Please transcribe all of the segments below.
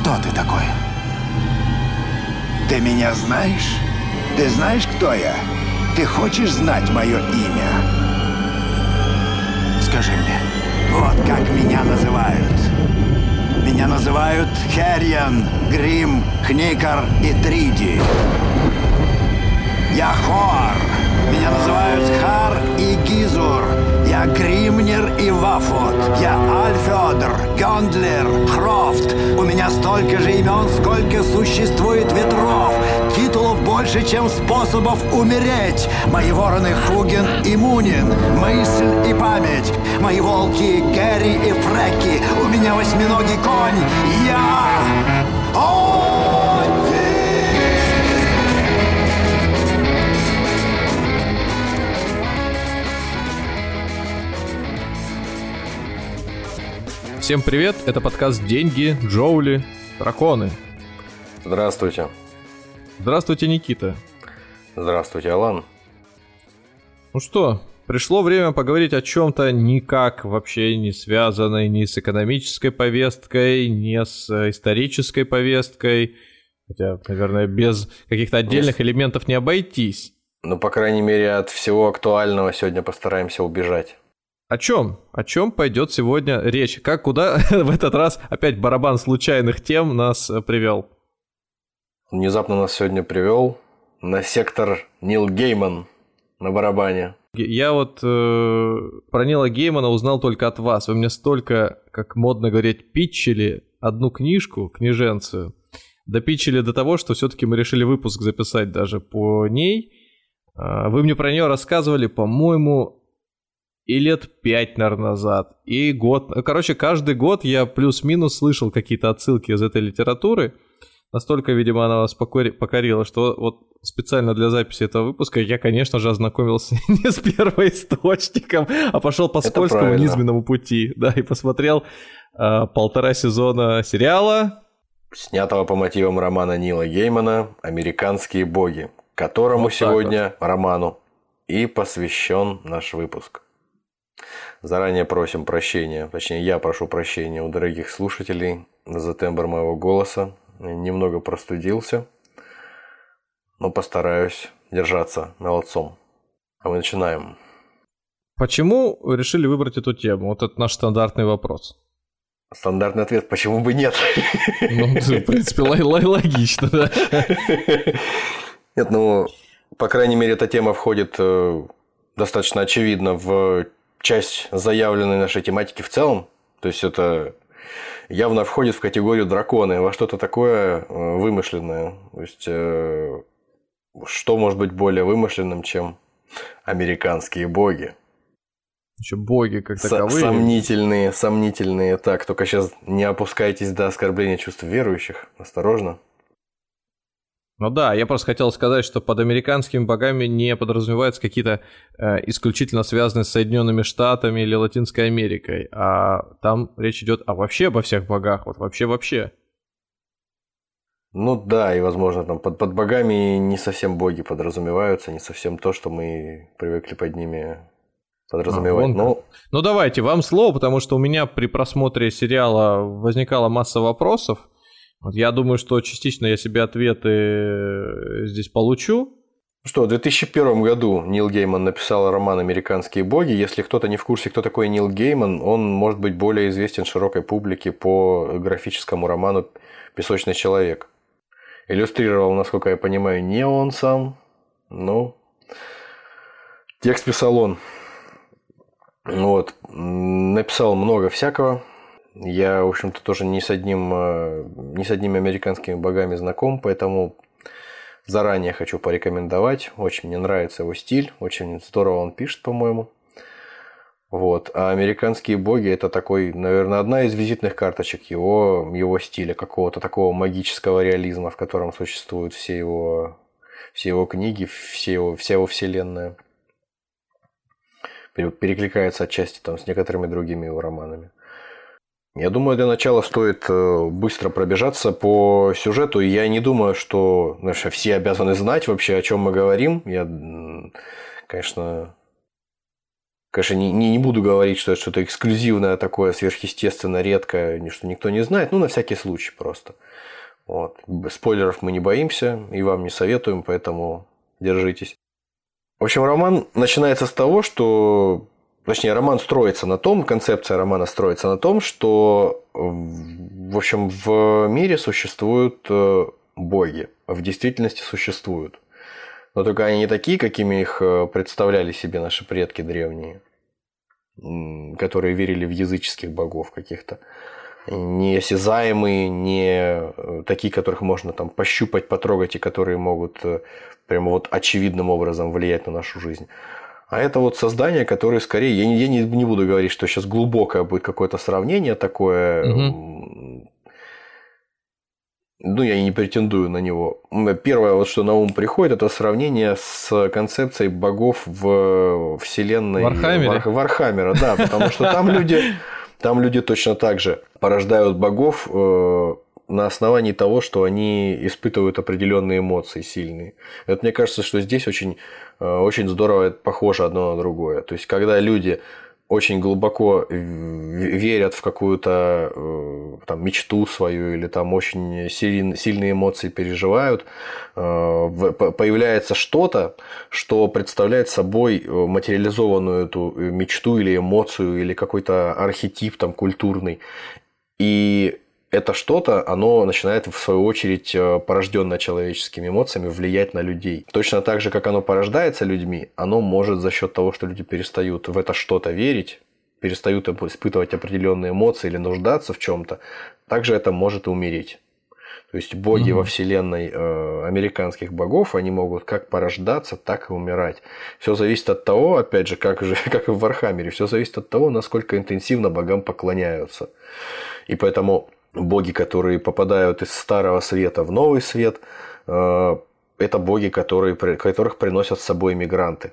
Что ты такой? Ты меня знаешь? Ты знаешь, кто я? Ты хочешь знать мое имя? Скажи мне, вот как меня называют. Меня называют Херьян, Грим, Хникар и Триди. Я Хор. Меня называют Хар и Гизур. Я Гримнер и Вафот. Я Альфедр, Гондлер, Хрофт. У меня столько же имен, сколько существует ветров. Титулов больше, чем способов умереть. Мои вороны Хуген и Мунин. Мысль и память. Мои волки Гэри и Фреки. У меня восьминогий конь. Я... Один! Всем привет, это подкаст «Деньги, Джоули, Драконы». Здравствуйте. Здравствуйте, Никита. Здравствуйте, Алан. Ну что, пришло время поговорить о чем-то никак вообще не связанной ни с экономической повесткой, ни с э, исторической повесткой. Хотя, наверное, без каких-то отдельных элементов не обойтись. Ну, по крайней мере, от всего актуального сегодня постараемся убежать. О чем? О чем пойдет сегодня речь? Как куда в этот раз опять барабан случайных тем нас э, привел? Внезапно нас сегодня привел на сектор Нил Гейман на барабане. Я вот э, про Нила Геймана узнал только от вас. Вы мне столько, как модно говорить, питчили одну книжку, книженцию. Допитчили до того, что все-таки мы решили выпуск записать даже по ней. Э, вы мне про нее рассказывали, по-моему, и лет пять, наверное, назад, и год. Короче, каждый год я плюс-минус слышал какие-то отсылки из этой литературы. Настолько, видимо, она вас покорила, что вот специально для записи этого выпуска я, конечно же, ознакомился не с первоисточником, а пошел по скользкому низменному пути, да, и посмотрел э, полтора сезона сериала. Снятого по мотивам романа Нила Геймана «Американские боги», которому вот сегодня, вот. роману, и посвящен наш выпуск. Заранее просим прощения, точнее я прошу прощения у дорогих слушателей за тембр моего голоса. Немного простудился, но постараюсь держаться молодцом. А мы начинаем. Почему решили выбрать эту тему? Вот это наш стандартный вопрос. Стандартный ответ, почему бы нет? Ну, в принципе, логично, да. Нет, ну, по крайней мере, эта тема входит э, достаточно очевидно в часть заявленной нашей тематики в целом. То есть это явно входит в категорию драконы, во что-то такое э, вымышленное. То есть э, что может быть более вымышленным, чем американские боги? Еще боги как таковые. Сомнительные, сомнительные. Так, только сейчас не опускайтесь до оскорбления чувств верующих. Осторожно. Ну да, я просто хотел сказать, что под американскими богами не подразумеваются какие-то э, исключительно связанные с Соединенными Штатами или Латинской Америкой, а там речь идет о вообще обо всех богах, вот вообще-вообще. Ну да, и возможно там под, под богами не совсем боги подразумеваются, не совсем то, что мы привыкли под ними подразумевать. А, ну, ну давайте, вам слово, потому что у меня при просмотре сериала возникала масса вопросов. Вот я думаю, что частично я себе ответы э, здесь получу. Что, в 2001 году Нил Гейман написал роман «Американские боги». Если кто-то не в курсе, кто такой Нил Гейман, он может быть более известен широкой публике по графическому роману «Песочный человек». Иллюстрировал, насколько я понимаю, не он сам, но текст писал он. Вот. Написал много всякого. Я, в общем-то, тоже не с, одним, э, не с одними американскими богами знаком, поэтому заранее хочу порекомендовать. Очень мне нравится его стиль, очень здорово он пишет, по-моему. Вот. А американские боги это такой, наверное, одна из визитных карточек его, его стиля, какого-то такого магического реализма, в котором существуют все его, все его книги, все его, вся его вселенная. Перекликается отчасти там, с некоторыми другими его романами. Я думаю, для начала стоит э, быстро пробежаться по сюжету. Я не думаю, что знаешь, все обязаны знать вообще, о чем мы говорим. Я, конечно, Конечно, не, не, буду говорить, что это что-то эксклюзивное такое, сверхъестественно, редкое, что никто не знает, ну, на всякий случай просто. Вот. Спойлеров мы не боимся и вам не советуем, поэтому держитесь. В общем, роман начинается с того, что Точнее, роман строится на том, концепция романа строится на том, что, в общем, в мире существуют э, боги. В действительности существуют. Но только они не такие, какими их э, представляли себе наши предки древние, которые верили в языческих богов каких-то. Не осязаемые, не э, такие, которых можно там пощупать, потрогать, и которые могут прямо вот очевидным образом влиять на нашу жизнь. А это вот создание, которое скорее, я не, я не, не буду говорить, что сейчас глубокое будет какое-то сравнение такое. Угу. Ну, я не претендую на него. Первое, вот что на ум приходит, это сравнение с концепцией богов в вселенной Warhammer е. War, Warhammer а, да, потому что там люди, там люди точно так же порождают богов э, на основании того, что они испытывают определенные эмоции сильные. Это мне кажется, что здесь очень, э, очень здорово похоже одно на другое. То есть, когда люди очень глубоко верят в какую-то э, там, мечту свою или там очень сильные эмоции переживают, э, появляется что-то, что представляет собой материализованную эту мечту или эмоцию или какой-то архетип там культурный. И это что-то, оно начинает, в свою очередь, э, порожденное человеческими эмоциями, влиять на людей. Точно так же, как оно порождается людьми, оно может за счет того, что люди перестают в это что-то верить, перестают испытывать определенные эмоции или нуждаться в чем-то, также это может и умереть. То есть боги mm-hmm. во вселенной э, американских богов, они могут как порождаться, так и умирать. Все зависит от того, опять же, как, же, как и в Warhammer е, все зависит от того, насколько интенсивно богам поклоняются. И поэтому боги, которые попадают из старого света в новый свет, э, это боги, которые, которых приносят с собой мигранты.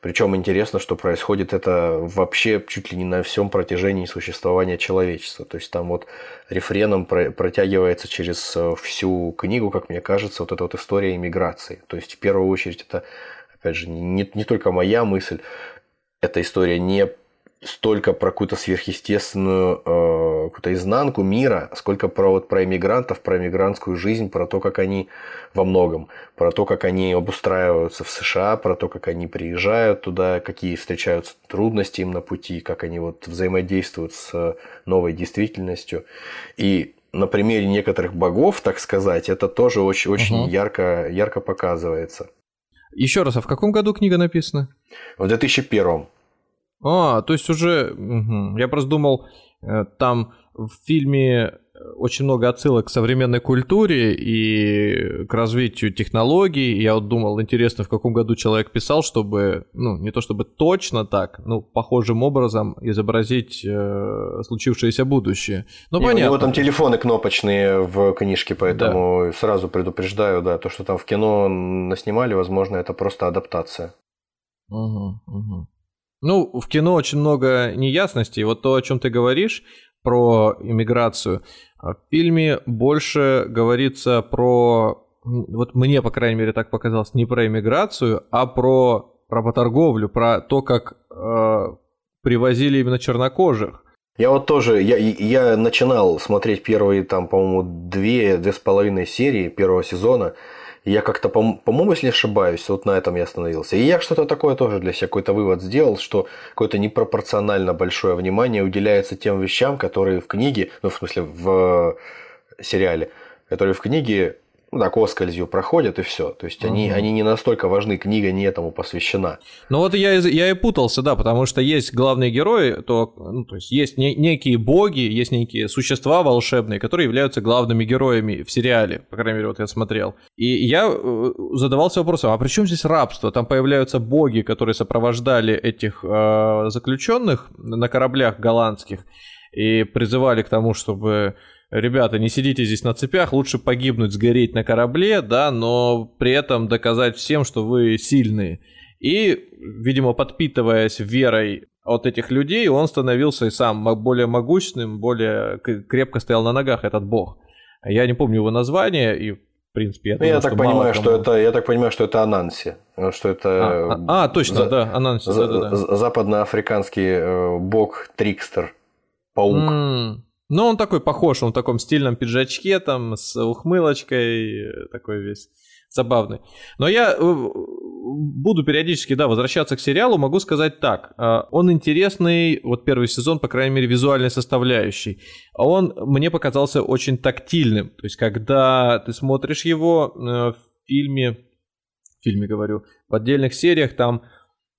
Причем интересно, что происходит это вообще чуть ли не на всем протяжении существования человечества. То есть там вот рефреном протягивается через э, всю книгу, как мне кажется, вот эта вот история иммиграции. То есть в первую очередь это, опять же, не, не только моя мысль, эта история не столько про какую-то сверхъестественную э, какую-то изнанку мира, сколько про вот про иммигрантов, про иммигрантскую жизнь, про то, как они во многом, про то, как они обустраиваются в США, про то, как они приезжают туда, какие встречаются трудности им на пути, как они вот взаимодействуют с новой действительностью. И на примере некоторых богов, так сказать, это тоже очень, очень угу. ярко, ярко показывается. Еще раз, а в каком году книга написана? В 2001. А, то есть уже... Угу. Я просто думал, э, там в фильме очень много отсылок к современной культуре и к развитию технологий. Я вот думал, интересно, в каком году человек писал, чтобы, ну, не то чтобы точно так, ну, похожим образом изобразить э, случившееся будущее. Ну, и понятно. У него там телефоны кнопочные в книжке, поэтому да. сразу предупреждаю, да, то, что там в кино наснимали, возможно, это просто адаптация. Угу, угу. Ну, в кино очень много неясностей. Вот то, о чем ты говоришь, про иммиграцию, а в фильме больше говорится про, вот мне, по крайней мере, так показалось, не про иммиграцию, а про работорговлю, про то, как э, привозили именно чернокожих. Я вот тоже, я, я начинал смотреть первые, там, по-моему, две, две с половиной серии первого сезона, я как-то, по-моему, если не ошибаюсь, вот на этом я остановился. И я что-то такое тоже для себя какой-то вывод сделал, что какое-то непропорционально большое внимание уделяется тем вещам, которые в книге, ну, в смысле, в сериале, которые в книге ну, так оскользью проходят и все. То есть они, они не настолько важны, книга не этому посвящена. Ну вот я, я и путался, да, потому что есть главные герои, то, ну, то есть есть не, некие боги, есть некие существа волшебные, которые являются главными героями в сериале, по крайней мере, вот я смотрел. И я э, задавался вопросом, а при чем здесь рабство? Там появляются боги, которые сопровождали этих э, заключенных на кораблях голландских и призывали к тому, чтобы ребята, не сидите здесь на цепях, лучше погибнуть, сгореть на корабле, да, но при этом доказать всем, что вы сильные. И, видимо, подпитываясь верой от этих людей, он становился и сам более могущественным, более крепко стоял на ногах этот бог. Я не помню его название, и в принципе. Я, ну, думаю, я так понимаю, кому... что это, я так понимаю, что это Ананси, что это. А, а, а точно, за, да, Ананси. За, да, да, да. Западноафриканский э, бог Трикстер, паук. Mm. Ну, он такой похож, он в таком стильном пиджачке, там, с ухмылочкой, такой весь забавный. Но я э, буду периодически, да, возвращаться к сериалу, могу сказать так. А, он интересный, вот первый сезон, по крайней мере, визуальной составляющей. А он мне показался очень тактильным. То есть, когда ты смотришь его э, в фильме, в фильме говорю, в отдельных сериях, там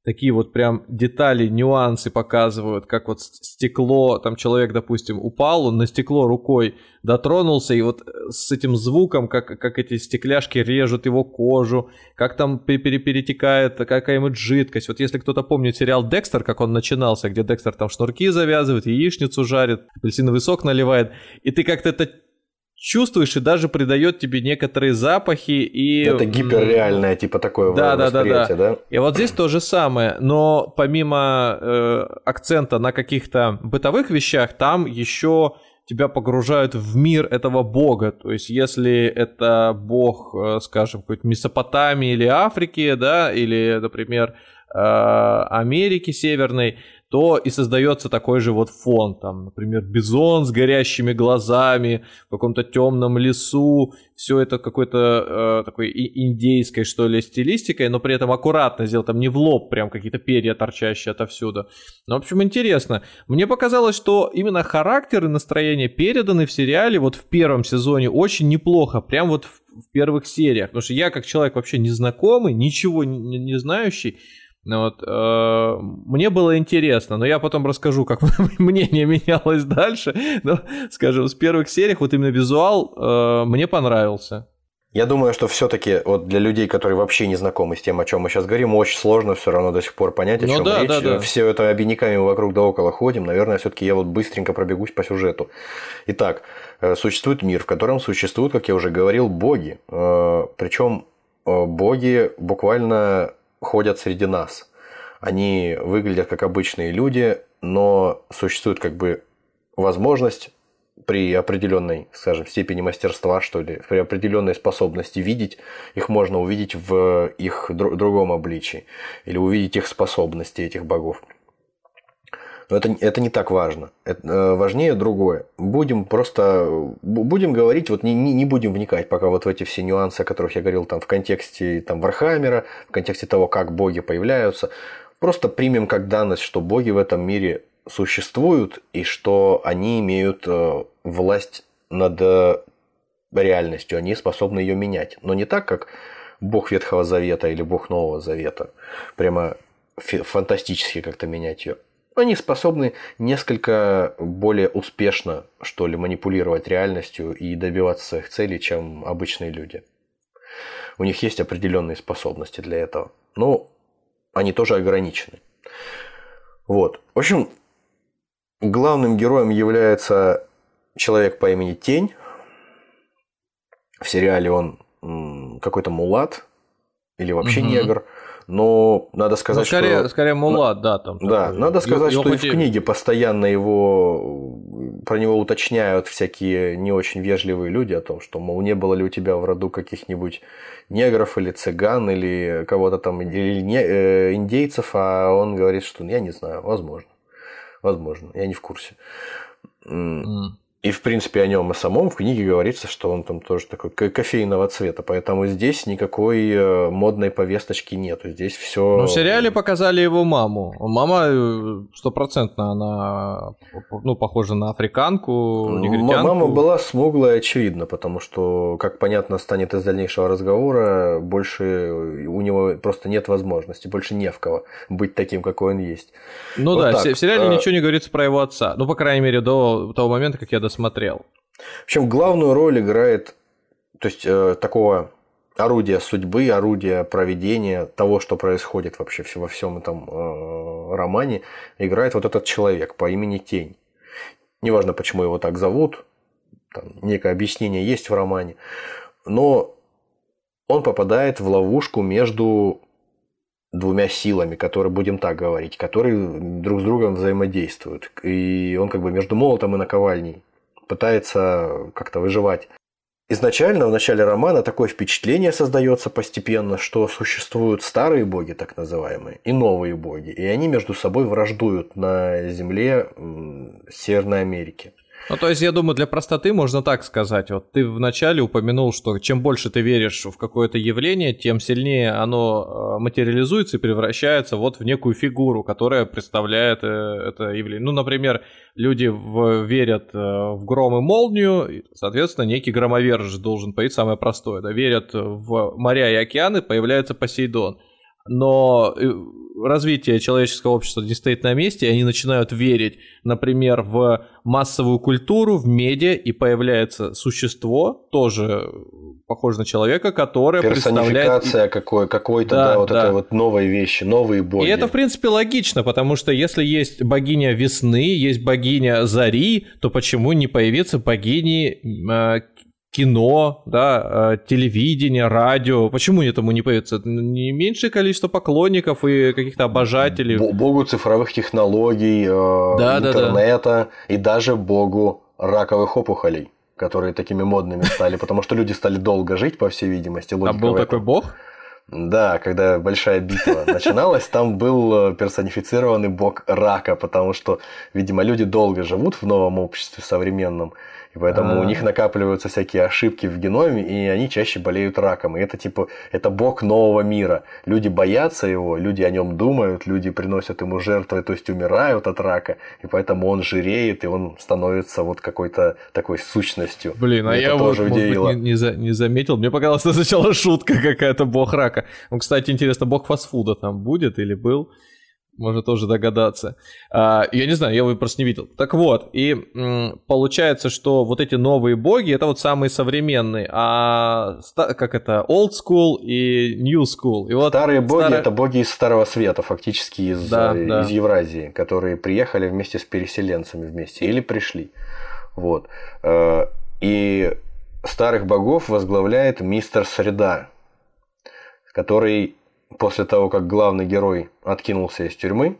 такие вот прям детали, нюансы показывают, как вот стекло, там человек, допустим, упал, он на стекло рукой дотронулся, и вот э, с этим звуком, как, как эти стекляшки режут его кожу, как там перетекает какая-нибудь жидкость. Вот если кто-то помнит сериал «Декстер», как он начинался, где Декстер там шнурки завязывает, яичницу жарит, апельсиновый сок наливает, и ты как-то это чувствуешь и даже придает тебе некоторые запахи и... Это гиперреальное, типа такое да, да, да, да, да. И вот здесь то же самое, но помимо э, акцента на каких-то бытовых вещах, там еще тебя погружают в мир этого бога. То есть, если это бог, э, скажем, какой-то Месопотамии или Африки, да, или, например, э, Америки Северной, то и создается такой же вот фон, там, например, бизон с горящими глазами в каком-то темном лесу, все это какой-то э, такой индейской, что ли, стилистикой, но при этом аккуратно сделал, там не в лоб прям какие-то перья торчащие отовсюду. Ну, в общем, интересно. Мне показалось, что именно характер и настроение переданы в сериале вот в первом сезоне очень неплохо, прям вот в, в первых сериях, потому что я как человек вообще незнакомый, ничего не, не знающий, ну вот, э, мне было интересно, но я потом расскажу, как мнение менялось дальше. Но, скажем, с первых серий вот именно визуал э, мне понравился. Я думаю, что все-таки вот для людей, которые вообще не знакомы с тем, о чем мы сейчас говорим, очень сложно все равно до сих пор понять, о ну, чем да, речь. Да, да. Все это обиняками вокруг да около ходим. Наверное, все-таки я вот быстренько пробегусь по сюжету. Итак, э, существует мир, в котором существуют, как я уже говорил, боги. Причем боги буквально ходят среди нас. Они выглядят как обычные люди, но существует как бы возможность при определенной, скажем, степени мастерства, что ли, при определенной способности видеть, их можно увидеть в их другом обличии, или увидеть их способности, этих богов. Это, это не так важно. Это, э, важнее другое. Будем просто будем говорить, вот не, не, не будем вникать пока вот в эти все нюансы, о которых я говорил там в контексте там Warhammer а, в контексте того, как боги появляются. Просто примем как данность, что боги в этом мире существуют и что они имеют э, власть над э, реальностью, они способны ее менять. Но не так, как Бог Ветхого Завета или Бог Нового Завета. Прямо фантастически как-то менять ее они способны несколько более успешно, что ли, манипулировать реальностью и добиваться своих целей, чем обычные люди. У них есть определенные способности для этого. Но они тоже ограничены. Вот. В общем, главным героем является человек по имени Тень. В сериале он какой-то мулат или вообще угу. негр. Но надо сказать, ну, скорее, что... Скорее Мулат, да. Там, да, такой. надо сказать, его, что его и в книге постоянно его... Про него уточняют всякие не очень вежливые люди о том, что, мол, не было ли у тебя в роду каких-нибудь негров или цыган или кого-то там, или не... Э, индейцев, а он говорит, что я не знаю, возможно. Возможно, я не в курсе. Mm. И, в принципе, о нем и самом в книге говорится, что он там тоже такой кофейного цвета. Поэтому здесь никакой э, модной повесточки нету. Здесь все. Ну, в сериале показали его маму. Мама э, стопроцентно, она ну, похожа на африканку, негритянку. Мама была смуглая, очевидно, потому что, как понятно, станет из дальнейшего разговора, больше у него просто нет возможности, больше не в кого быть таким, какой он есть. Ну вот да, так. в сериале а... ничего не говорится про его отца. Ну, по крайней мере, до того момента, как я досмотрел. В общем, главную роль играет, то есть э, такого орудия судьбы, орудия проведения того, что происходит вообще во всем этом э, романе, играет вот этот человек по имени Тень. Неважно, почему его так зовут, там некое объяснение есть в романе, но он попадает в ловушку между двумя силами, которые, будем так говорить, которые друг с другом взаимодействуют. И он как бы между молотом и наковальней пытается как-то выживать. изначально в начале романа такое впечатление создается постепенно, что существуют старые боги, так называемые, и новые боги, и они между собой враждуют на земле Северной Америки. Ну, то есть, я думаю, для простоты можно так сказать. Вот ты вначале упомянул, что чем больше ты веришь в какое-то явление, тем сильнее оно э, материализуется и превращается вот в некую фигуру, которая представляет э, это явление. Ну, например, люди в, верят э, в гром и молнию, соответственно, некий громовержец должен появиться, самое простое. Да, верят в моря и океаны, появляется Посейдон. Но развитие человеческого общества не стоит на месте, и они начинают верить, например, в массовую культуру, в медиа, и появляется существо, тоже похоже на человека, которое Персонификация представляет... какой, какой-то, да, да, вот да. это вот новые вещи, новые боги. И это, в принципе, логично, потому что если есть богиня весны, есть богиня зари, то почему не появиться богини э, кино, да, э, телевидение, радио. Почему этому не появится? Не меньшее количество поклонников и каких-то обожателей. Богу цифровых технологий, э, да, интернета да, да. и даже богу раковых опухолей, которые такими модными стали, потому что люди стали долго жить, по всей видимости. А был такой бог? Да, когда большая битва начиналась, там был э, персонифицированный бог рака, потому что, видимо, люди долго живут в новом обществе современном, и поэтому А-а-а. у них накапливаются всякие ошибки в геноме, и они чаще болеют раком. И это типа, это бог нового мира. Люди боятся его, люди о нем думают, люди приносят ему жертвы, то есть умирают от рака, и поэтому он жиреет, и он становится вот какой-то такой сущностью. Блин, а я вот, может быть, не, не, за, не заметил. Мне показалось, что сначала шутка какая-то, бог рака. Ну, кстати, интересно, бог фастфуда там будет или был? Можно тоже догадаться. А, я не знаю, я его просто не видел. Так вот, и м, получается, что вот эти новые боги, это вот самые современные, а как это, old school и new school. И вот Старые боги старые... это боги из Старого Света, фактически из, да, э, да. из Евразии, которые приехали вместе с переселенцами вместе или пришли. Вот. Э, и старых богов возглавляет мистер Среда, который после того, как главный герой откинулся из тюрьмы,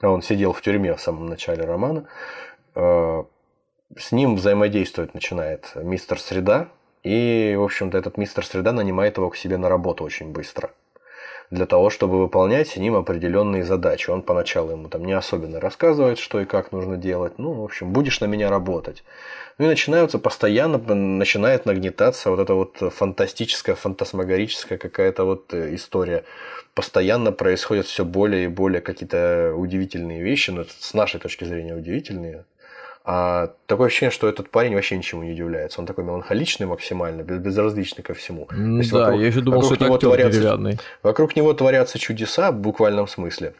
а он сидел в тюрьме в самом начале романа, э, с ним взаимодействовать начинает мистер Среда, и, в общем-то, этот мистер Среда нанимает его к себе на работу очень быстро – для того, чтобы выполнять с ним определенные задачи. Он поначалу ему там не особенно рассказывает, что и как нужно делать. Ну, в общем, будешь на меня работать. Ну и начинаются постоянно, начинает нагнетаться вот эта вот фантастическая, фантасмагорическая какая-то вот э, история. Постоянно происходят все более и более какие-то удивительные вещи, но ну, с нашей точки зрения удивительные, а такое ощущение, что этот парень вообще ничему не удивляется. Он такой меланхоличный максимально, безразличный ко всему. Mm, да, вокруг, я еще думал, что это творятся, деревянный. Вокруг него творятся чудеса в буквальном смысле.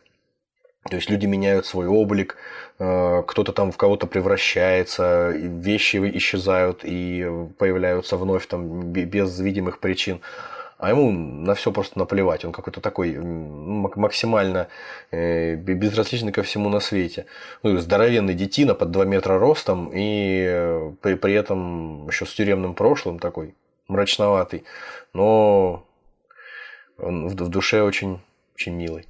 То есть люди меняют свой облик, э, кто-то там в кого-то превращается, вещи исчезают и появляются вновь там без видимых причин а ему на все просто наплевать. Он какой-то такой максимально э, безразличный ко всему на свете. Ну, здоровенный детина под 2 метра ростом и э, при, при этом еще с тюремным прошлым такой мрачноватый. Но он в, в душе очень, очень милый.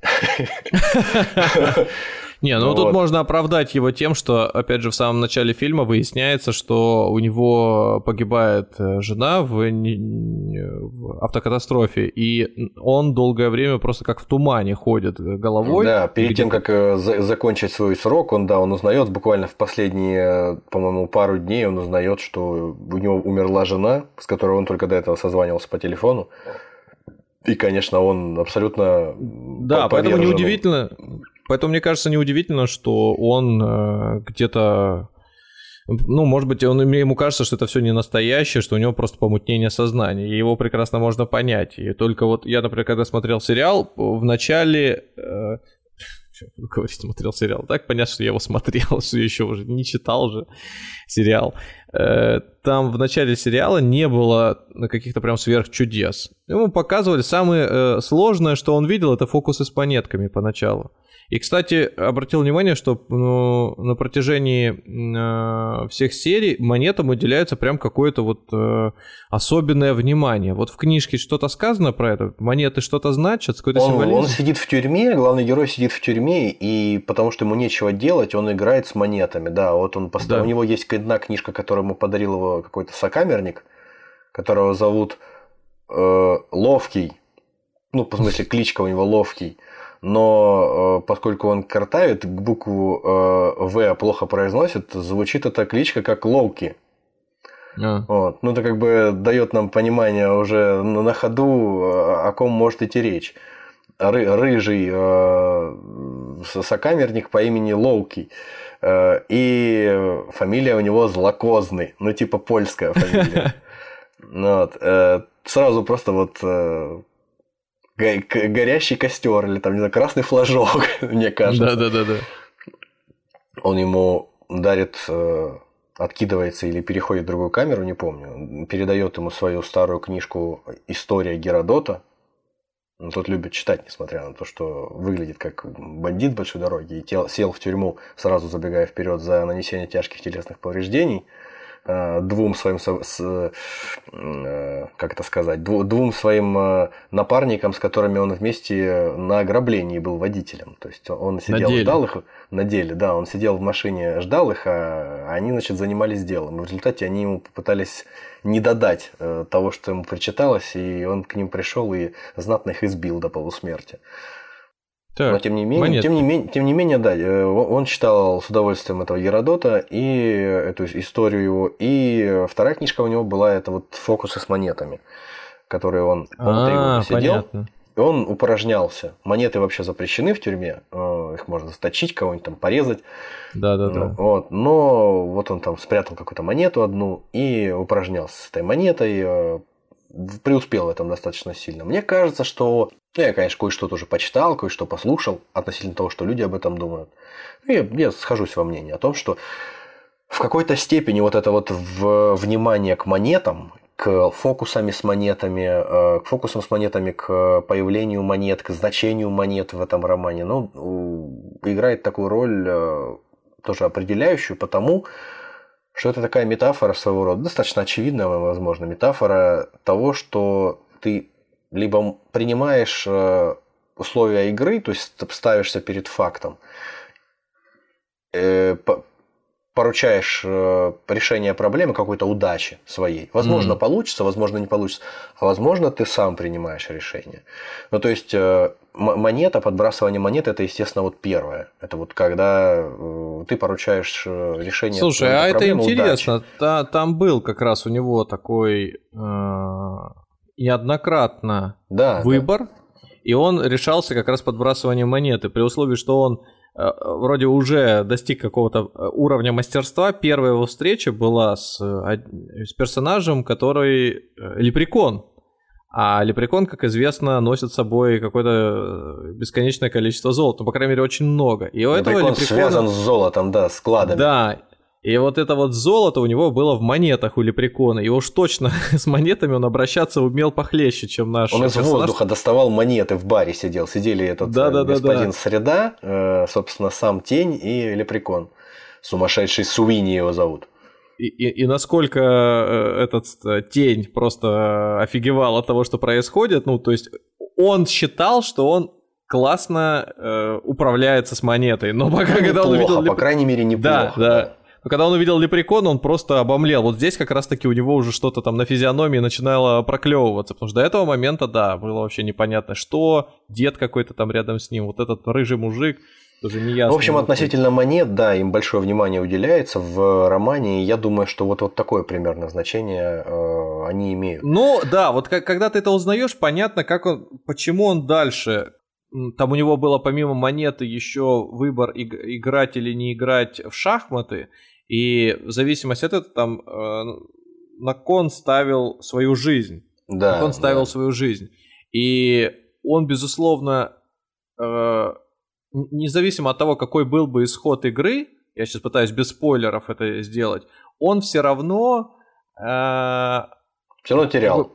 Не, ну, ну тут вот. можно оправдать его тем, что, опять же, в самом начале фильма выясняется, что у него погибает э, жена в, в автокатастрофе, и он долгое время просто как в тумане ходит головой. Да, перед тем, как э, закончить свой срок, он, да, он узнает буквально в последние, по-моему, пару дней он узнает, что у него умерла жена, с которой он только до этого созванивался по телефону. И, конечно, он абсолютно Да, поэтому неудивительно, Поэтому мне кажется неудивительно, что он э, где-то ну, может быть, он, ему кажется, что это все не настоящее, что у него просто помутнение сознания, и его прекрасно можно понять. И только вот я, например, когда смотрел сериал, в начале... Э, говорить, смотрел сериал. Так понятно, что я его смотрел, что еще уже не читал же сериал. Э, там в начале сериала не было каких-то прям сверхчудес. Ему показывали самое э, сложное, что он видел, это фокусы с монетками поначалу. И, кстати, обратил внимание, что ну, на протяжении э, всех серий монетам уделяется прям какое-то вот э, особенное внимание. Вот в книжке что-то сказано про это? Монеты что-то значат? Какой-то он, символизм? Он сидит в тюрьме, главный герой сидит в тюрьме, и потому что ему нечего делать, он играет с монетами. Да, вот он постоянно... Да. У него есть одна книжка, которую ему подарил его какой-то сокамерник, которого зовут э, Ловкий. Ну, по смысле, кличка у него Ловкий. Но э, поскольку он картавит, букву э, В плохо произносит, звучит эта кличка как Лоуки. А. Вот. Ну, это как бы дает нам понимание уже на ходу, о ком может идти речь. Ры, рыжий э, сокамерник по имени Лоуки. Э, и фамилия у него Злокозный. Ну, типа польская фамилия. Вот. Э, сразу просто вот э, горящий костер или там, не знаю, красный флажок, мне кажется. Да, да, да, да. Он ему дарит э, откидывается или переходит в другую камеру, не помню, передает ему свою старую книжку «История Геродота». Он тот любит читать, несмотря на то, что выглядит как бандит большой дороги и сел в тюрьму, сразу забегая вперед за нанесение тяжких телесных повреждений – двум своим, с, э, как это сказать, двум своим э, напарникам, с которыми он вместе на ограблении был водителем. То есть он сидел, ждал их на деле, да, он сидел в машине, ждал их, а они, значит, занимались делом. в результате они ему попытались не додать того, что ему причиталось, и он к ним пришел и знатно их избил до полусмерти. Так, Но тем не менее, тем не менее, тем не менее, да, э, он читал с удовольствием этого Геродота и эту историю его. И вторая книжка у него была это вот фокусы с монетами, которые он, он года сидел. Понятно. И он упражнялся. Монеты вообще запрещены в тюрьме. Э, их можно заточить, кого-нибудь там порезать. Да, да, да. Вот. Но вот он там спрятал какую-то монету одну и упражнялся с этой монетой, э, преуспел в этом достаточно сильно. Мне кажется, что ну, я, конечно, кое-что тоже почитал, кое-что послушал относительно того, что люди об этом думают. И я схожусь во мнении о том, что в какой-то степени вот это вот внимание к монетам, к фокусами с монетами, э, к фокусам с монетами, к появлению монет, к значению монет в этом романе, ну, играет такую роль э, тоже определяющую, потому что это такая метафора своего рода, достаточно очевидная, возможно, метафора того, что ты либо принимаешь э, условия игры, то есть ставишься перед фактом, э, поручаешь э, решение проблемы какой-то удачи своей. Возможно, mm-hmm. получится, возможно, не получится, а возможно, ты сам принимаешь решение. Ну, то есть монета, подбрасывание монет это, естественно, вот первое. Это вот когда ты поручаешь решение. Слушай, а это интересно. Та, там был как раз у него такой неоднократно да, выбор, да. и он решался как раз подбрасыванием монеты, при условии, что он э, вроде уже достиг какого-то э, уровня мастерства. Первая его встреча была с, с персонажем, который э, лепрекон. А лепрекон, как известно, носит с собой какое-то бесконечное количество золота, ну, по крайней мере, очень много. И у этого лепрекона... связан с золотом, да, складами. Да, и вот это вот золото у него было в монетах у Лепрекона. И уж точно с монетами он обращаться умел похлеще, чем наш Он из воздуха доставал монеты, в баре сидел. Сидели этот да, да, господин да, да. Среда, э, собственно, сам Тень и Лепрекон. Сумасшедший Суини его зовут. И, и, и насколько э, этот э, тень просто офигевал от того, что происходит, ну, то есть он считал, что он классно э, управляется с монетой, но пока ну, когда он увидел... По крайней мере, неплохо. Да, да. Но когда он увидел лепрекона, он просто обомлел. Вот здесь как раз-таки у него уже что-то там на физиономии начинало проклевываться. Потому что до этого момента, да, было вообще непонятно, что дед какой-то там рядом с ним, вот этот рыжий мужик. Тоже не ясно. В общем, относительно монет, да, им большое внимание уделяется в романе, и я думаю, что вот, вот такое примерно значение э, они имеют. Ну, да, вот как, когда ты это узнаешь, понятно, как он, почему он дальше там у него было помимо монеты еще выбор играть или не играть в шахматы. И в зависимости от этого там э, на кон ставил свою жизнь. Да. На кон ставил да. свою жизнь. И он, безусловно, э, независимо от того, какой был бы исход игры, я сейчас пытаюсь без спойлеров это сделать, он все равно... Э, все равно терял.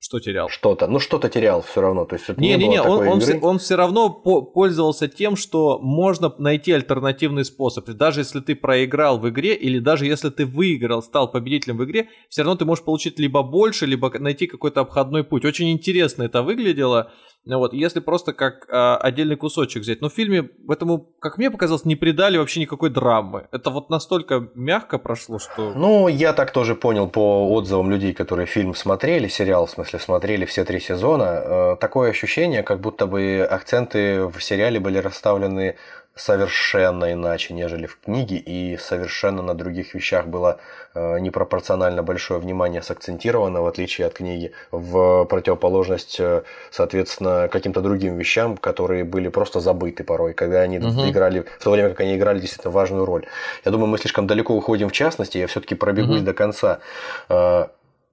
Что терял? Что-то. Ну, что-то терял все равно. То есть, не, не, не, он, он, все, он все равно по пользовался тем, что можно найти альтернативный способ. Даже если ты проиграл в игре, или даже если ты выиграл, стал победителем в игре, все равно ты можешь получить либо больше, либо найти какой-то обходной путь. Очень интересно это выглядело. Ну вот, если просто как а, отдельный кусочек взять. Но в фильме этому, как мне показалось, не придали вообще никакой драмы. Это вот настолько мягко прошло, что... Ну, я так тоже понял по отзывам людей, которые фильм смотрели, сериал, в смысле, смотрели все три сезона. Э, такое ощущение, как будто бы акценты в сериале были расставлены совершенно иначе, нежели в книге, и совершенно на других вещах было э, непропорционально большое внимание сакцентировано, в отличие от книги, в противоположность, э, соответственно, каким-то другим вещам, которые были просто забыты порой, когда они угу. играли, в то время как они играли действительно важную роль. Я думаю, мы слишком далеко уходим в частности, я все-таки пробегусь угу. до конца. Э,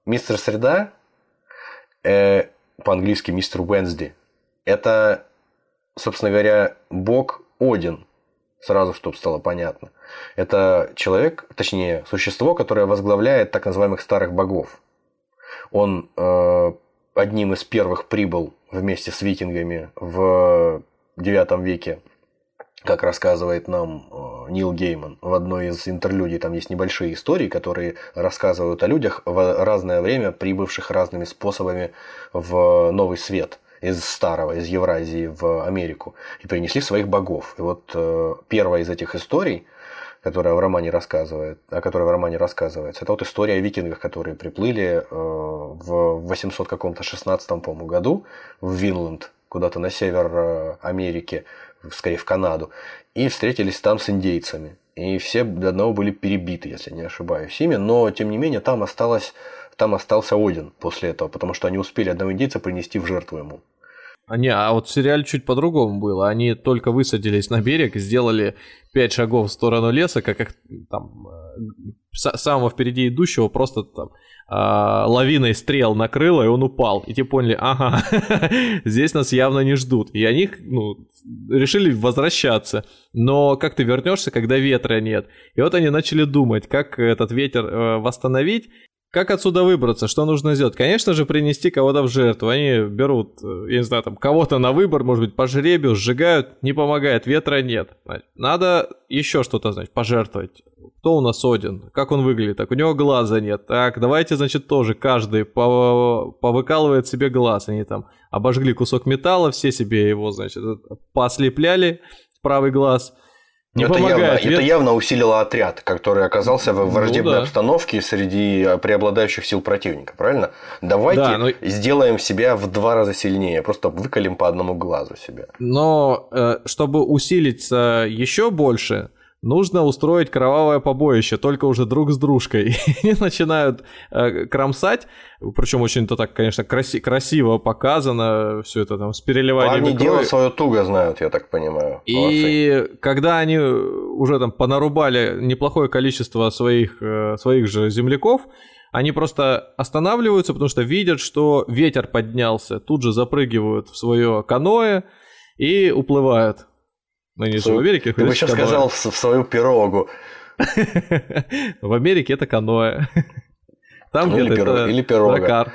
мистер Среда, по-английски мистер Уэнсди, это, собственно говоря, бог один, сразу, чтобы стало понятно. Это человек, точнее, существо, которое возглавляет так называемых старых богов. Он э, одним из первых прибыл вместе с викингами в IX веке, как рассказывает нам э, Нил Гейман в одной из интерлюдий. Там есть небольшие истории, которые рассказывают о людях в разное время, прибывших разными способами в Новый Свет – из старого, из Евразии в Америку и принесли своих богов. И вот э, первая из этих историй, которая в романе рассказывает, о которой в романе рассказывается, это вот история о викингах, которые приплыли э, в 800 каком-то 16 по году в Винланд, куда-то на север э, Америки, скорее в Канаду, и встретились там с индейцами. И все до одного были перебиты, если не ошибаюсь, ими, но тем не менее там осталось там остался Один после этого, потому что они успели одного индейца принести в жертву ему. А не, а вот в сериале чуть по-другому было. Они только высадились на берег, сделали пять шагов в сторону леса, как их там э, самого впереди идущего просто там а, лавиной стрел накрыло, и он упал. И те поняли, ага, здесь нас явно не ждут. И они ну, решили возвращаться. Но как ты вернешься, когда ветра нет? И вот они начали думать, как этот ветер э, восстановить. Как отсюда выбраться? Что нужно сделать? Конечно же, принести кого-то в жертву. Они берут, э, я не знаю, там, кого-то на выбор, может быть, по жребию, сжигают, не помогает, ветра нет. Надо еще что-то, значит, пожертвовать. Кто у нас Один? Как он выглядит? Так, у него глаза нет. Так, давайте, значит, тоже каждый повыкалывает себе глаз. Они там обожгли кусок металла, все себе его, значит, послепляли правый глаз – не это, помогает. Явно, это явно усилило отряд, который оказался в ну враждебной ну, да. обстановке среди преобладающих сил противника, правильно? Давайте да, но... сделаем себя в два раза сильнее, просто выколем по одному глазу себя. Но э, чтобы усилиться еще больше, нужно устроить кровавое побоище, только уже друг с дружкой. И они начинают э, кромсать, причем очень-то так, конечно, краси- красиво показано, все это там с переливанием Парни дело свое туго знают, я так понимаю. И Молодцы. когда они уже там понарубали неплохое количество своих, э, своих же земляков, они просто останавливаются, потому что видят, что ветер поднялся, тут же запрыгивают в свое каноэ и уплывают. Ну, не же в Америке. Ты бы сейчас сказал в, в свою пирогу. В Америке это каноэ. Там ну, где-то это или пирога.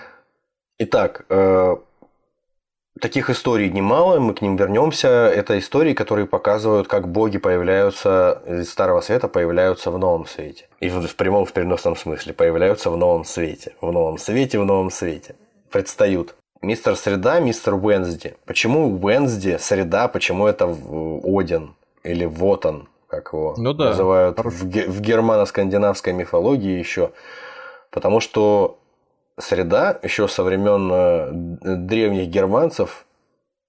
Итак, э, таких историй немало, мы к ним вернемся. Это истории, которые показывают, как боги появляются из Старого Света, появляются в Новом Свете. И в, в прямом, в переносном смысле появляются в Новом Свете. В Новом Свете, в Новом Свете. Предстают. Мистер Среда, мистер Уэнсди. Почему Уэнсди, Среда, почему это Один или Вот он, как его ну да. называют в, в германо-скандинавской мифологии еще. Потому что Среда еще со времен э, древних германцев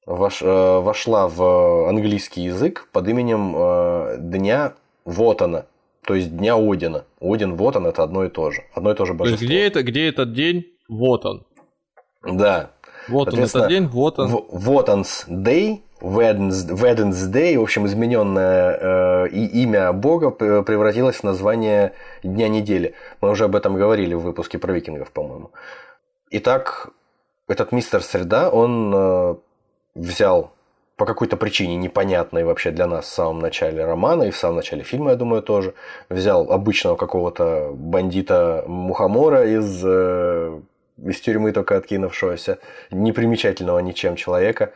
вош, э, вошла в английский язык под именем э, Дня Вотана, то есть Дня Одина. Один, Вотан это одно и то же. Одно и то же божество. То есть где, это, где этот день? Вот он. Да. Вот он этот день, вот он. Вот он Day, Wednesday, в общем, измененное э, имя Бога превратилось в название Дня недели. Мы уже об этом говорили в выпуске про викингов, по-моему. Итак, этот мистер Среда, он э, взял по какой-то причине непонятной вообще для нас в самом начале романа и в самом начале фильма, я думаю, тоже, взял обычного какого-то бандита Мухомора из э, из тюрьмы только откинувшегося, непримечательного ничем человека,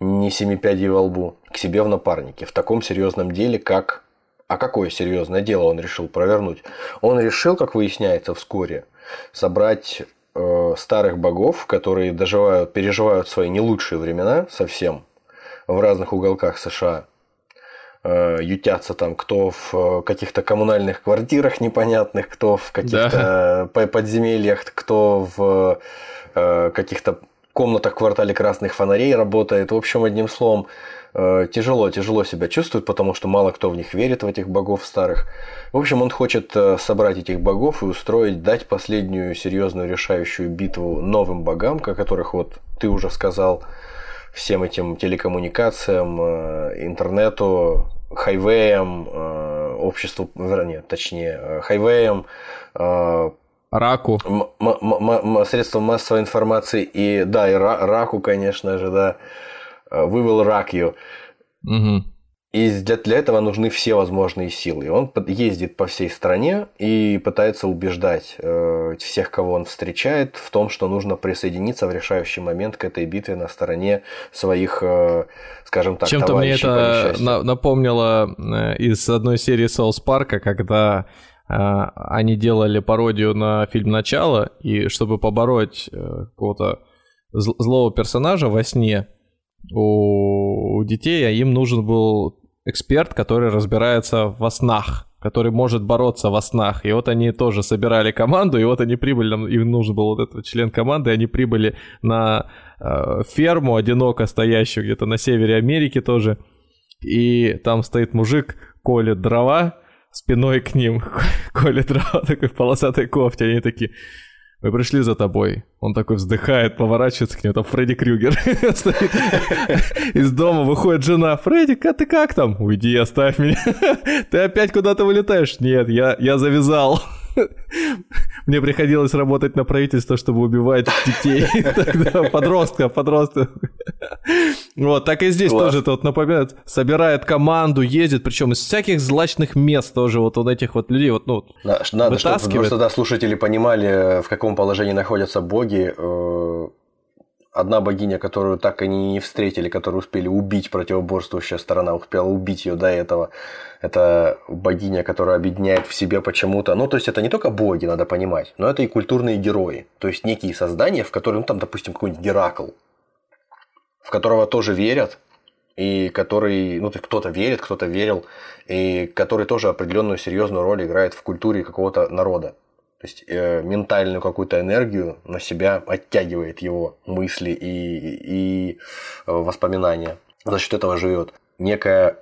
не семи пядей во лбу, к себе в напарнике в таком серьезном деле, как... А какое серьезное дело он решил провернуть? Он решил, как выясняется вскоре, собрать э, старых богов, которые доживают, переживают свои не лучшие времена совсем в разных уголках США. Э, ютятся там кто в э, каких-то коммунальных квартирах непонятных, кто в каких-то да. подземельях, кто в э, каких-то комнатах в квартале красных фонарей работает. В общем, одним словом, тяжело, тяжело себя чувствует, потому что мало кто в них верит, в этих богов старых. В общем, он хочет собрать этих богов и устроить, дать последнюю серьезную решающую битву новым богам, о которых вот ты уже сказал, всем этим телекоммуникациям, э, интернету, хайвеям, э, обществу, нет, точнее, э, хайвеям, Раку. Средством массовой информации и, да, и раку, конечно же, да. Rock you. Угу. И для, для этого нужны все возможные силы. И он ездит по всей стране и пытается убеждать э, всех, кого он встречает, в том, что нужно присоединиться в решающий момент к этой битве на стороне своих, э, скажем так, Чем-то мне это на, напомнило э, из одной серии Соус Парка, когда э, они делали пародию на фильм «Начало», и чтобы побороть э, какого-то злого персонажа во сне, у детей, а им нужен был эксперт, который разбирается во снах, который может бороться во снах. И вот они тоже собирали команду, и вот они прибыли, им нужен был вот этот член команды, и они прибыли на э, ферму, одиноко стоящую где-то на севере Америки тоже. И там стоит мужик, колет дрова, спиной к ним колет дрова такой в полосатой кофте. Они такие, мы пришли за тобой. Он такой вздыхает, поворачивается к нему, там Фредди Крюгер стоит. Из дома выходит жена. Фредди, а ты как там? Уйди, оставь меня. Ты опять куда-то вылетаешь? Нет, я, я завязал. Мне приходилось работать на правительство, чтобы убивать детей. Подростка, подростка. Вот, так и здесь тоже вот напоминает, собирает команду, ездит, причем из всяких злачных мест тоже вот он этих вот людей вот, ну, Надо, чтобы тогда слушатели понимали, в каком положении находятся боги, э, одна богиня, которую так они не встретили, которую успели убить, противоборствующая сторона успела убить ее до этого. Это богиня, которая объединяет в себе почему-то. Ну, то есть это не только боги, надо понимать, но это и культурные герои. То есть некие создания, в которые, ну, там, допустим, какой-нибудь Геракл, в которого тоже верят, и который, ну, кто-то верит, кто-то верил, и который тоже определенную серьезную роль играет в культуре какого-то народа. То есть э, ментальную какую-то энергию на себя оттягивает его мысли и, и э, воспоминания. За счет этого живет. Некая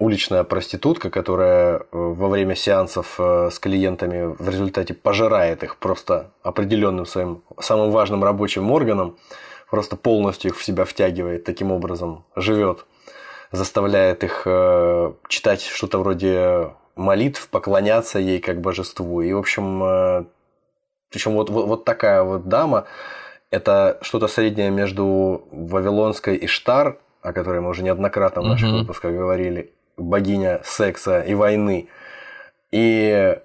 уличная проститутка, которая э, во время сеансов э, с клиентами в результате пожирает их просто определенным своим самым важным рабочим органом, просто полностью их в себя втягивает, таким образом живет, заставляет их читать что-то вроде молитв, поклоняться ей как божеству. И, в общем, э, причем вот, вот, вот такая вот дама, это что-то среднее между Вавилонской и Штар, о которой мы уже неоднократно в наших mm-hmm. выпусках говорили, богиня секса и войны, и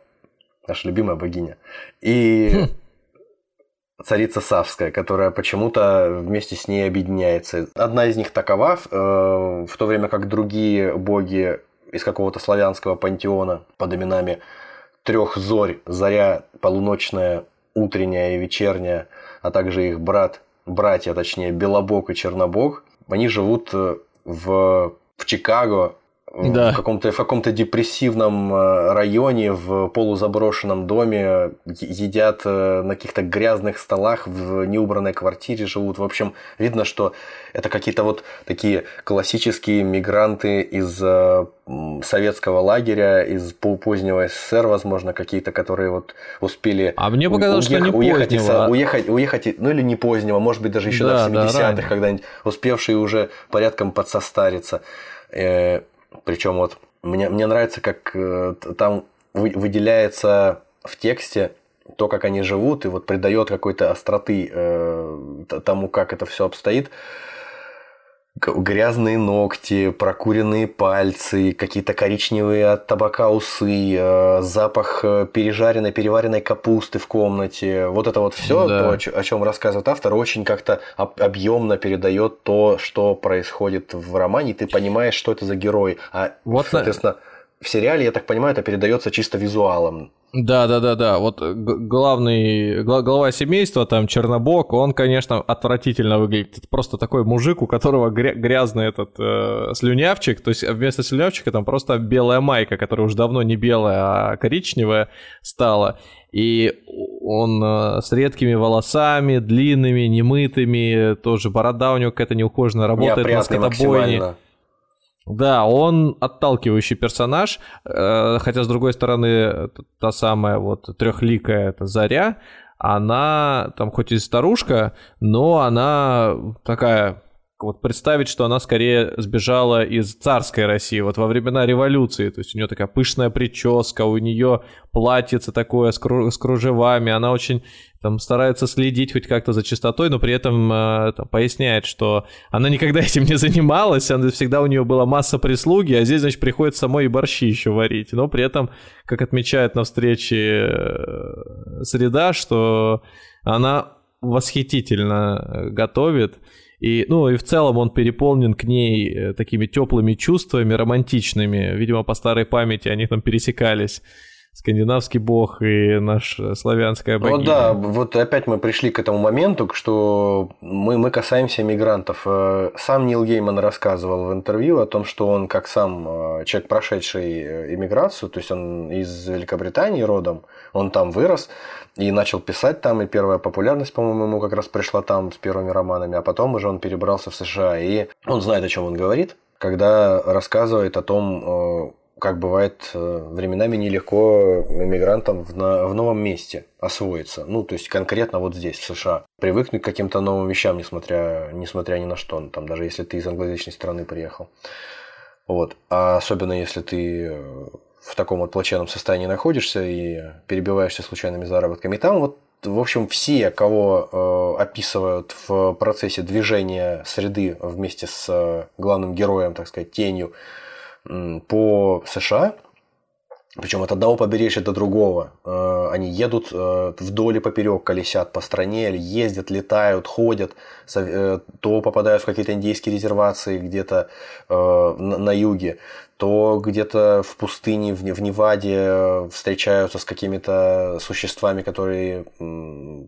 наша любимая богиня, и хм. царица Савская, которая почему-то вместе с ней объединяется. Одна из них такова, э, в то время как другие боги из какого-то славянского пантеона под именами трех зорь, заря полуночная, утренняя и вечерняя, а также их брат, братья, точнее, Белобок и Чернобог, они живут э, в, в Чикаго, да. в каком-то в каком-то депрессивном э, районе в полузаброшенном доме едят э, на каких-то грязных столах в неубранной квартире живут в общем видно что это какие-то вот такие классические мигранты из э, советского лагеря из позднего СССР возможно какие-то которые вот успели а мне показалось уех- что не уехать позднего. уехать уехать ну или не позднего может быть даже еще да, до 70-х да, когда-нибудь успевшие уже порядком подсостариться причем вот мне, мне нравится, как э, там выделяется в тексте то, как они живут, и вот придает какой-то остроты э, тому, как это все обстоит грязные ногти, прокуренные пальцы, какие-то коричневые от табака усы, э, запах э, пережаренной, переваренной капусты в комнате. Вот это вот все, да. то, о чем рассказывает автор, очень как-то объемно передает то, что происходит в романе, и ты понимаешь, что это за герой. А, вот соответственно, в сериале, я так понимаю, это передается чисто визуалом. Да, да, да, да. Вот главный глава семейства, там Чернобок, он, конечно, отвратительно выглядит. Это просто такой мужик, у которого грязный этот э, слюнявчик. То есть вместо слюнявчика там просто белая майка, которая уже давно не белая, а коричневая стала. И он э, с редкими волосами, длинными, немытыми, тоже борода у него какая-то неухоженная, работает на скотобойне. Да, он отталкивающий персонаж, э, хотя с другой стороны та самая вот трехликая это Заря, она там хоть и старушка, но она такая вот представить, что она скорее сбежала из царской России, вот во времена революции, то есть у нее такая пышная прическа, у нее платьице такое с, кру- с кружевами, она очень там старается следить хоть как-то за чистотой, но при этом э, там, поясняет, что она никогда этим не занималась, она, всегда у нее была масса прислуги, а здесь, значит, приходится самой и борщи еще варить, но при этом, как отмечает на встрече э, среда, что она восхитительно готовит, и, ну, и в целом он переполнен к ней э, такими теплыми чувствами, романтичными. Видимо, по старой памяти они там пересекались скандинавский бог и наш славянская богиня. Вот да, вот опять мы пришли к этому моменту, что мы, мы касаемся мигрантов. Э, сам Нил Гейман рассказывал в интервью о том, что он, как сам э, человек, прошедший иммиграцию, то есть он из Великобритании родом, он там вырос, и начал писать там, и первая популярность, по-моему, ему как раз пришла там с первыми романами, а потом уже он перебрался в США, и он знает, о чем он говорит, когда рассказывает о том, э, как бывает э, временами нелегко иммигрантам в, на, в новом месте освоиться. Ну, то есть конкретно вот здесь, в США. Привыкнуть к каким-то новым вещам, несмотря, несмотря ни на что. Ну, там, даже если ты из англоязычной страны приехал. Вот. А особенно если ты э, в таком вот плачевном состоянии находишься и перебиваешься случайными заработками. И там вот в общем, все, кого э, описывают в процессе движения среды вместе с э, главным героем, так сказать, тенью по США, причем от одного побережья до другого. Э, они едут э, вдоль и поперек, колесят по стране, ездят, летают, ходят, э, то попадают в какие-то индейские резервации где-то на юге, то где-то в пустыне, в Неваде встречаются с какими-то существами, которые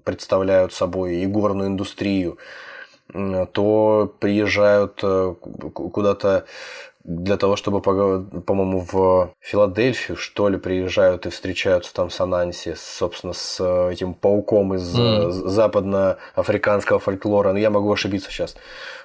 представляют собой и горную индустрию, то приезжают куда-то для того, чтобы, по-моему, в Филадельфию, что ли, приезжают и встречаются там с Ананси, собственно, с э, этим пауком из mm. западноафриканского фольклора. Но ну, я могу ошибиться сейчас.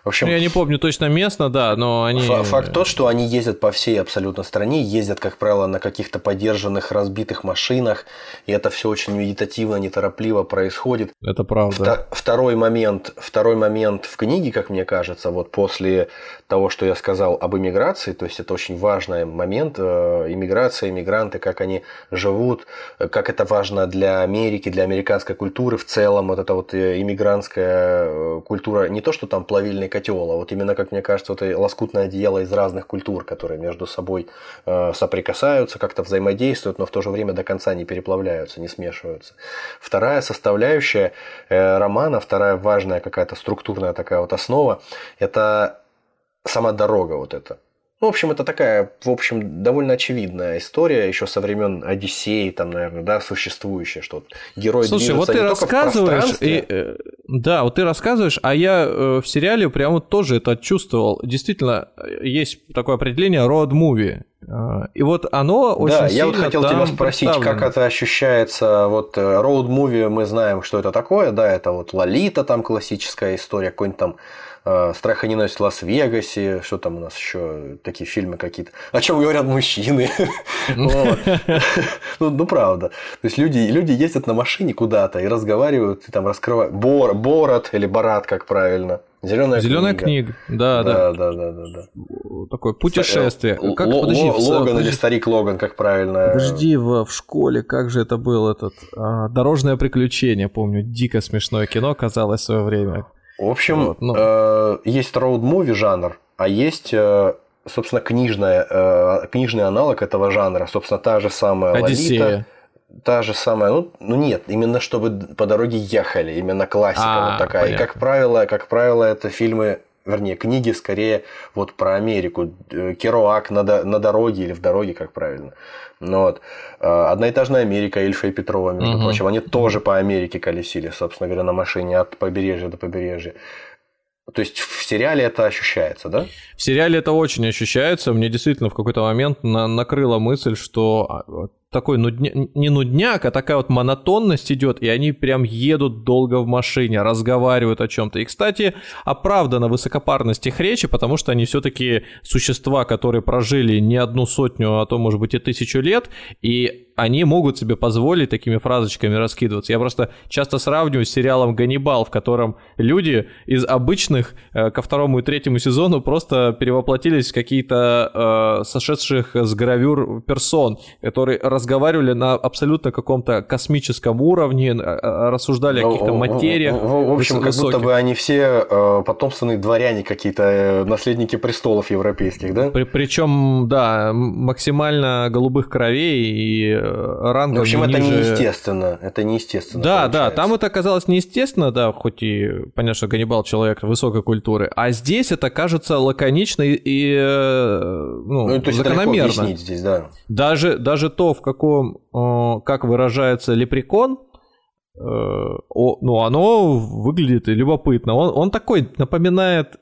В общем, ну, я не помню точно место, да, но они... Факт тот, что они ездят по всей абсолютно стране, ездят, как правило, на каких-то подержанных, разбитых машинах, и это все очень медитативно, неторопливо происходит. Это правда. Второй момент, второй момент в книге, как мне кажется, вот после того, что я сказал об иммиграции, то есть это очень важный момент, э, иммиграция, иммигранты, как они живут, как это важно для Америки, для американской культуры в целом, вот эта вот э, иммигрантская э, культура, не то, что там плавильный котел, а вот именно, как мне кажется, вот лоскутное одеяло из разных культур, которые между собой соприкасаются, как-то взаимодействуют, но в то же время до конца не переплавляются, не смешиваются. Вторая составляющая романа, вторая важная какая-то структурная такая вот основа, это сама дорога вот эта. Ну, в общем, это такая, в общем, довольно очевидная история еще со времен Одиссеи, там, наверное, да, существующая, что герой Слушай, вот ты рассказываешь, и, э, да, вот ты рассказываешь, а я э, в сериале прямо тоже это чувствовал. Действительно, есть такое определение road movie. Э, и вот оно очень Да, я вот хотел тебя спросить, как это ощущается. Вот road movie мы знаем, что это такое, да, это вот Лолита, там классическая история, какой-нибудь там Э, «Страх и ненависть в Лас-Вегасе», что там у нас еще такие фильмы какие-то, о чем говорят мужчины. Ну, ну, правда. То есть люди, ездят на машине куда-то и разговаривают, и там раскрывают. Бор, Борот или Барат, как правильно. Зеленая, Зеленая книга. книга. Да, да, да, да, да, да. Такое путешествие. Как, Л- подожди, Логан или старик Логан, как правильно. Подожди, в, в школе, как же это был этот а, дорожное приключение, помню, дико смешное кино казалось в свое время. В общем, вот, ну... э, есть роуд-муви жанр, а есть, э, собственно, книжная, э, книжный аналог этого жанра. Собственно, та же самая Одиссея. Лолита. Та же самая, ну, ну нет, именно чтобы по дороге ехали, именно классика а, вот такая. Понятно. И как правило, как правило, это фильмы вернее, книги скорее вот про Америку. Э, Керуак на, на дороге или в дороге, как правильно. Ну, вот. А, Одноэтажная Америка Ильфа и Петрова, между угу. прочим, они тоже по Америке колесили, собственно говоря, на машине от побережья до побережья. То есть в сериале это ощущается, да? В сериале это очень ощущается. Мне действительно в какой-то момент на накрыла мысль, что а, такой нудня... не нудняк, а такая вот монотонность идет, и они прям едут долго в машине, разговаривают о чем-то. И, кстати, оправдана высокопарность их речи, потому что они все-таки существа, которые прожили не одну сотню, а то, может быть, и тысячу лет, и они могут себе позволить такими фразочками раскидываться. Я просто часто сравниваю с сериалом «Ганнибал», в котором люди из обычных э, ко второму и третьему сезону просто перевоплотились в какие-то э, сошедших с гравюр персон, которые разговаривали на абсолютно каком-то космическом уровне, э, э, рассуждали о каких-то материях. В, в общем, как будто бы они все э, потомственные дворяне какие-то, наследники престолов европейских, да? При, причем, да, максимально голубых кровей и рангом В общем, ниже... это неестественно. Это неестественно. Да, получается. да, там это оказалось неестественно, да, хоть и, понятно, что Ганнибал человек высокой культуры. А здесь это кажется лаконично и, и ну, ну, то есть закономерно. Это здесь, да. Даже, даже то, в каком, как выражается лепрекон, э, ну, оно выглядит любопытно. Он, он такой напоминает,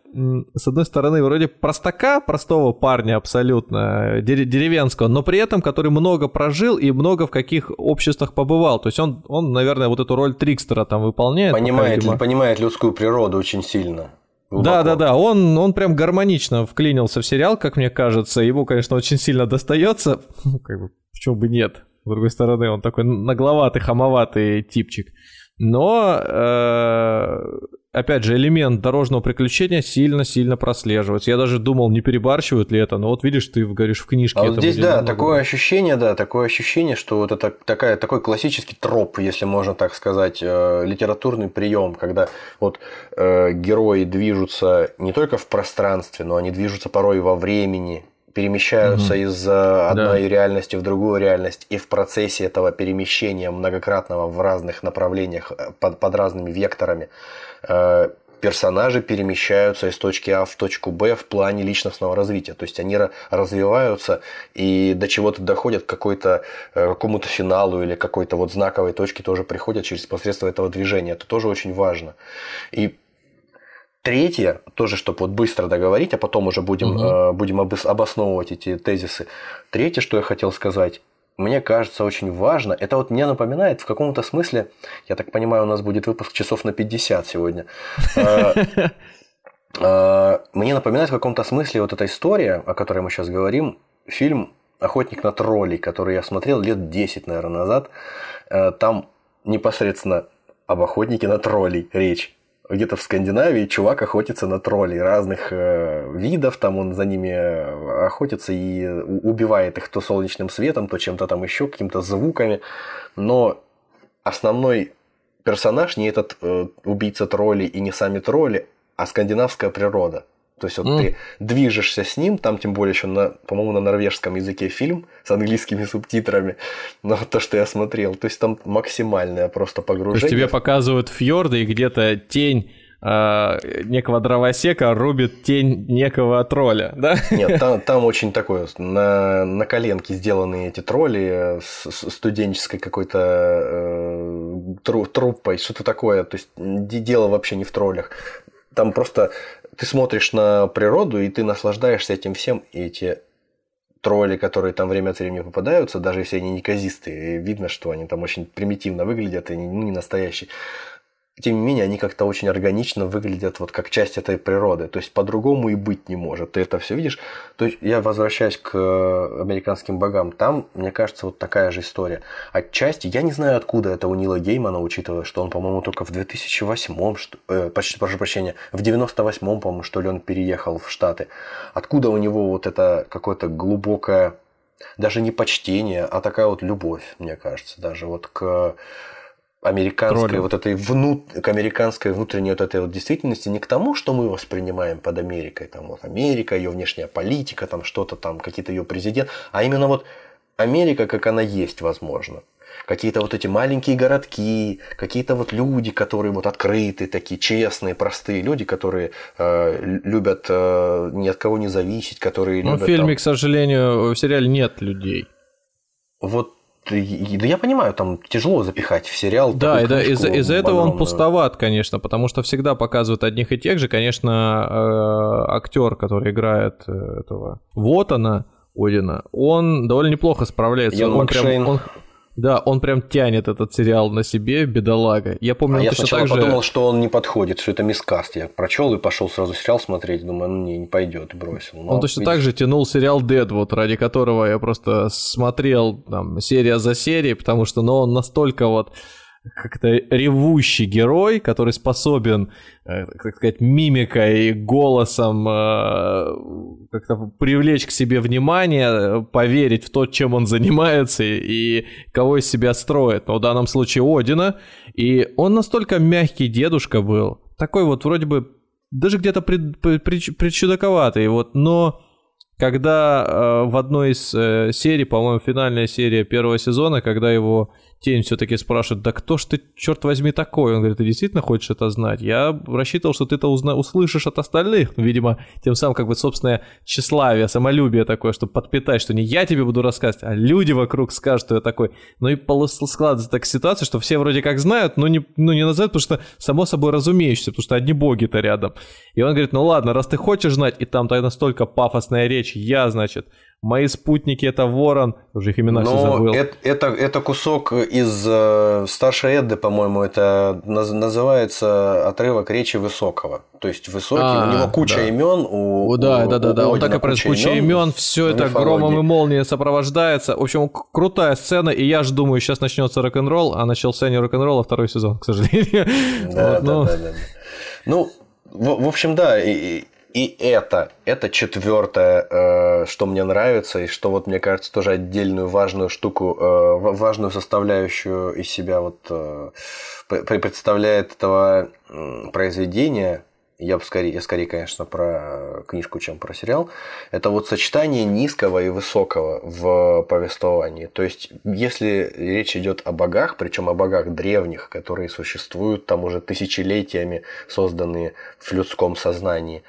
с одной стороны, вроде простака, простого парня абсолютно, деревенского, но при этом, который много прожил и много в каких обществах побывал. То есть он, он наверное, вот эту роль Трикстера там выполняет. Понимает, пока, понимает людскую природу очень сильно. Глубоко. Да, да, да. Он, он прям гармонично вклинился в сериал, как мне кажется. Ему, конечно, очень сильно достается. Почему бы нет? С другой стороны, он такой нагловатый, хамоватый типчик. Но, э, опять же, элемент дорожного приключения сильно-сильно прослеживается. Я даже думал, не перебарщивают ли это, но вот видишь, ты говоришь в книжке. А вот здесь, да, такое ощущение, да, такое ощущение, что вот это такая, такой классический троп, если можно так сказать, э, литературный прием, когда вот э, герои движутся не только в пространстве, но они движутся порой во времени, перемещаются угу. из одной да. реальности в другую реальность, и в процессе этого перемещения многократного в разных направлениях э, под, под разными векторами э, персонажи перемещаются из точки А в точку Б в плане личностного развития. То есть они развиваются и до чего-то доходят к какой-то, э, какому-то финалу или какой-то вот знаковой точке тоже приходят через посредство этого движения. Это тоже очень важно. И Третье, тоже, чтобы вот быстро договорить, а потом уже будем, угу. э, будем обосновывать эти тезисы. Третье, что я хотел сказать, мне кажется очень важно, это вот мне напоминает в каком-то смысле, я так понимаю, у нас будет выпуск часов на 50 сегодня. Э, э, мне напоминает в каком-то смысле вот эта история, о которой мы сейчас говорим, фильм «Охотник на троллей», который я смотрел лет 10, наверное, назад. Э, там непосредственно об охотнике на троллей речь где-то в Скандинавии чувак охотится на троллей разных э, видов, там он за ними э, охотится и убивает их то солнечным светом, то чем-то там еще, какими-то звуками. Но основной персонаж не этот э, убийца троллей и не сами тролли, а скандинавская природа. То есть вот mm. ты движешься с ним, там тем более еще, на, по-моему, на норвежском языке фильм с английскими субтитрами, но то, что я смотрел, то есть там максимальное просто погружение. То есть тебе показывают фьорды и где-то тень э, некого дровосека рубит тень некого тролля, да? Нет, там, там очень такое, на, на коленке сделаны эти тролли с, с студенческой какой-то э, тру, труппой, что-то такое, то есть дело вообще не в троллях. Там просто ты смотришь на природу, и ты наслаждаешься этим всем, и эти тролли, которые там время от времени попадаются, даже если они неказистые, видно, что они там очень примитивно выглядят и ну, не настоящие тем не менее, они как-то очень органично выглядят вот как часть этой природы. То есть по-другому и быть не может. Ты это все видишь. То есть я возвращаюсь к э, американским богам. Там, мне кажется, вот такая же история. Отчасти, я не знаю, откуда это у Нила Геймана, учитывая, что он, по-моему, только в 2008, что, э, почти, прошу прощения, в 98, по-моему, что ли, он переехал в Штаты. Откуда у него вот это какое-то глубокое, даже не почтение, а такая вот любовь, мне кажется, даже вот к американской Тролли. вот этой внут... к американской внутренней вот этой вот действительности не к тому, что мы воспринимаем под Америкой, там вот Америка, ее внешняя политика, там что-то там, какие-то ее президент, а именно вот Америка, как она есть, возможно. какие-то вот эти маленькие городки, какие-то вот люди, которые вот открытые, такие честные, простые люди, которые э, любят э, ни от кого не зависеть, которые ну, любят... в фильме, там... к сожалению, в сериале нет людей. Вот да я понимаю, там тяжело запихать в сериал. Да, и да, из-за из этого он пустоват, конечно, потому что всегда показывают одних и тех же. Конечно, э, актер, который играет э, этого вот она, Одина, он довольно неплохо справляется. Йон он Макшейн. прям, он, да, он прям тянет этот сериал на себе, бедолага. Я помню, а я точно сначала так же... подумал, что он не подходит, что это мискаст. Я прочел и пошел сразу сериал смотреть, думаю, ну не, не пойдет, и бросил. Но, Он точно видишь, так же тянул сериал Deadwood, ради которого я просто смотрел там серия за серией, потому что ну, он настолько вот как-то ревущий герой, который способен, э, как сказать, мимикой и голосом э, как-то привлечь к себе внимание, поверить в то, чем он занимается и кого из себя строит. Но в данном случае Одина. И он настолько мягкий дедушка был, такой вот вроде бы даже где-то пред, пред, предчудаковатый, вот, но когда э, в одной из э, серий, по-моему, финальная серия первого сезона, когда его тень все-таки спрашивает, да кто ж ты, черт возьми, такой? Он говорит, ты действительно хочешь это знать? Я рассчитывал, что ты это узна- услышишь от остальных. Видимо, тем самым как бы собственное тщеславие, самолюбие такое, чтобы подпитать, что не я тебе буду рассказывать, а люди вокруг скажут, что я такой. Ну и складывается такая ситуация, что все вроде как знают, но не, ну, не называют, потому что само собой разумеющееся, потому что одни боги-то рядом. И он говорит, ну ладно, раз ты хочешь знать, и там тогда настолько пафосная речь, я, значит, Мои спутники это Ворон, уже их имена все забыл. Это, это, это кусок из э, старшей Эдды, по-моему, это наз, называется отрывок речи Высокого. То есть Высокий, а, у него куча да. имен, у, у Да, у, да, да, у да. Он так и происходит. Куча имен, имен все это мифологии. громом и молнией сопровождается. В общем, крутая сцена, и я же думаю, сейчас начнется рок-н-ролл, а начался не рок-н-ролл, а второй сезон, к сожалению. Да, вот, да, ну... да, да, да. Ну, в, в общем, да, и, и это, это четвертое, э, что мне нравится, и что вот мне кажется тоже отдельную важную штуку, э, важную составляющую из себя вот э, представляет этого произведения. Я бы скорее, я скорее, конечно, про книжку, чем про сериал. Это вот сочетание низкого и высокого в повествовании. То есть, если речь идет о богах, причем о богах древних, которые существуют там уже тысячелетиями, созданные в людском сознании,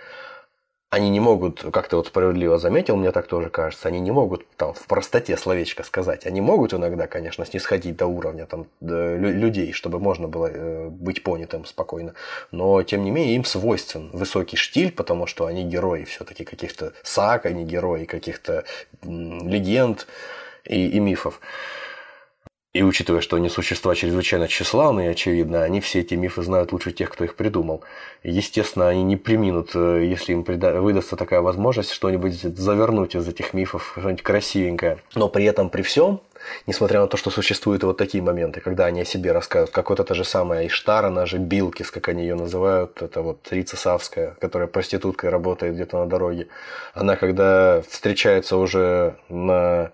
они не могут, как ты вот справедливо заметил, мне так тоже кажется, они не могут там в простоте словечко сказать. Они могут иногда, конечно, снисходить до уровня там, до людей, чтобы можно было э, быть понятым спокойно. Но, тем не менее, им свойствен высокий штиль, потому что они герои все-таки каких-то саг, они герои каких-то легенд и, и мифов. И учитывая, что они существа чрезвычайно тщеславные, очевидно, они все эти мифы знают лучше тех, кто их придумал. Естественно, они не приминут, э, если им выдастся такая возможность, что-нибудь завернуть из этих мифов, что-нибудь красивенькое. Но при этом, при всем, несмотря на то, что существуют вот такие моменты, когда они о себе рассказывают, как вот это же самое Иштар, она же Билкис, как они ее называют, это вот Рица Савская, которая проституткой работает где-то на дороге. Она, когда встречается уже на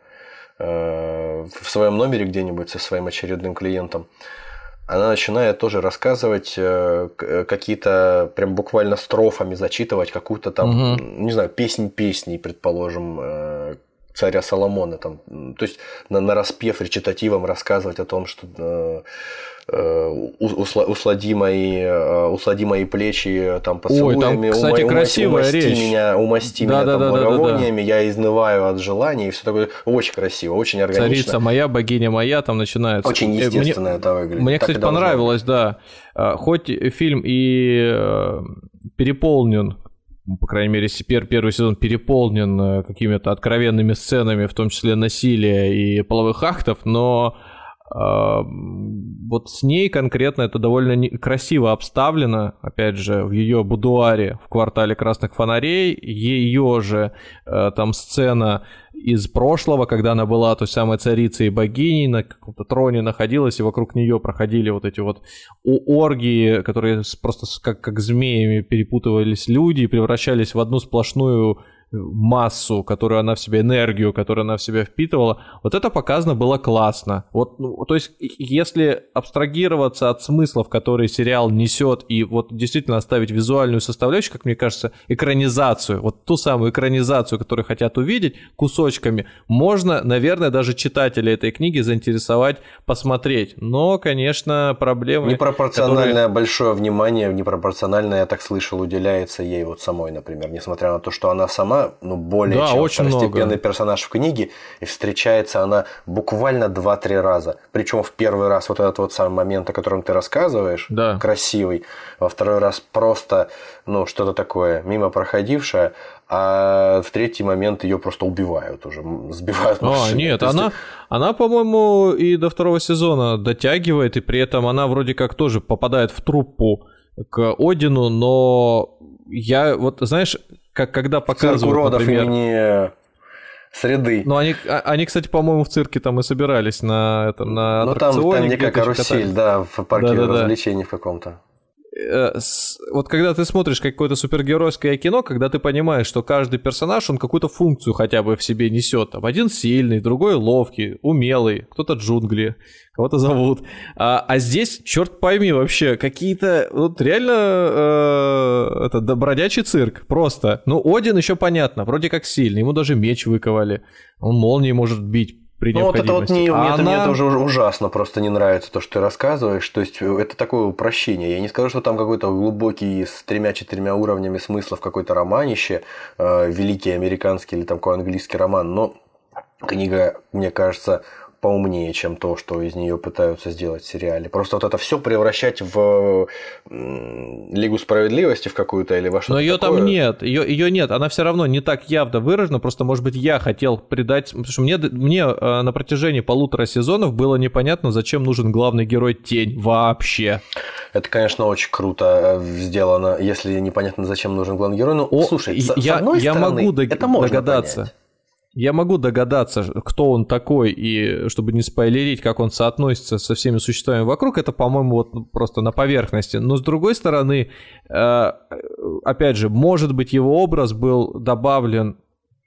в своем номере где-нибудь со своим очередным клиентом, она начинает тоже рассказывать э, какие-то прям буквально строфами зачитывать какую-то там, угу. не знаю, песнь песней, предположим, э, царя Соломона, там, то есть на, на распев речитативом рассказывать о том, что Э, услади мои, э, услади мои плечи там поцелуями, Ой, там, кстати, ума, красивая умасти речь. меня, умасти да, меня да, там да, благовониями, да, да, я изнываю от желания и все такое. Очень красиво, очень органично. Царица моя, богиня моя, там начинается. Очень э, естественно мне, это выглядит. Мне, кстати, понравилось, да. Хоть фильм и переполнен по крайней мере, первый сезон переполнен какими-то откровенными сценами, в том числе насилия и половых актов, но вот с ней конкретно это довольно красиво обставлено, опять же, в ее будуаре в квартале красных фонарей, ее же э, там сцена из прошлого, когда она была той самой царицей и богиней, на каком-то троне находилась, и вокруг нее проходили вот эти вот оргии, которые просто как, как змеями перепутывались люди и превращались в одну сплошную массу, которую она в себя, энергию, которую она в себя впитывала, вот это показано было классно. Вот, ну, то есть, если абстрагироваться от смыслов, которые сериал несет, и вот действительно оставить визуальную составляющую, как мне кажется, экранизацию, вот ту самую экранизацию, которую хотят увидеть, кусочками, можно, наверное, даже читателя этой книги заинтересовать, посмотреть. Но, конечно, проблемы... Непропорциональное которые... большое внимание, непропорциональное, я так слышал, уделяется ей вот самой, например, несмотря на то, что она сама ну, более да, чем очень второстепенный много. персонаж в книге, и встречается она буквально 2-3 раза. Причем в первый раз вот этот вот самый момент, о котором ты рассказываешь, да. красивый, во второй раз просто, ну, что-то такое мимо проходившее, а в третий момент ее просто убивают уже, сбивают машину. А, нет, она, она, по-моему, и до второго сезона дотягивает, и при этом она вроде как тоже попадает в труппу к Одину, но я вот, знаешь, как когда показывают, Цирк уродов например... имени среды. Ну, они, а, они, кстати, по-моему, в цирке там и собирались на этом, на Ну, там, там некая карусель, да, в парке да, да, развлечений да. в каком-то. Э, вот когда ты смотришь какое-то супергеройское кино, когда ты понимаешь, что каждый персонаж, он какую-то функцию хотя бы в себе несет. Там один сильный, другой ловкий, умелый, кто-то джунгли, кого-то зовут. А, а здесь, черт пойми, вообще какие-то, вот реально, э, это бродячий цирк, просто. Ну, Один еще понятно, вроде как сильный, ему даже меч выковали, он молнией может бить при ну, вот это вот не, а это, она... мне это уже ужасно просто не нравится, то, что ты рассказываешь. То есть, э, это такое упрощение. Я не скажу, что там какой-то глубокий с тремя-четырьмя уровнями смысла в какой-то романище, э, великий американский или там какой английский роман, но книга, мне кажется, поумнее, чем то, что из нее пытаются сделать в сериале. Просто вот это все превращать в Лигу справедливости в какую-то или во что-то. Но ее такое. там нет, ее, ее нет, она все равно не так явно выражена, просто, может быть, я хотел придать, потому что мне, мне э, на протяжении полутора сезонов было непонятно, зачем нужен главный герой Тень вообще. Это, конечно, очень круто э, сделано, если непонятно, зачем нужен главный герой. Ну, О, слушай, я, с одной я стороны, могу дог- это можно догадаться. Понять. Я могу догадаться, кто он такой, и чтобы не спойлерить, как он соотносится со всеми существами вокруг, это, по-моему, вот просто на поверхности. Но с другой стороны, э, опять же, может быть, его образ был добавлен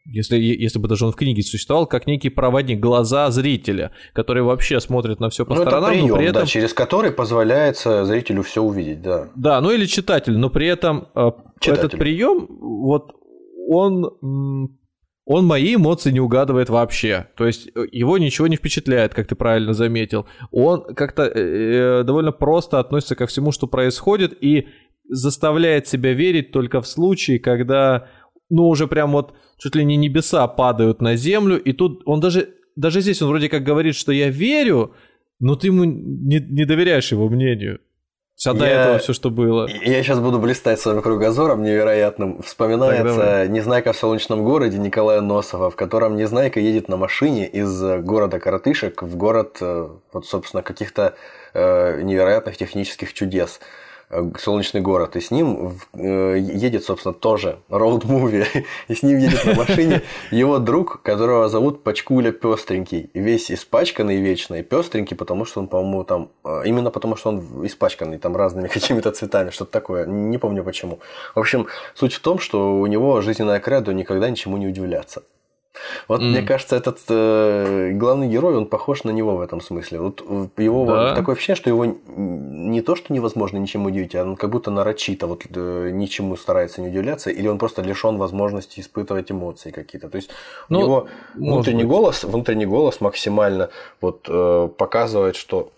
если, если бы даже он в книге существовал, как некий проводник, глаза зрителя, который вообще смотрит на все по ну, сторонам, это прием, но при этом... да, через который позволяется зрителю все увидеть, да. Да, ну или читатель, но при этом э, читатель. этот прием, вот он он мои эмоции не угадывает вообще. То есть э, его ничего не впечатляет, как ты правильно заметил. Он как-то э, э, довольно просто относится ко всему, что происходит, и заставляет себя верить только в случае, когда, ну, уже прям вот чуть ли не небеса падают на землю, и тут он даже, даже здесь он вроде как говорит, что я верю, но ты ему не, не доверяешь его мнению. Вся до я, этого все, что было. Я сейчас буду блистать своим кругозором невероятным. Вспоминается «Незнайка в солнечном городе» Николая Носова, в котором Незнайка едет на машине из города Коротышек в город, э, вот, собственно, каких-то э, невероятных технических чудес. Э, солнечный город, и с ним э, едет, собственно, тоже роуд-муви, и с ним едет на машине его друг, которого зовут Пачкуля Пестренький, весь испачканный вечно, и пестренький, потому что он, по-моему, там, э, именно потому что он испачканный там разными какими-то цветами, что-то такое, не помню почему. В общем, суть в том, что у него жизненная кредо никогда ничему не удивляться. Вот mm. мне кажется, этот э, главный герой, он похож на него в этом смысле. Вот его да. такое ощущение, что его не то, что невозможно ничему удивить, а он как будто нарочито вот э, ничему старается не удивляться, или он просто лишен возможности испытывать эмоции какие-то. То есть ну, у него внутренний быть. голос, внутренний голос максимально вот э, показывает, что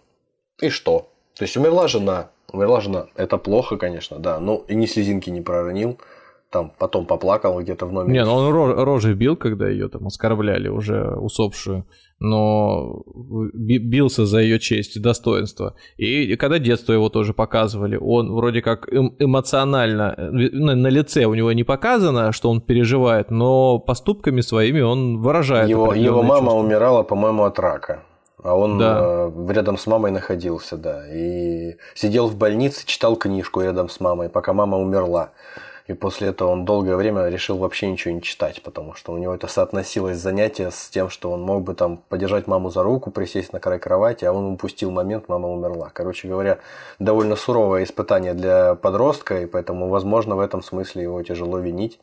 и что. То есть умерла жена, умерла жена. Это плохо, конечно, да, но и ни слезинки не проронил там потом поплакал где-то в номере. Не, ну он рожей бил, когда ее там оскорбляли уже усопшую, но бился за ее честь и достоинство. И когда детство его тоже показывали, он вроде как эм эмоционально, на лице у него не показано, что он переживает, но поступками своими он выражает. Его, его мама чувства. умирала, по-моему, от рака. А он да. э, рядом с мамой находился, да. И сидел в больнице, читал книжку рядом с мамой, пока мама умерла. И после этого он долгое время решил вообще ничего не читать, потому что у него это соотносилось занятие с тем, что он мог бы там подержать маму за руку, присесть на край кровати, а он упустил момент, мама умерла. Короче говоря, довольно суровое испытание для подростка, и поэтому, возможно, в этом смысле его тяжело винить.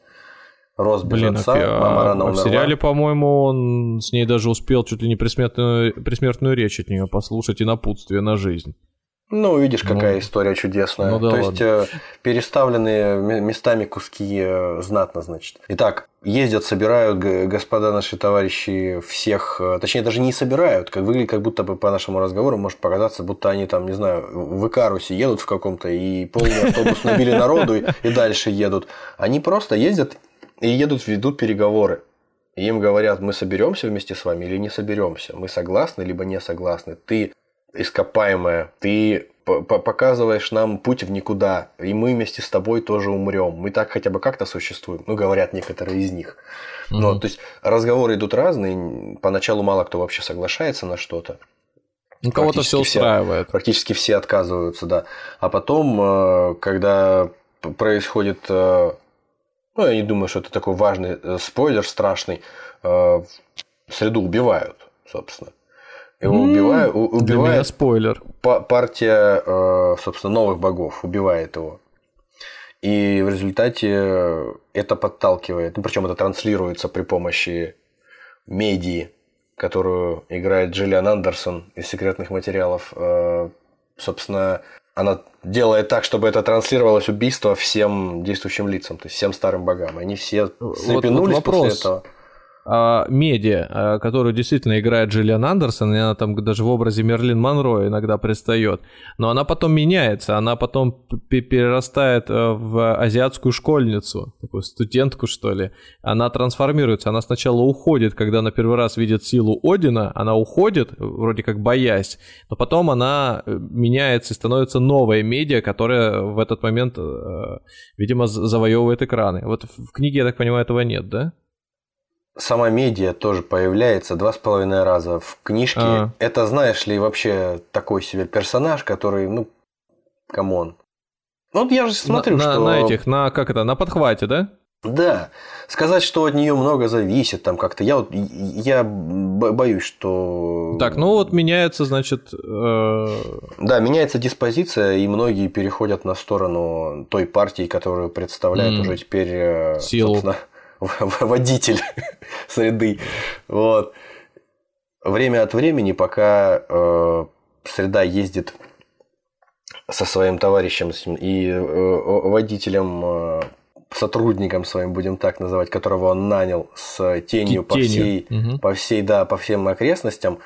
рос без Блин, отца, а, мама рано в умерла. сериале, по-моему, он с ней даже успел чуть ли не присмертную, присмертную речь от нее послушать и напутствие на жизнь. Ну, видишь, какая Ну, история чудесная. ну да То есть э, переставленные местами куски э, знатно, значит. Итак, ездят, собирают господа наши товарищи всех, э, точнее даже не собирают, как выглядит, как будто бы по нашему разговору может показаться, будто они там, не знаю, в Икарусе едут в каком-то и полный автобус набили народу и, и дальше едут. Они просто ездят и едут, ведут переговоры. И им говорят, мы соберемся вместе с вами или не соберемся. Мы согласны, либо не согласны. Ты ископаемая, ты показываешь нам путь в никуда, и мы вместе с тобой тоже умрем. Мы так хотя бы как-то существуем. Ну, говорят некоторые из них. Но, Мгм. то есть разговоры идут разные. Поначалу мало кто вообще соглашается на что-то. Ну, кого-то все устраивает. Практически все отказываются, да. А потом, э, когда происходит, э, ну, я не думаю, что это такой важный э, спойлер страшный, среду убивают, собственно. Его М, убивают, у- Для меня убивает спойлер. па- партия, э, собственно, новых богов убивает его. И в результате это подталкивает, ну, причем это транслируется при помощи медии, которую играет Джиллиан Андерсон из секретных материалов. Э, Собственно, она делает так, чтобы это транслировалось убийство всем действующим лицам, то есть всем старым богам. Они все Вот- слепенулись вот после вопрос. этого. А, медиа, которую действительно играет Джиллиан Андерсон, и она там даже в образе Мерлин Монро иногда пристает, но она потом меняется, она потом перерастает э, в азиатскую школьницу, такую студентку, что ли. Она трансформируется, она сначала уходит, когда она первый раз видит силу Одина, она уходит, вроде как боясь, но потом она э, меняется и становится новая медиа, которая в этот момент, э, видимо, завоевывает экраны. Вот в книге, я так понимаю, этого нет, да? Сама медиа тоже появляется два с половиной раза в книжке. А. Это, знаешь ли, вообще такой себе персонаж, который, ну, come on. Ну, вот я же смотрю, на, что... на этих, на как это, на подхвате, да? Да, сказать, что от нее много зависит, там как-то, я вот, я бо- боюсь, что... Так, ну вот меняется, значит, э, Да, меняется диспозиция, и многие переходят на сторону той партии, которую представляет М. уже теперь, э, Силу. водитель среды. Вот. Время от времени, пока э, среда ездит со своим товарищем и э, водителем, э, сотрудником своим, будем так называть, которого он нанял с тенью по тенью. всей Мгм. по всей, да, по всем окрестностям,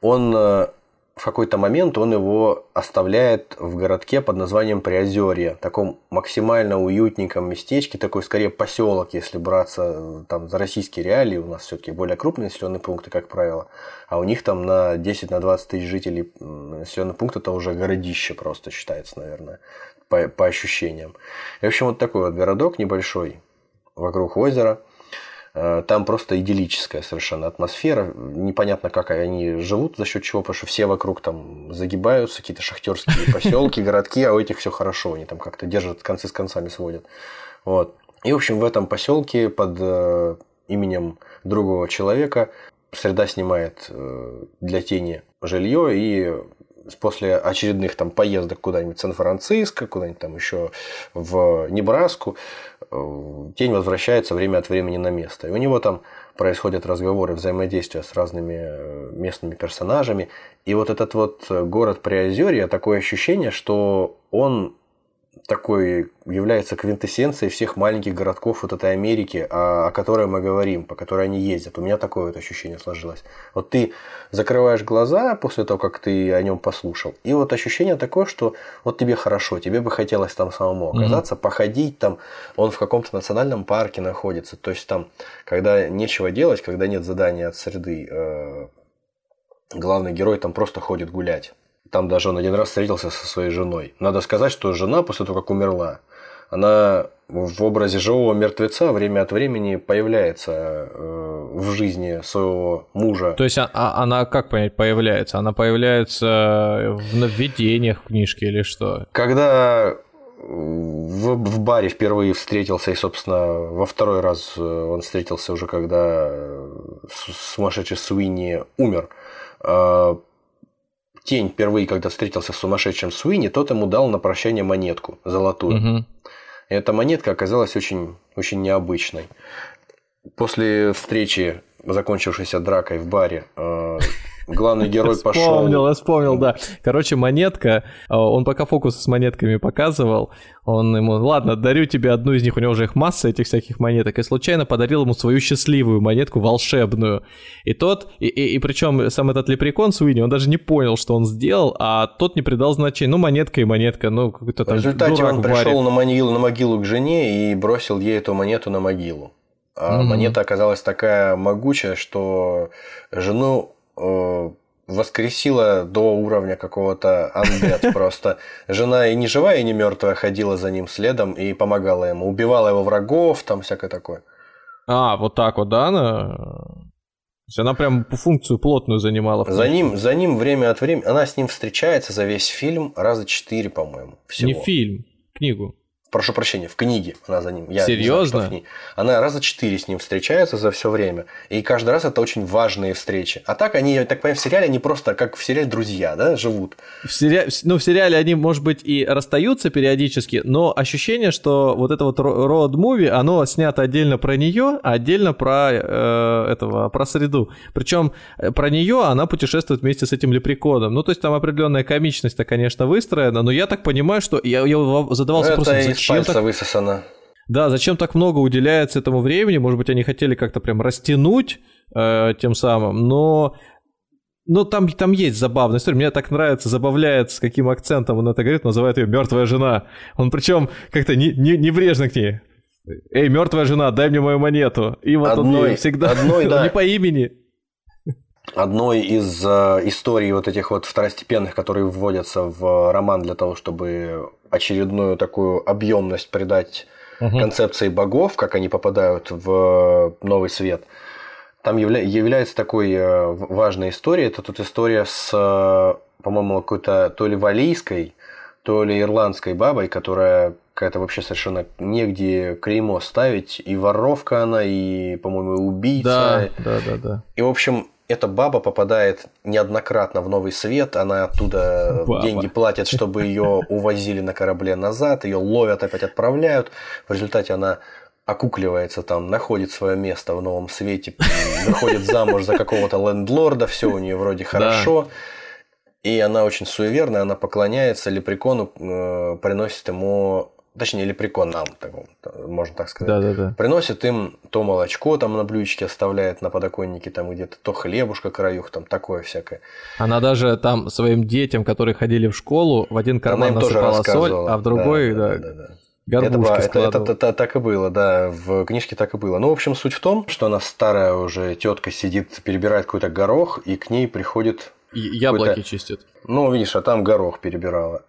он э, в какой-то момент он его оставляет в городке под названием Приозерье, таком максимально уютненьком местечке, такой скорее поселок, если браться э, там за российские реалии, у нас все-таки более крупные населенные пункты, как правило, а у них там на 10-20 тысяч жителей населенный пункт это уже городище просто считается, наверное, по, по ощущениям. И, в общем, вот такой вот городок небольшой вокруг озера. Э, Там просто идиллическая совершенно атмосфера. Непонятно, как они живут, за счет чего, потому что все вокруг там загибаются, какие-то шахтерские поселки, городки, а у этих все хорошо, они там как-то держат, концы с концами сводят. Вот. И, в общем, в этом поселке под э, именем другого человека среда снимает э, для тени жилье и после очередных там поездок куда-нибудь в Сан-Франциско, куда-нибудь там еще в Небраску, э, тень возвращается время от времени на место. И у него там происходят разговоры, взаимодействия с разными э, местными персонажами. И вот этот вот город Приозерье, такое ощущение, что он такой является квинтэссенцией всех маленьких городков вот этой Америки, о, о которой мы говорим, по которой они ездят. У меня такое вот ощущение сложилось. Вот ты закрываешь глаза после того, как ты о нем послушал, и вот ощущение такое, что вот тебе хорошо, тебе бы хотелось там самому оказаться, походить там, он в каком-то национальном парке находится, то есть там, когда нечего делать, когда нет задания от среды, э, главный герой там просто ходит гулять. Там даже он один раз встретился со своей женой. Надо сказать, что жена после того, как умерла, она в образе живого мертвеца время от времени появляется э, в жизни своего мужа. То есть а- а- она, как понять, появляется? Она появляется в наведениях в книжке или что? Когда в, в баре впервые встретился, и, собственно, во второй раз э, он встретился уже, когда э, с- сумасшедший Суини умер, э, Тень впервые, когда встретился с сумасшедшим Суини, тот ему дал на прощание монетку золотую. И эта монетка оказалась очень, очень необычной. после встречи, закончившейся дракой в баре, э, главный герой пошел. Вспомнил, я вспомнил, да. Короче, монетка, а, он пока фокус с монетками показывал, он ему, ладно, дарю тебе одну из них, у него уже их масса этих всяких монеток, и случайно подарил ему свою счастливую монетку, волшебную. И тот, и, и, и причем сам этот лепрекон Суини, он даже не понял, что он сделал, а тот не придал значения. Ну, монетка и монетка, ну, какой-то там В результате он пришел на могилу, на могилу к жене и бросил ей эту монету на могилу. А mm-hmm. монета оказалась такая могучая, что жену воскресила до уровня какого-то анбет просто. Жена и не живая, и не мертвая ходила за ним следом и помогала ему. Убивала его врагов, там всякое такое. А, вот так вот, да, она... То есть она прям функцию плотную занимала. За ним, за ним время от времени... Она с ним встречается за весь фильм раза четыре, по-моему, всего. Не фильм, книгу прошу прощения, в книге она за ним. Я Серьезно? Знаю, книге. Она раза четыре с ним встречается за все время. И каждый раз это очень важные встречи. А так они, я так понимаю, в сериале они просто как в сериале друзья, да, живут. В сериале, ну, в сериале они, может быть, и расстаются периодически, но ощущение, что вот это вот роуд-муви, оно снято отдельно про нее, а отдельно про э, этого, про среду. Причем э, про нее она путешествует вместе с этим лепреконом. Ну, то есть там определенная комичность-то, конечно, выстроена, но я так понимаю, что я, я задавался это вопросом, зачем пальца так... высосано. Да, зачем так много уделяется этому времени? Может быть, они хотели как-то прям растянуть э, тем самым, но но там, там есть забавная история. Мне так нравится, забавляет, с каким акцентом он это говорит, называет ее мертвая жена. Он причем как-то не, не, небрежно к ней. Эй, мертвая жена, дай мне мою монету. И вот одной, он всегда одной, да. не по имени. Одной из э, историй вот этих вот второстепенных, которые вводятся в роман для того, чтобы очередную такую объемность придать угу. концепции богов, как они попадают в новый свет. Там явля- является такой э, важной историей. Это тут история с, э, по-моему, какой-то то ли валийской, то ли ирландской бабой, которая какая-то вообще совершенно негде клеймо ставить. И воровка она, и, по-моему, убийца. Да, да, да, да. И, в общем, эта баба попадает неоднократно в новый свет, она оттуда баба. деньги платит, чтобы ее увозили на корабле назад, ее ловят, опять отправляют. В результате она окукливается там, находит свое место в новом свете, выходит замуж за какого-то лендлорда, все у нее вроде хорошо. И она очень суеверная, она поклоняется лепрекону, э, приносит ему точнее, лепрекон нам, можно так сказать, да, да, да. приносит им то молочко там на блюдечке оставляет на подоконнике там где-то, то хлебушка краюх, там такое всякое. Она даже там своим детям, которые ходили в школу, в один карман насыпала соль, а в другой, да, да, да, да. Горбушки это, это, это, это так и было, да, в книжке так и было. Ну, в общем, суть в том, что она старая уже тетка сидит, перебирает какой-то горох, и к ней приходит... Яблоки чистит. Ну, видишь, а там горох перебирала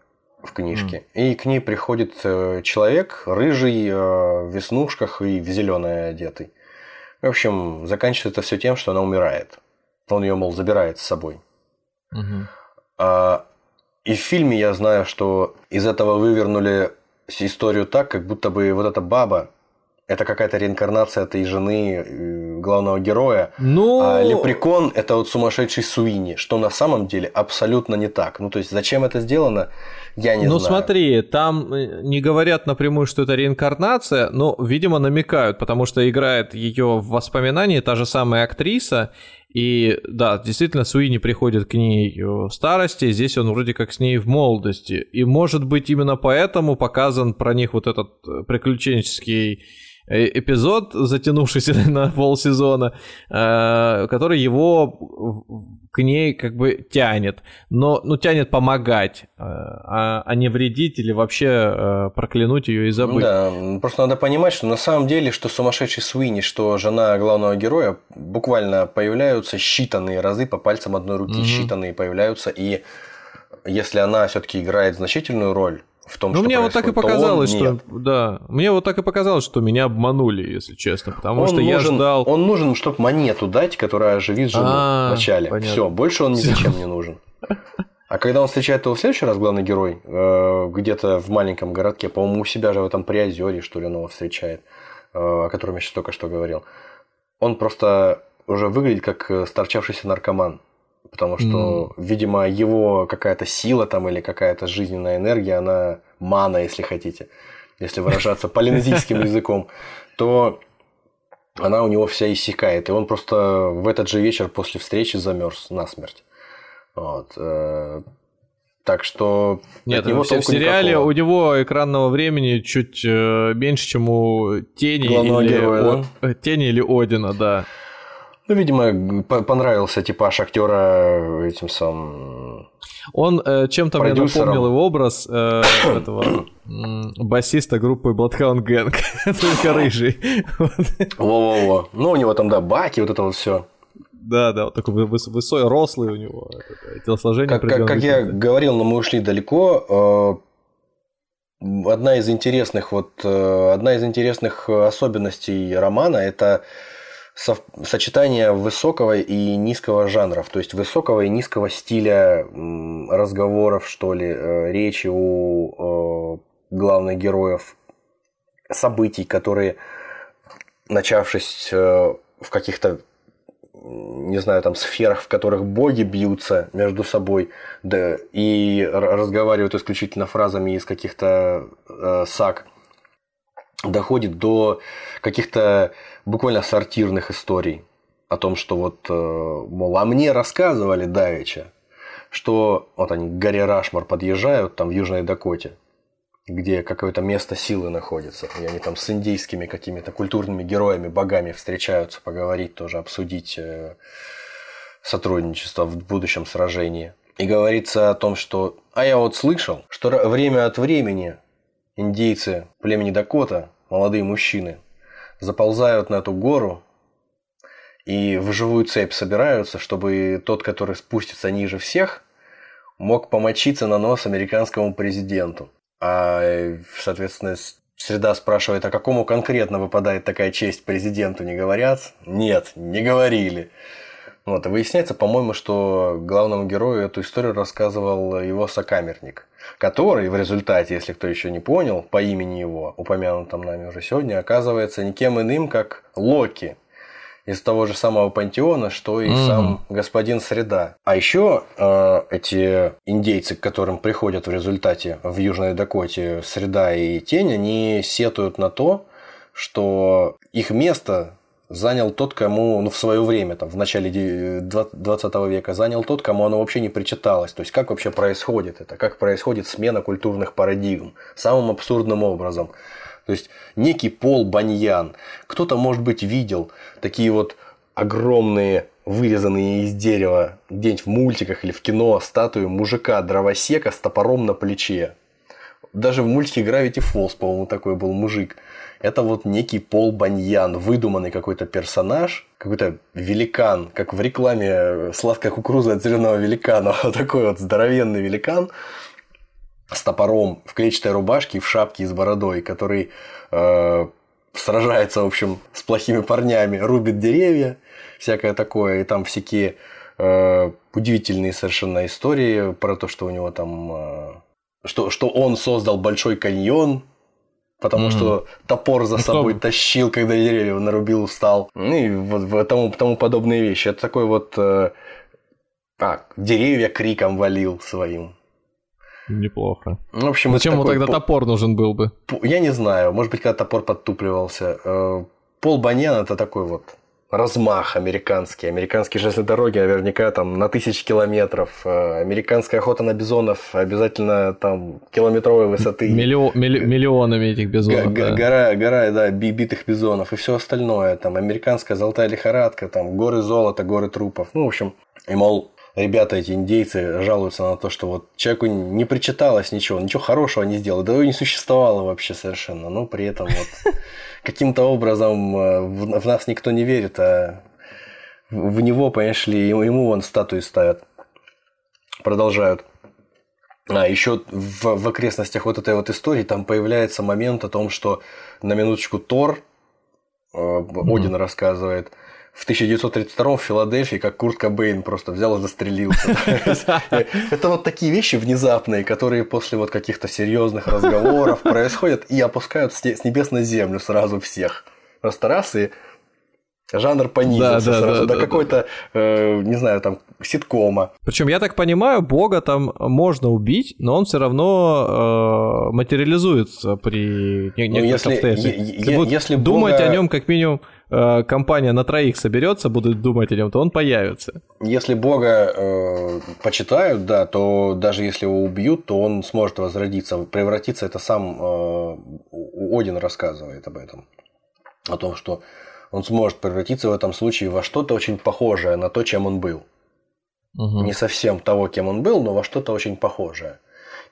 в книжке. Mm. И к ней приходит э, человек, рыжий, э, в веснушках и в зеленое одетый. В общем, заканчивается это все тем, что она умирает. Он ее, мол, забирает с собой. Mm-hmm. А, и в фильме я знаю, что из этого вывернули историю так, как будто бы вот эта баба это какая-то реинкарнация этой жены э, главного героя. Ну... А Лепрекон – это вот сумасшедший Суини, что на самом деле абсолютно не так. Ну, то есть, зачем это сделано, я не ну, знаю. Ну, смотри, там э, не говорят напрямую, что это реинкарнация, но, видимо, намекают, потому что играет ее в воспоминании та же самая актриса, и да, действительно, Суини приходит к ней в старости, здесь он вроде как с ней в молодости. И может быть именно поэтому показан про них вот этот э, приключенческий Э, эпизод, затянувшийся на полсезона, э, который его к ней как бы тянет, но ну тянет помогать, э, а, а не вредить или вообще проклянуть ее и забыть. Да, просто надо понимать, что на самом деле, что сумасшедший Суини, что жена главного героя буквально появляются считанные разы по пальцам одной руки, угу. считанные появляются, и если она все-таки играет значительную роль в том, ну, что мне вот так и показалось, что да, мне вот так и показалось, что меня обманули, если честно, потому он что нужен, я ждал. Он нужен, чтобы монету дать, которая оживит жену а, в начале. Все, больше он ни зачем не нужен. А когда он встречает его в следующий раз, главный герой, э, где-то в маленьком городке, по-моему, у себя же в этом Приозере, что ли, он его встречает, э, о котором я сейчас только что говорил, он просто уже выглядит как э, старчавшийся наркоман потому что, mm. видимо, его какая-то сила там или какая-то жизненная энергия, она мана, если хотите, если выражаться полинезийским языком, то она у него вся иссякает. И он просто в этот же вечер после встречи замерз насмерть. Вот. Э, так что нет, него в сериале никакого. у него экранного времени чуть э, меньше, чем у Тени Главного или героя, да? Тени или Одина, да. Ну, видимо, понравился типаж актера этим самым. Он э, чем-то мне напомнил его образ э, этого басиста группы Bloodhound Gang, только рыжий. Во-во-во. Ну, у него там, да, баки, вот это вот все. Да, да, вот такой высокий, рослый у него телосложение. Как, как, как я говорил, но мы ушли далеко. Э, одна из интересных вот э, одна из интересных особенностей романа это сочетание высокого и низкого жанров, то есть высокого и низкого стиля разговоров, что ли, э, речи у главных героев, событий, которые, начавшись в каких-то не знаю, там сферах, в которых боги бьются между собой, да, и разговаривают исключительно фразами из каких-то э, саг, доходит до каких-то буквально сортирных историй о том, что вот, э, мол, а мне рассказывали давеча, что вот они к горе Рашмар подъезжают там в Южной Дакоте, где какое-то место силы находится. И они там с индийскими какими-то культурными героями, богами встречаются, поговорить тоже, обсудить э, сотрудничество в будущем сражении. И говорится о том, что... А я вот слышал, что время от времени индейцы племени Дакота, молодые мужчины, заползают на эту гору и в живую цепь собираются, чтобы тот, который спустится ниже всех, мог помочиться на нос американскому президенту. А, соответственно, среда спрашивает, а какому конкретно выпадает такая честь президенту, не говорят? Нет, не говорили. Вот, и выясняется, по-моему, что главному герою эту историю рассказывал его сокамерник, который в результате, если кто еще не понял, по имени его, упомянутом нами уже сегодня, оказывается никем иным, как Локи, из того же самого пантеона, что и mm-hmm. сам господин Среда. А еще э, эти индейцы, к которым приходят в результате в Южной Дакоте Среда и Тень, они сетуют на то, что их место занял тот, кому ну, в свое время, там, в начале 20 века, занял тот, кому оно вообще не причиталось. То есть, как вообще происходит это, как происходит смена культурных парадигм самым абсурдным образом. То есть некий Пол Баньян. Кто-то, может быть, видел такие вот огромные вырезанные из дерева где-нибудь в мультиках или в кино статуи мужика дровосека с топором на плече. Даже в мультике Gravity Falls, по-моему, такой был мужик. Это вот некий Пол Баньян, выдуманный какой-то персонаж, какой-то великан, как в рекламе «Сладкая кукуруза от зеленого великана». Вот такой вот здоровенный великан, с топором в клетчатой рубашке в шапке и с бородой, который э, сражается, в общем, с плохими парнями, рубит деревья, всякое такое, и там всякие э, удивительные совершенно истории про то, что у него там, э, что, что он создал большой каньон, потому mm-hmm. что топор за ну, собой что? тащил, когда деревья нарубил, устал, ну и вот тому, тому подобные вещи. Это такой вот, э, а, деревья криком валил своим. Неплохо. В общем, Зачем ему тогда топор нужен был бы? Я не знаю. Может быть, когда топор подтупливался. Э, Пол Баньян это такой вот размах американский. Американские железные дороги наверняка там на тысячи километров. Э, американская охота на бизонов обязательно там километровой высоты. Миллион, милли, миллионами этих бизонов. Г- да. Гора, гора, да, битых бизонов и все остальное. Там американская золотая лихорадка, там горы золота, горы трупов. Ну, в общем, и мол, ребята, эти индейцы, жалуются на то, что вот человеку не причиталось ничего, ничего хорошего не сделал, да его не существовало вообще совершенно, но при этом вот каким-то образом э, в, нас никто не верит, а в него, понимаешь ли, ему, ему вон статуи ставят. Продолжают. А еще в, в окрестностях вот этой вот истории там появляется момент о том, что на минуточку Тор, э, Один mm-hmm. рассказывает, в 1932 в Филадельфии, как Курт Кобейн просто взял и застрелился. Это вот такие вещи внезапные, которые после вот каких-то серьезных разговоров происходят и опускают с небес на землю сразу всех. Просто раз и Жанр понизился да, сразу да, до да, какой-то, да. Э, не знаю, там, ситкома. Причем, я так понимаю, бога там можно убить, но он все равно э, материализуется при некоторых ну, если, обстоятельствах. Если думать бога... о нем как минимум э, компания на троих соберется, будут думать о нем, то он появится. Если бога э, почитают, да, то даже если его убьют, то он сможет возродиться, превратиться. Это сам э, Один рассказывает об этом. О том, что он сможет превратиться в этом случае во что-то очень похожее на то, чем он был. Угу. Не совсем того, кем он был, но во что-то очень похожее.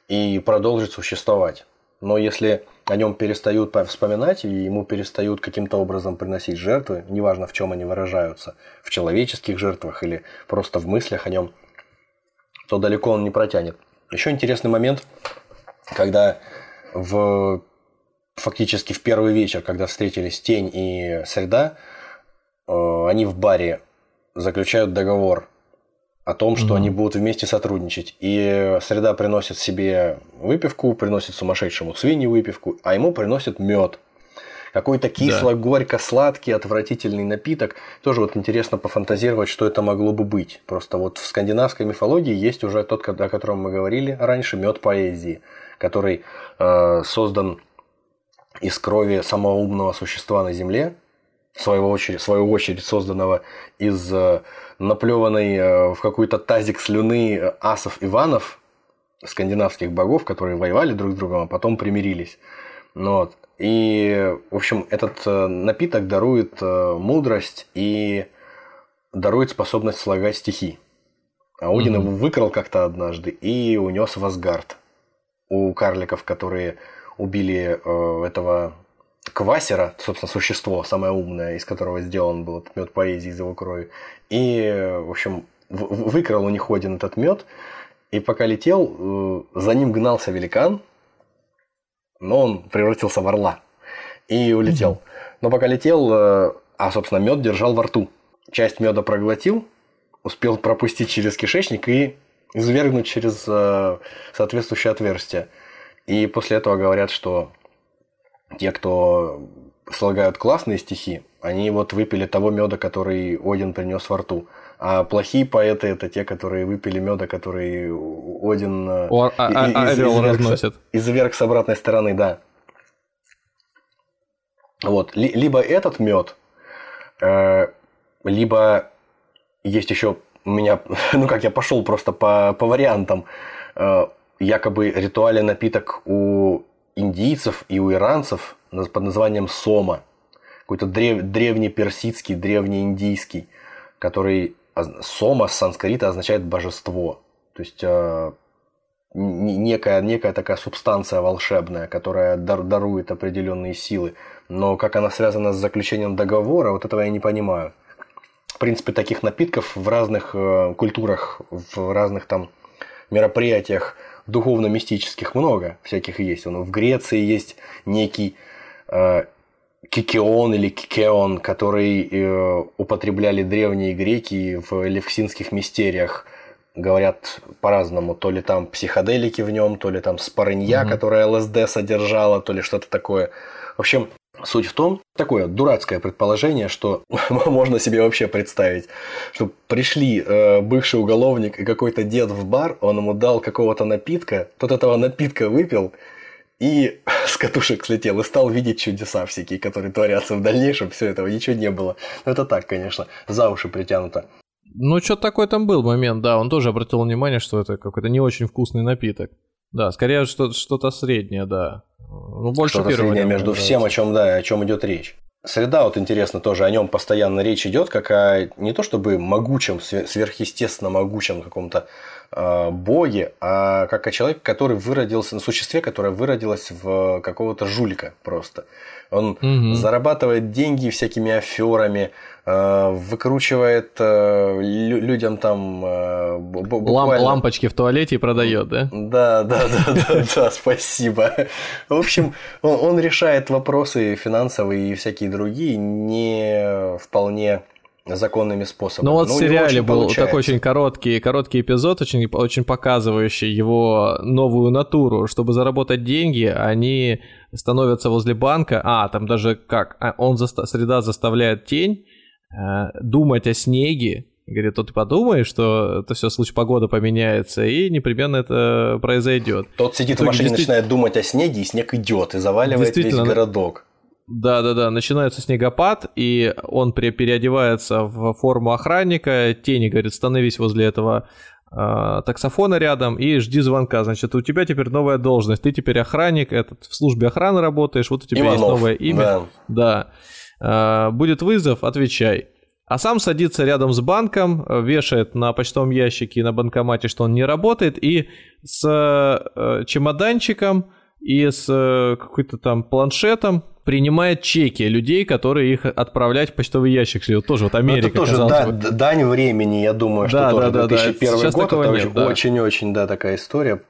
И продолжить существовать. Но если о нем перестают вспоминать, и ему перестают каким-то образом приносить жертвы, неважно в чем они выражаются, в человеческих жертвах или просто в мыслях о нем, то далеко он не протянет. Еще интересный момент, когда в фактически в первый вечер, когда встретились Тень и Среда, э, они в баре заключают договор о том, что mm-hmm. они будут вместе сотрудничать. И Среда приносит себе выпивку, приносит сумасшедшему свиньи выпивку, а ему приносит мед. Какой-то кисло-горько-сладкий, отвратительный напиток. Тоже вот интересно пофантазировать, что это могло бы быть. Просто вот в скандинавской мифологии есть уже тот, о котором мы говорили раньше, мед поэзии, который э, создан из крови самого умного существа на Земле, в свою очередь, в свою очередь созданного из э, наплеванной э, в какой-то тазик слюны э, асов Иванов, скандинавских богов, которые воевали друг с другом, а потом примирились. Ну вот. И, в общем, этот напиток дарует мудрость и дарует способность слагать стихи. А Один mm-hmm. его выкрал как-то однажды и унес в Асгард. У карликов, которые убили э, этого Квасера, собственно, существо, самое умное, из которого сделан был этот мед поэзии из его крови. И, в общем, выкрал у них один этот мед, и пока летел, э, за ним гнался великан, но он превратился в орла и улетел. Но пока летел, э, а, собственно, мед держал во рту. Часть меда проглотил, успел пропустить через кишечник и извергнуть через э, соответствующее отверстие. И после этого говорят, что те, кто слагают классные стихи, они вот выпили того меда, который Один принес во рту. А плохие поэты это те, которые выпили меда, который Один э, О, а, а, из, а, изверг, изверг с обратной стороны, да. Вот. Либо этот мед, э, либо есть еще у меня, ну как я пошел просто по, по вариантам. Э, якобы ритуальный напиток у индийцев и у иранцев под названием сома. Какой-то древ, древний персидский, древний индийский, который сома с санскрита означает божество. То есть э, некая, некая такая субстанция волшебная, которая дар, дарует определенные силы. Но как она связана с заключением договора, вот этого я не понимаю. В принципе, таких напитков в разных э, культурах, в разных там мероприятиях духовно-мистических много всяких есть. В Греции есть некий э, кикеон или кикеон, который э, употребляли древние греки в левксинских мистериях. Говорят по-разному, то ли там психоделики в нем, то ли там спорынья, mm-hmm. которая ЛСД содержала, то ли что-то такое. В общем, Суть в том, такое дурацкое предположение, что можно себе вообще представить, что пришли э, бывший уголовник и какой-то дед в бар, он ему дал какого-то напитка, тот этого напитка выпил и с катушек слетел и стал видеть чудеса всякие, которые творятся в дальнейшем, все этого ничего не было. Но это так, конечно, за уши притянуто. Ну, что такой там был момент, да, он тоже обратил внимание, что это какой-то не очень вкусный напиток. Да, скорее что-то среднее, да. Ну, больше Что-то среднее между нравится. всем, о чем, да, о чем идет речь. Среда, вот интересно тоже, о нем постоянно речь идет, как о не то чтобы могучем, сверхъестественно могучем каком-то э, боге, а как о человеке, который выродился, на существе, которое выродилось в какого-то жулика просто. Он угу. зарабатывает деньги всякими аферами, выкручивает э, людям там э, буквально... лампочки в туалете и продает, да? Да, да, да, да, да, спасибо. В общем, он решает вопросы финансовые и всякие другие не вполне законными способами. Ну вот в сериале был получается. такой очень короткий, короткий эпизод, очень, очень показывающий его новую натуру. Чтобы заработать деньги, они становятся возле банка, а, там даже как, а, он заста- среда заставляет тень э, думать о снеге, Говорит, то ты подумаешь, что это все случай погода поменяется, и непременно это произойдет. Тот сидит в машине, действительно... начинает думать о снеге, и снег идет, и заваливает весь городок. Да, да, да. Начинается снегопад, и он переодевается в форму охранника. Тени, говорит, становись возле этого э, таксофона рядом и жди звонка. Значит, у тебя теперь новая должность. Ты теперь охранник, этот, в службе охраны работаешь, вот у тебя Иванов, есть новое имя. Да. да. Э, будет вызов, отвечай. А сам садится рядом с банком, э, вешает на почтовом ящике и на банкомате, что он не работает, и с э, чемоданчиком и с какой-то там планшетом принимает чеки людей, которые их отправлять в почтовый ящик. Тоже вот Америка. Ну, это тоже да, бы. дань времени, я думаю, что да, тоже да, 2001 да, год. Это очень-очень, да. да, такая история.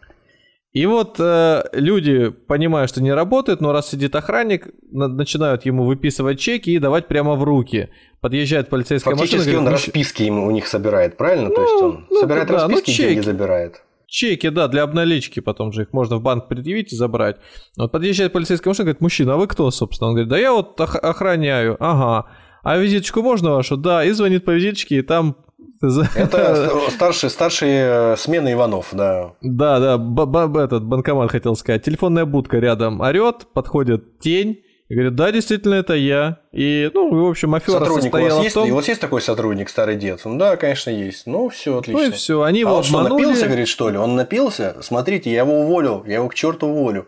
И вот э, люди, понимая, что не работает, но раз сидит охранник, на- начинают ему выписывать чеки и давать прямо в руки. Подъезжает полицейская Фактически машина. Фактически он говорит, расписки ему у них собирает, правильно? Ну, То есть он ну, собирает да, расписки, ну, чеки. деньги забирает. Чеки, да, для обналички потом же их можно в банк предъявить и забрать. Вот подъезжает полицейская машина, говорит, мужчина, а вы кто, собственно? Он говорит, да я вот охраняю, ага. А визиточку можно вашу? Да, и звонит по визиточке, и там это старшие, старшие э, смены Иванов, да. Да, да, б- б- этот банкомат хотел сказать. Телефонная будка рядом орет, подходит тень, и говорит, да, действительно, это я. И, ну, в общем, афера сотрудник состояла у вас есть, в том... У вас есть такой сотрудник, старый дед? Ну, да, конечно, есть. Ну, все отлично. Ну и все, они а его он что, напился, говорит, что ли? Он напился? Смотрите, я его уволил, я его к черту уволю.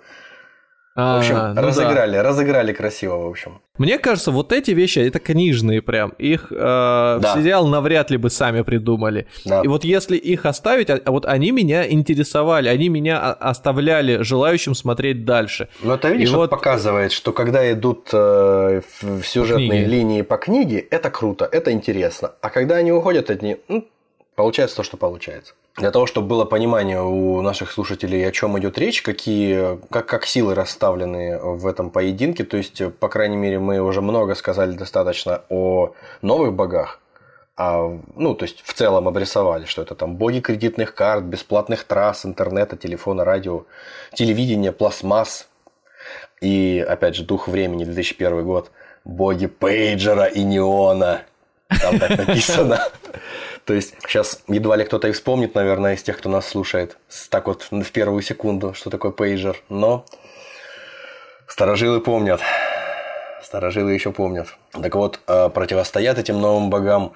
В общем, а, ну разыграли, да. разыграли красиво, в общем. Мне кажется, вот эти вещи, это книжные прям. Их э, да. сериал навряд ли бы сами придумали. Да. И вот если их оставить, а, вот они меня интересовали, они меня оставляли желающим смотреть дальше. Но это, видишь, И вот показывает, что когда идут э, в сюжетные книги. линии по книге, это круто, это интересно. А когда они уходят от них, ну, получается то, что получается. Для того, чтобы было понимание у наших слушателей, о чем идет речь, какие, как, как силы расставлены в этом поединке. То есть, по крайней мере, мы уже много сказали достаточно о новых богах. А, ну, то есть, в целом обрисовали, что это там боги кредитных карт, бесплатных трасс, интернета, телефона, радио, телевидения, пластмасс. И, опять же, дух времени, 2001 год. Боги пейджера и неона. Там так написано. То есть сейчас едва ли кто-то и вспомнит, наверное, из тех, кто нас слушает, так вот в первую секунду, что такое пейджер. Но старожилы помнят. Старожилы еще помнят. Так вот, э, противостоят этим новым богам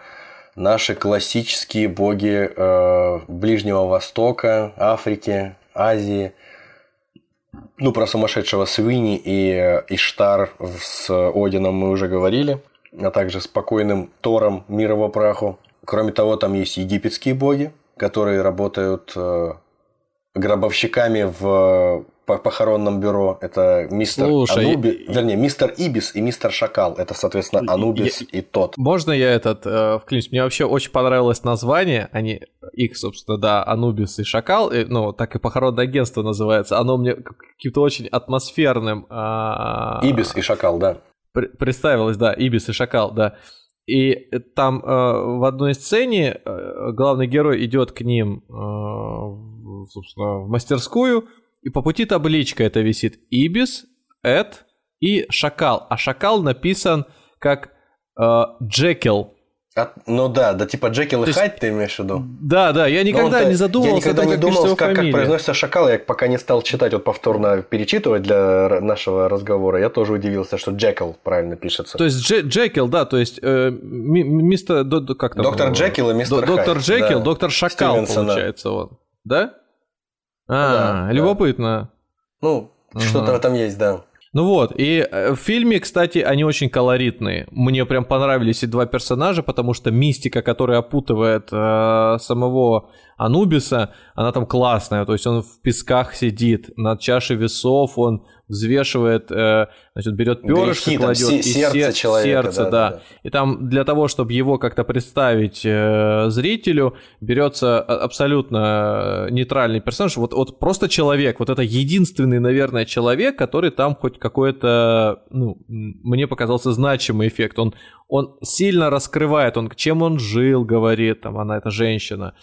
наши классические боги э, Ближнего Востока, Африки, Азии. Ну, про сумасшедшего Свини и э, Иштар с Одином мы уже говорили, а также спокойным Тором мира во праху. Кроме того, там есть египетские боги, которые работают э, гробовщиками в похоронном бюро. Это мистер Слушай, Ануби, вернее, мистер Ибис и мистер Шакал. Это, соответственно, Анубис я, и тот. Можно я этот э, вклинюсь? Мне вообще очень понравилось название. Они, их, собственно, да, Анубис и Шакал, и, ну, так и похоронное агентство называется. Оно мне каким-то очень атмосферным... Э, Ибис и Шакал, да. Представилось, да, Ибис и Шакал, да. И там э, в одной сцене э, главный герой идет к ним, э, собственно, в мастерскую, и по пути табличка это висит Ибис, Эд и Шакал. А Шакал написан как э, Джекил. А, ну да, да типа Джекил и Хайд ты имеешь в виду? Да, да, я никогда не задумывался. Я никогда том, не думал, как, как произносится шакал, я пока не стал читать, вот повторно перечитывать для нашего разговора, я тоже удивился, что Джекил правильно пишется. То есть Дж, Джекил, да, то есть э, мистер, до, как там? Доктор Джекил и мистер Хайд. Доктор Джекил, да. доктор Шакал Стивенсона. получается он, да? А, да, любопытно. Да. Ну, угу. что-то в этом есть, да. Ну вот, и э, в фильме, кстати, они очень колоритные. Мне прям понравились и два персонажа, потому что мистика, которая опутывает э, самого Анубиса, она там классная. То есть он в песках сидит, на чаше весов он взвешивает, э, значит, берет перышко, кладет и сердце, человека, сердце да, да. да. И там для того, чтобы его как-то представить э, зрителю, берется абсолютно нейтральный персонаж, вот, вот просто человек, вот это единственный, наверное, человек, который там хоть какой-то, ну, мне показался значимый эффект. Он, он сильно раскрывает, он чем он жил, говорит, там она, эта женщина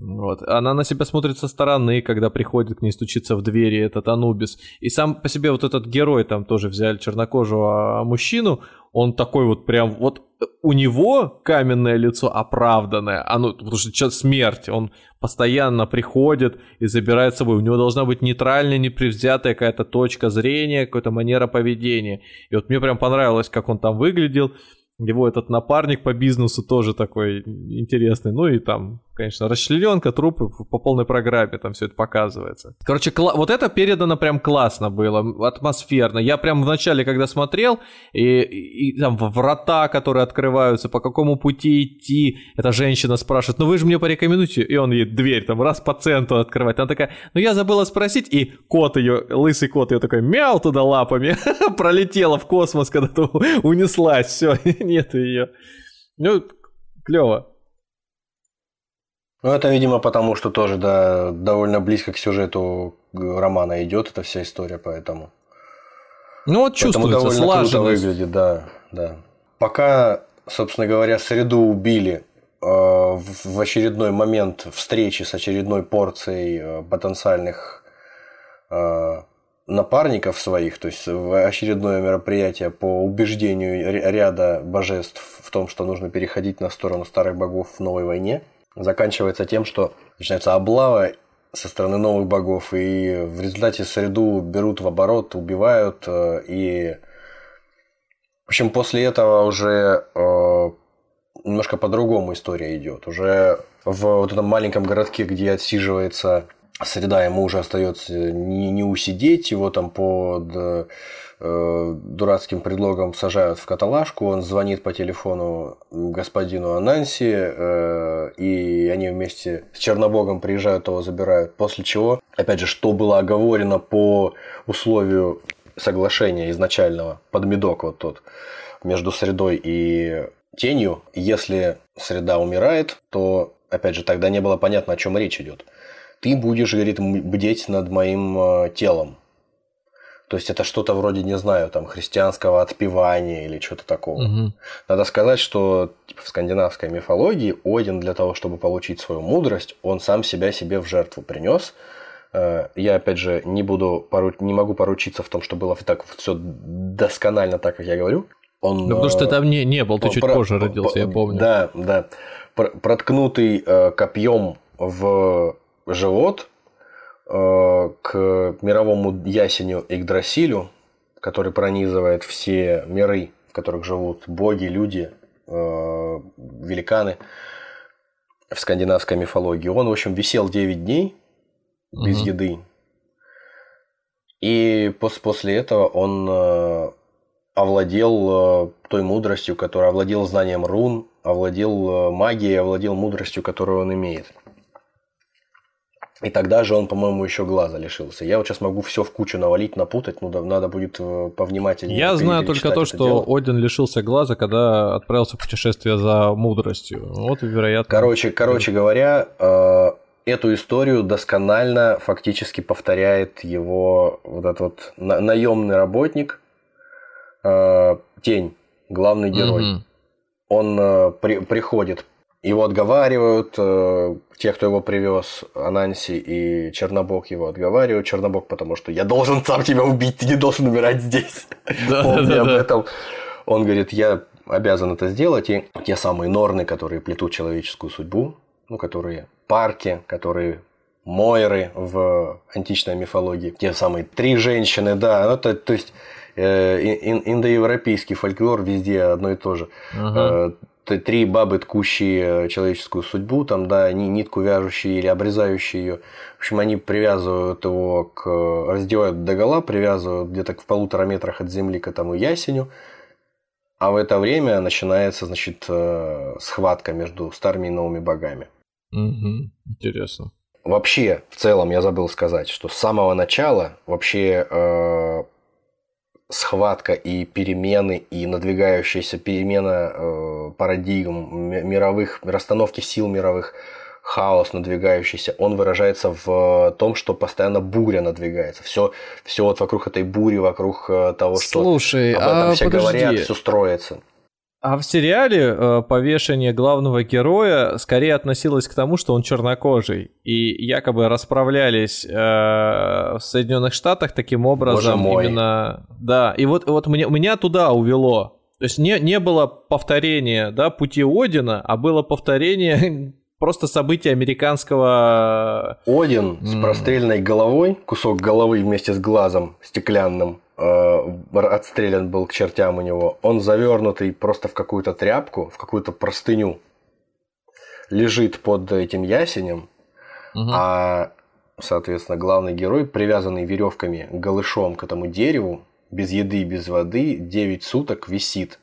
Вот. Она на себя смотрит со стороны, когда приходит к ней стучиться в двери этот Анубис. И сам по себе вот этот герой, там тоже взяли чернокожего мужчину, он такой вот прям, вот у него каменное лицо оправданное, оно, потому что сейчас смерть, он постоянно приходит и забирает с собой, у него должна быть нейтральная, непревзятая какая-то точка зрения, какая-то манера поведения. И вот мне прям понравилось, как он там выглядел, его этот напарник по бизнесу тоже такой интересный. Ну и там, конечно, расчлененка, трупы по полной программе там все это показывается. Короче, кла- вот это передано прям классно было, атмосферно. Я прям в начале, когда смотрел, и, и, и там врата, которые открываются, по какому пути идти, эта женщина спрашивает, ну вы же мне порекомендуете, и он ей дверь там раз по центру открывает. Она такая, ну я забыла спросить, и кот ее, лысый кот ее такой мяу туда лапами, пролетела в космос, когда-то унеслась, все, нет ее. Ну, клево. Ну, это, видимо, потому что тоже да, довольно близко к сюжету романа идет эта вся история, поэтому. Ну вот чувствуется поэтому довольно круто выглядит, да, да. Пока, собственно говоря, среду убили э, в очередной момент встречи с очередной порцией э, потенциальных э, напарников своих, то есть очередное мероприятие по убеждению ряда божеств в том, что нужно переходить на сторону старых богов в новой войне, заканчивается тем, что начинается облава со стороны новых богов, и в результате среду берут в оборот, убивают, э, и в общем, после этого уже э, немножко по-другому история идет. Уже в вот этом маленьком городке, где отсиживается среда ему уже остается не, не усидеть, его там под э, дурацким предлогом сажают в каталажку, он звонит по телефону господину Ананси, э, и они вместе с Чернобогом приезжают, его забирают, после чего, опять же, что было оговорено по условию соглашения изначального, под медок вот тот, между средой и тенью, если среда умирает, то, опять же, тогда не было понятно, о чем речь идет ты будешь, говорит, бдеть над моим э, телом. То есть это что-то вроде, не знаю, там христианского отпевания или что-то такого. Угу. Надо сказать, что типа, в скандинавской мифологии Один для того, чтобы получить свою мудрость, он сам себя себе в жертву принес. Э, я, опять же, не, буду, не могу поручиться в том, что было так все досконально так, как я говорю. Он, ну, потому что ты там не, не был, ты чуть про, позже родился, я помню. Да, да. Проткнутый э, копьем в живот э, к мировому ясеню Игдрасилю, который пронизывает все миры, в которых живут боги, люди, э, великаны в скандинавской мифологии. Он, в общем, висел 9 дней без угу. еды. И после этого он э, овладел той мудростью, которая овладел знанием рун, овладел магией, овладел мудростью, которую он имеет. И тогда же он, по-моему, еще глаза лишился. Я вот сейчас могу все в кучу навалить, напутать, ну да, надо будет э, повнимательнее. Я знаю только то, что дело. Один лишился глаза, когда отправился в путешествие за мудростью. Вот, вероятно. Короче, короче говоря, э, эту историю досконально фактически повторяет его вот этот вот наемный работник, э, Тень, главный герой. Угу. Он при, приходит его отговаривают, э, те, кто его привез, Ананси и Чернобог его отговаривают. Чернобог, потому что я должен сам тебя убить, ты не должен умирать здесь. Да, Помни да, об да. этом. Он говорит, я обязан это сделать. И те самые норны, которые плетут человеческую судьбу, ну, которые парки, которые Мойры в античной мифологии, те самые три женщины, да, ну, то, есть э, индоевропейский фольклор везде одно и то же. Uh-huh три бабы, ткущие человеческую судьбу, там, да, они нитку вяжущие или обрезающие ее. В общем, они привязывают его к... раздевают до гола, привязывают где-то в полутора метрах от земли к этому ясеню. А в это время начинается, значит, э, схватка между старыми и новыми богами. Угу, интересно. Вообще, в целом, я забыл сказать, что с самого начала вообще э, схватка и перемены, и надвигающаяся перемена э, парадигм мировых, расстановки сил мировых, хаос надвигающийся, он выражается в том, что постоянно буря надвигается. Все, все вот вокруг этой бури, вокруг э, того, что Слушай, об этом а все подожди. говорят, все строится. А в сериале э, повешение главного героя скорее относилось к тому, что он чернокожий. И якобы расправлялись э, в Соединенных Штатах таким образом Боже мой. именно. Да, и вот, вот мне, меня туда увело. То есть не, не было повторения да, пути Одина, а было повторение просто событий американского... Один с прострельной головой, кусок головы вместе с глазом стеклянным, э, отстрелян был к чертям у него. Он завернутый просто в какую-то тряпку, в какую-то простыню, лежит под этим ясенем, Мгм. а, соответственно, главный герой, привязанный веревками голышом к этому дереву, без еды, без воды, 9 суток висит.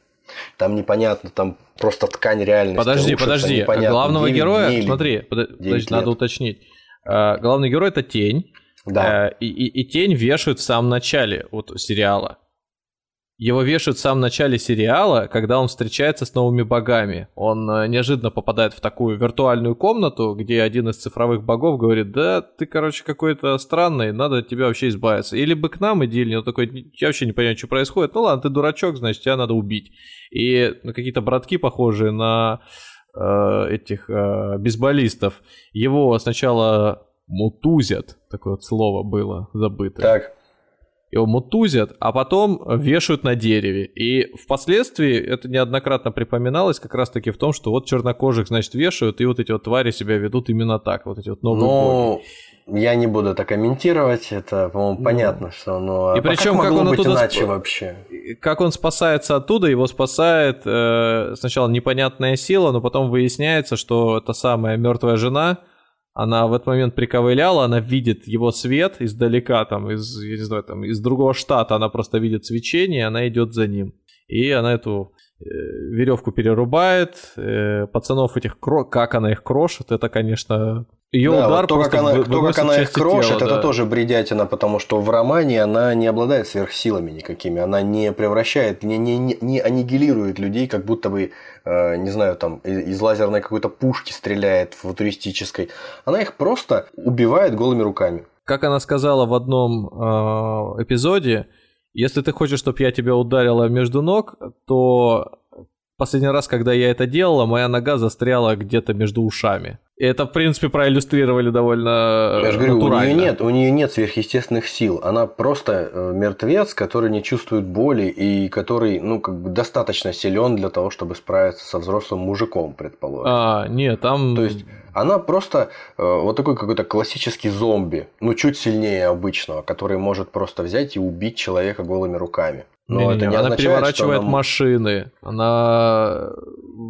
Там непонятно, там просто ткань реальности. Подожди, рушится, подожди. непонятно, Главного 9 героя, дней смотри, подо- подожди, надо уточнить. А, главный герой это тень. Да. Э, И, и- и тень вешают в самом начале вот сериала. Его вешают в самом начале сериала, когда он встречается с новыми богами. Он э, неожиданно попадает в такую виртуальную комнату, где один из цифровых богов говорит, да, ты, короче, какой-то странный, надо от тебя вообще избавиться. Или бы к нам иди, или он такой, я вообще не понимаю, что происходит. Ну ладно, ты дурачок, значит, тебя надо убить. И какие-то братки, похожие на э, этих э, бейсболистов, его сначала мутузят, такое вот слово было забыто. Так, Его мутузят, а потом вешают на дереве. И впоследствии это неоднократно припоминалось как раз-таки в том, что вот чернокожих, значит, вешают, и вот эти вот твари себя ведут именно так, вот эти вот новые боги. Ну, я не буду это комментировать, это, по-моему, Ну. понятно, что ну, И а причем, как как он быть оттуда иначе сп- вообще? Как он спасается оттуда, его спасает э, сначала непонятная сила, но потом выясняется, что та самая мертвая жена, она в этот момент приковыляла, она видит его свет издалека, там, из, я не знаю, там, из другого штата, она просто видит свечение, она идет за ним. И она эту э, веревку перерубает, э, пацанов этих, кро- как она их крошит, это, конечно, ее Да, удар вот то, как она, то, как она их крошит, тела, это да. тоже бредятина, потому что в романе она не обладает сверхсилами никакими. Она не превращает, не, не, не- не аннигилирует людей, как будто бы, э, не знаю, там из, из лазерной какой-то пушки стреляет футуристической. Она их просто убивает голыми руками. как она сказала в одном э, эпизоде, если ты хочешь, чтобы я тебя ударила между ног, то последний раз, когда я это делала, моя нога застряла где-то между ушами. И это, в принципе, проиллюстрировали довольно Я же говорю, у натурально. нее нет, у нее нет сверхъестественных сил. Она просто э, мертвец, который не чувствует боли и который, ну, как бы достаточно силен для того, чтобы справиться со взрослым мужиком, предположим. А, нет, там... То есть она просто э, вот такой какой-то классический зомби, ну чуть сильнее обычного, который может просто взять и убить человека голыми руками. Но Не-не-не, это не она означает, переворачивает она машины, она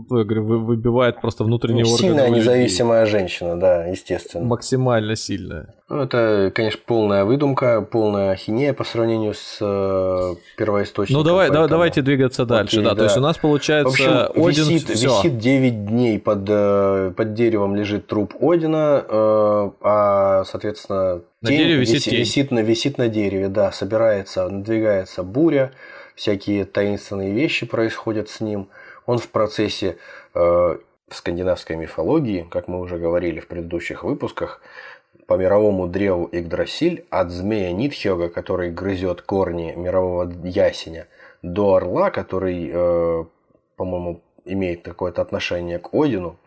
ну, я говорю, вы- выбивает просто внутренние ну, органы. сильная у людей. независимая женщина, да, естественно. Максимально сильная. Ну, это, конечно, полная выдумка, полная ахинея по сравнению с э, первоисточником. Ну давай, поэтому- давайте двигаться дальше. Окей, да, то есть да. у нас В получается общем, Один висит, всё. висит 9 дней под, э, под деревом лежит труп Одина, э, а, соответственно, На дереве висит виси- тень. висит, на, висит на дереве, да, собирается, надвигается буря, всякие таинственные вещи происходят с ним. Он в процессе э, в скандинавской мифологии, как мы уже говорили в предыдущих выпусках, по мировому древу Игдрасиль от змея Нитхёга, который грызет корни мирового ясеня, до орла, который, э, по-моему, имеет какое-то отношение к Одину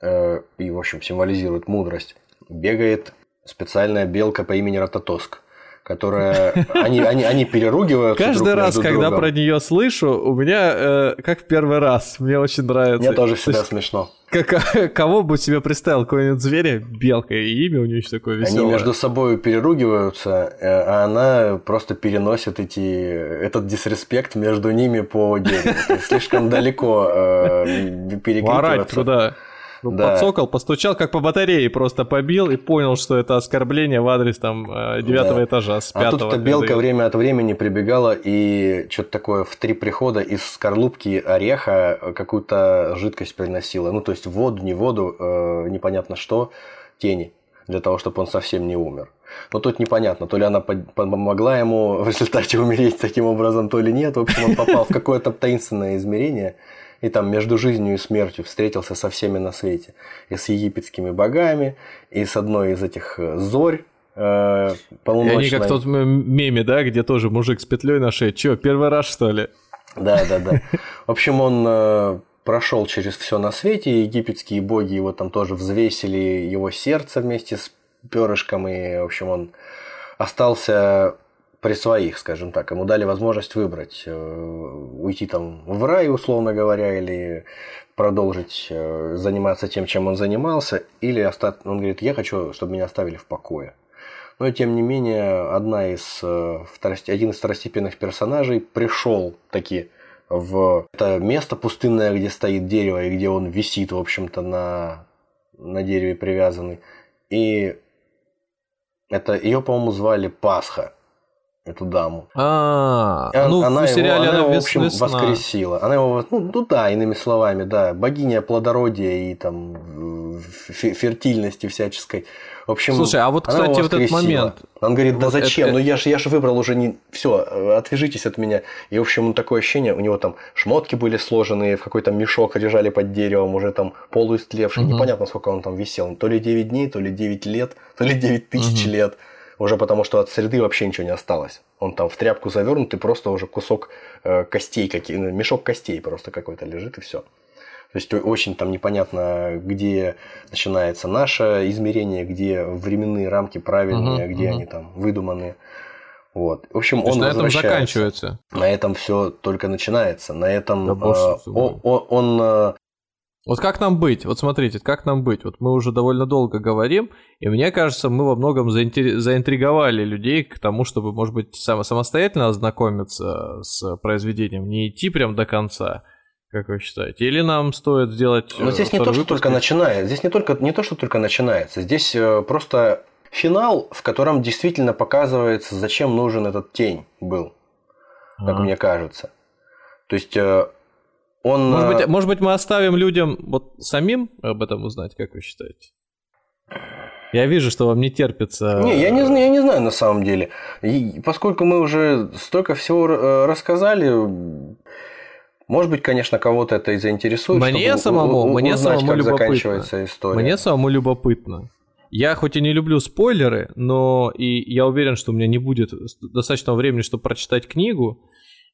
э, и, в общем, символизирует мудрость, бегает специальная белка по имени Рататоск, которая... Они, они, они переругиваются Каждый раз, когда другом. про нее слышу, у меня э, как в первый раз. Мне очень нравится. Мне тоже То всегда есть, смешно. как- кого бы себе представил какой-нибудь зверя, белка, и имя у нее еще такое веселое. Они между собой переругиваются, э, а она просто переносит эти, этот дисреспект между ними по дереву. То слишком далеко э, Орать перекликиваться. туда. Ну, Да. Подсокал, постучал, как по батарее, просто побил и понял, что это оскорбление в адрес там э, девятого Да. этажа с А пятого. тут эта белка время от времени прибегала и что-то такое в три прихода из скорлупки ореха какую-то жидкость приносила. Ну, то есть воду, не воду, э, непонятно что, тени, для того, чтобы он совсем не умер. Но тут непонятно, то ли она помогла ему в результате умереть таким образом, то ли нет. В общем, он попал в какое-то таинственное измерение и там между жизнью и смертью встретился со всеми на свете. И с египетскими богами, и с одной из этих э, зорь, э, И полуночной. они как тот меме, да, где тоже мужик с петлей на шее. Че, первый раз что ли? Да, да, да. В общем, он э, прошел через все на свете, египетские боги его там тоже взвесили его сердце вместе с перышком, и, в общем, он остался при своих, скажем так. Ему дали возможность выбрать, э, уйти там в рай, условно говоря, или продолжить э, заниматься тем, чем он занимался, или остаться... он говорит, я хочу, чтобы меня оставили в покое. Но тем не менее, одна из, э, один из второстепенных персонажей пришел таки в это место пустынное, где стоит дерево и где он висит, в общем-то, на, на дереве привязанный. И это ее, по-моему, звали Пасха эту даму. А, ну она в сериале его, она, она в общем весна. воскресила. Она его, ну, ну да, иными словами, да, богиня плодородия и там фертильности всяческой. В общем, Слушай, а вот, кстати, вот этот момент. Он говорит, да вот зачем? Это... Ну я же я ж выбрал уже не все, отвяжитесь от меня. И, в общем, такое ощущение, у него там шмотки были сложены, в какой-то мешок лежали под деревом, уже там полуистлевший. Угу. Непонятно, сколько он там висел. То ли 9 дней, то ли 9 лет, то ли 9 тысяч угу. лет уже потому что от среды вообще ничего не осталось. Он там в тряпку завернут, и просто уже кусок э, костей, какие, ну, мешок костей просто какой-то лежит, и все. То есть очень там непонятно, где начинается наше измерение, где временные рамки правильные, угу, где угу. они там выдуманы. Вот. В общем, он на этом заканчивается. На этом все только начинается. На этом да, э, он, он, он э, вот как нам быть? Вот смотрите, как нам быть? Вот мы уже довольно долго говорим, и мне кажется, мы во многом заинтри... заинтриговали людей к тому, чтобы, может быть, сам... самостоятельно ознакомиться с произведением, не идти прям до конца. Как вы считаете? Или нам стоит сделать... Но здесь не то, что только начинает. Здесь не, только, не то, что только начинается. Здесь э, просто финал, в котором действительно показывается, зачем нужен этот тень был, как а. мне кажется. То есть э, он... Может быть, э, может быть, мы оставим людям вот самим об этом узнать, как вы считаете? Я вижу, что вам не терпится. Не, я не знаю, я не знаю на самом деле. И поскольку мы уже столько всего э, рассказали, может быть, конечно, кого-то это и заинтересует. Мне самому, у, мне узнать, самому как любопытно. заканчивается история. Мне самому любопытно. Я хоть и не люблю спойлеры, но и я уверен, что у меня не будет достаточно времени, чтобы прочитать книгу.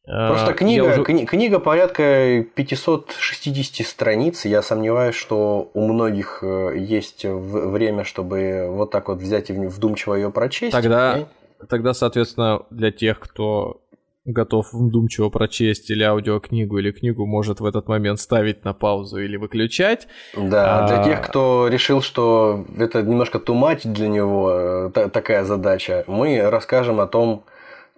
Просто а, книга, уже... кни, книга порядка 560 страниц. Я сомневаюсь, что у многих э, есть время, чтобы вот так вот взять и вдумчиво ее прочесть. Тогда, и... тогда соответственно, для тех, кто готов вдумчиво прочесть или аудиокнигу, или книгу, может в этот момент ставить на паузу или выключать. Да, а... для тех, кто решил, что это немножко тумач для него, э, такая задача, мы расскажем о том,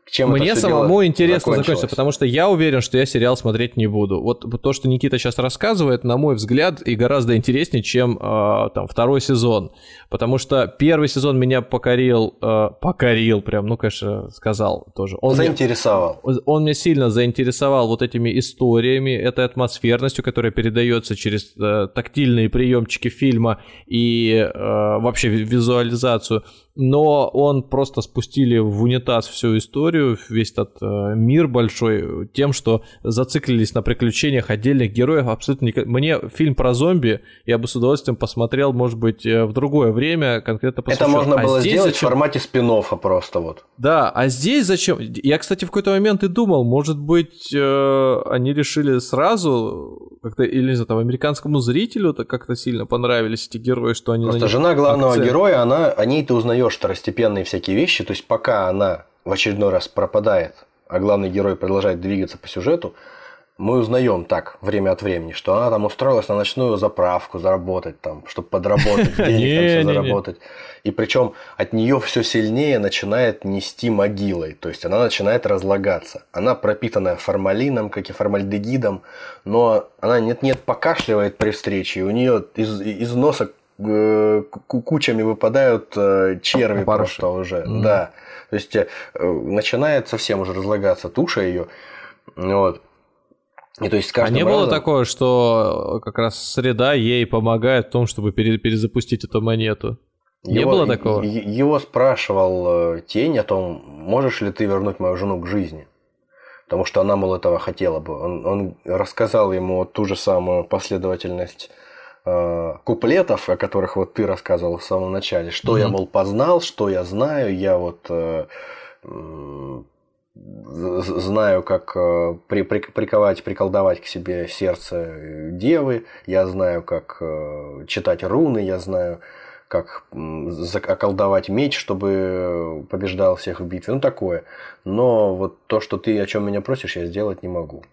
чем Мне это самому интересно закончится, потому что я уверен, что я сериал смотреть не буду. Вот то, что Никита сейчас рассказывает, на мой взгляд, и гораздо интереснее, чем э, там второй сезон. Потому что первый сезон меня покорил, э, покорил прям, ну, конечно, сказал тоже. Он заинтересовал. Меня, он меня сильно заинтересовал вот этими историями, этой атмосферностью, которая передается через э, тактильные приемчики фильма и э, вообще визуализацию но он просто спустили в унитаз всю историю, весь этот э, мир большой, тем, что зациклились на приключениях отдельных героев. Абсолютно никак... Мне фильм про зомби я бы с удовольствием посмотрел, может быть, э, в другое время, конкретно посвящен. Это можно а было сделать зачем... в формате спин просто вот. Да, а здесь зачем? Я, кстати, в какой-то момент и думал, может быть, э, они решили сразу как-то, или не знаю, там, американскому зрителю то как-то сильно понравились эти герои, что они... Просто жена главного акцент. героя, она, о ней ты узнаешь узнаешь второстепенные всякие вещи, то есть пока она в очередной раз пропадает, а главный герой продолжает двигаться по сюжету, мы узнаем так время от времени, что она там устроилась на ночную заправку заработать там, чтобы подработать, денег там заработать. И причем от нее все сильнее начинает нести могилой, то есть она начинает разлагаться. Она пропитанная формалином, как и формальдегидом, но она нет-нет покашливает при встрече, и у нее из, из носа кучами выпадают э, черви Опарыши. просто уже. Mm. Да. То есть э, начинает совсем уже разлагаться туша ее. Вот. И то есть а не разом... было такого, что как раз среда ей помогает в том, чтобы перезапустить эту монету? Не его, было такого? Его спрашивал Тень о том, можешь ли ты вернуть мою жену к жизни. Потому что она, мол, этого хотела бы. Он, он рассказал ему ту же самую последовательность Э, куплетов, о которых вот ты рассказывал в самом начале, что mm-hmm. я, мол, познал, что я знаю, я вот э, знаю, как э, при, при, приковать, приколдовать к себе сердце девы, я знаю, как э, читать руны, я знаю, как околдовать меч, чтобы побеждал всех в битве. Ну, такое. Но вот то, что ты о чем меня просишь, я сделать не могу.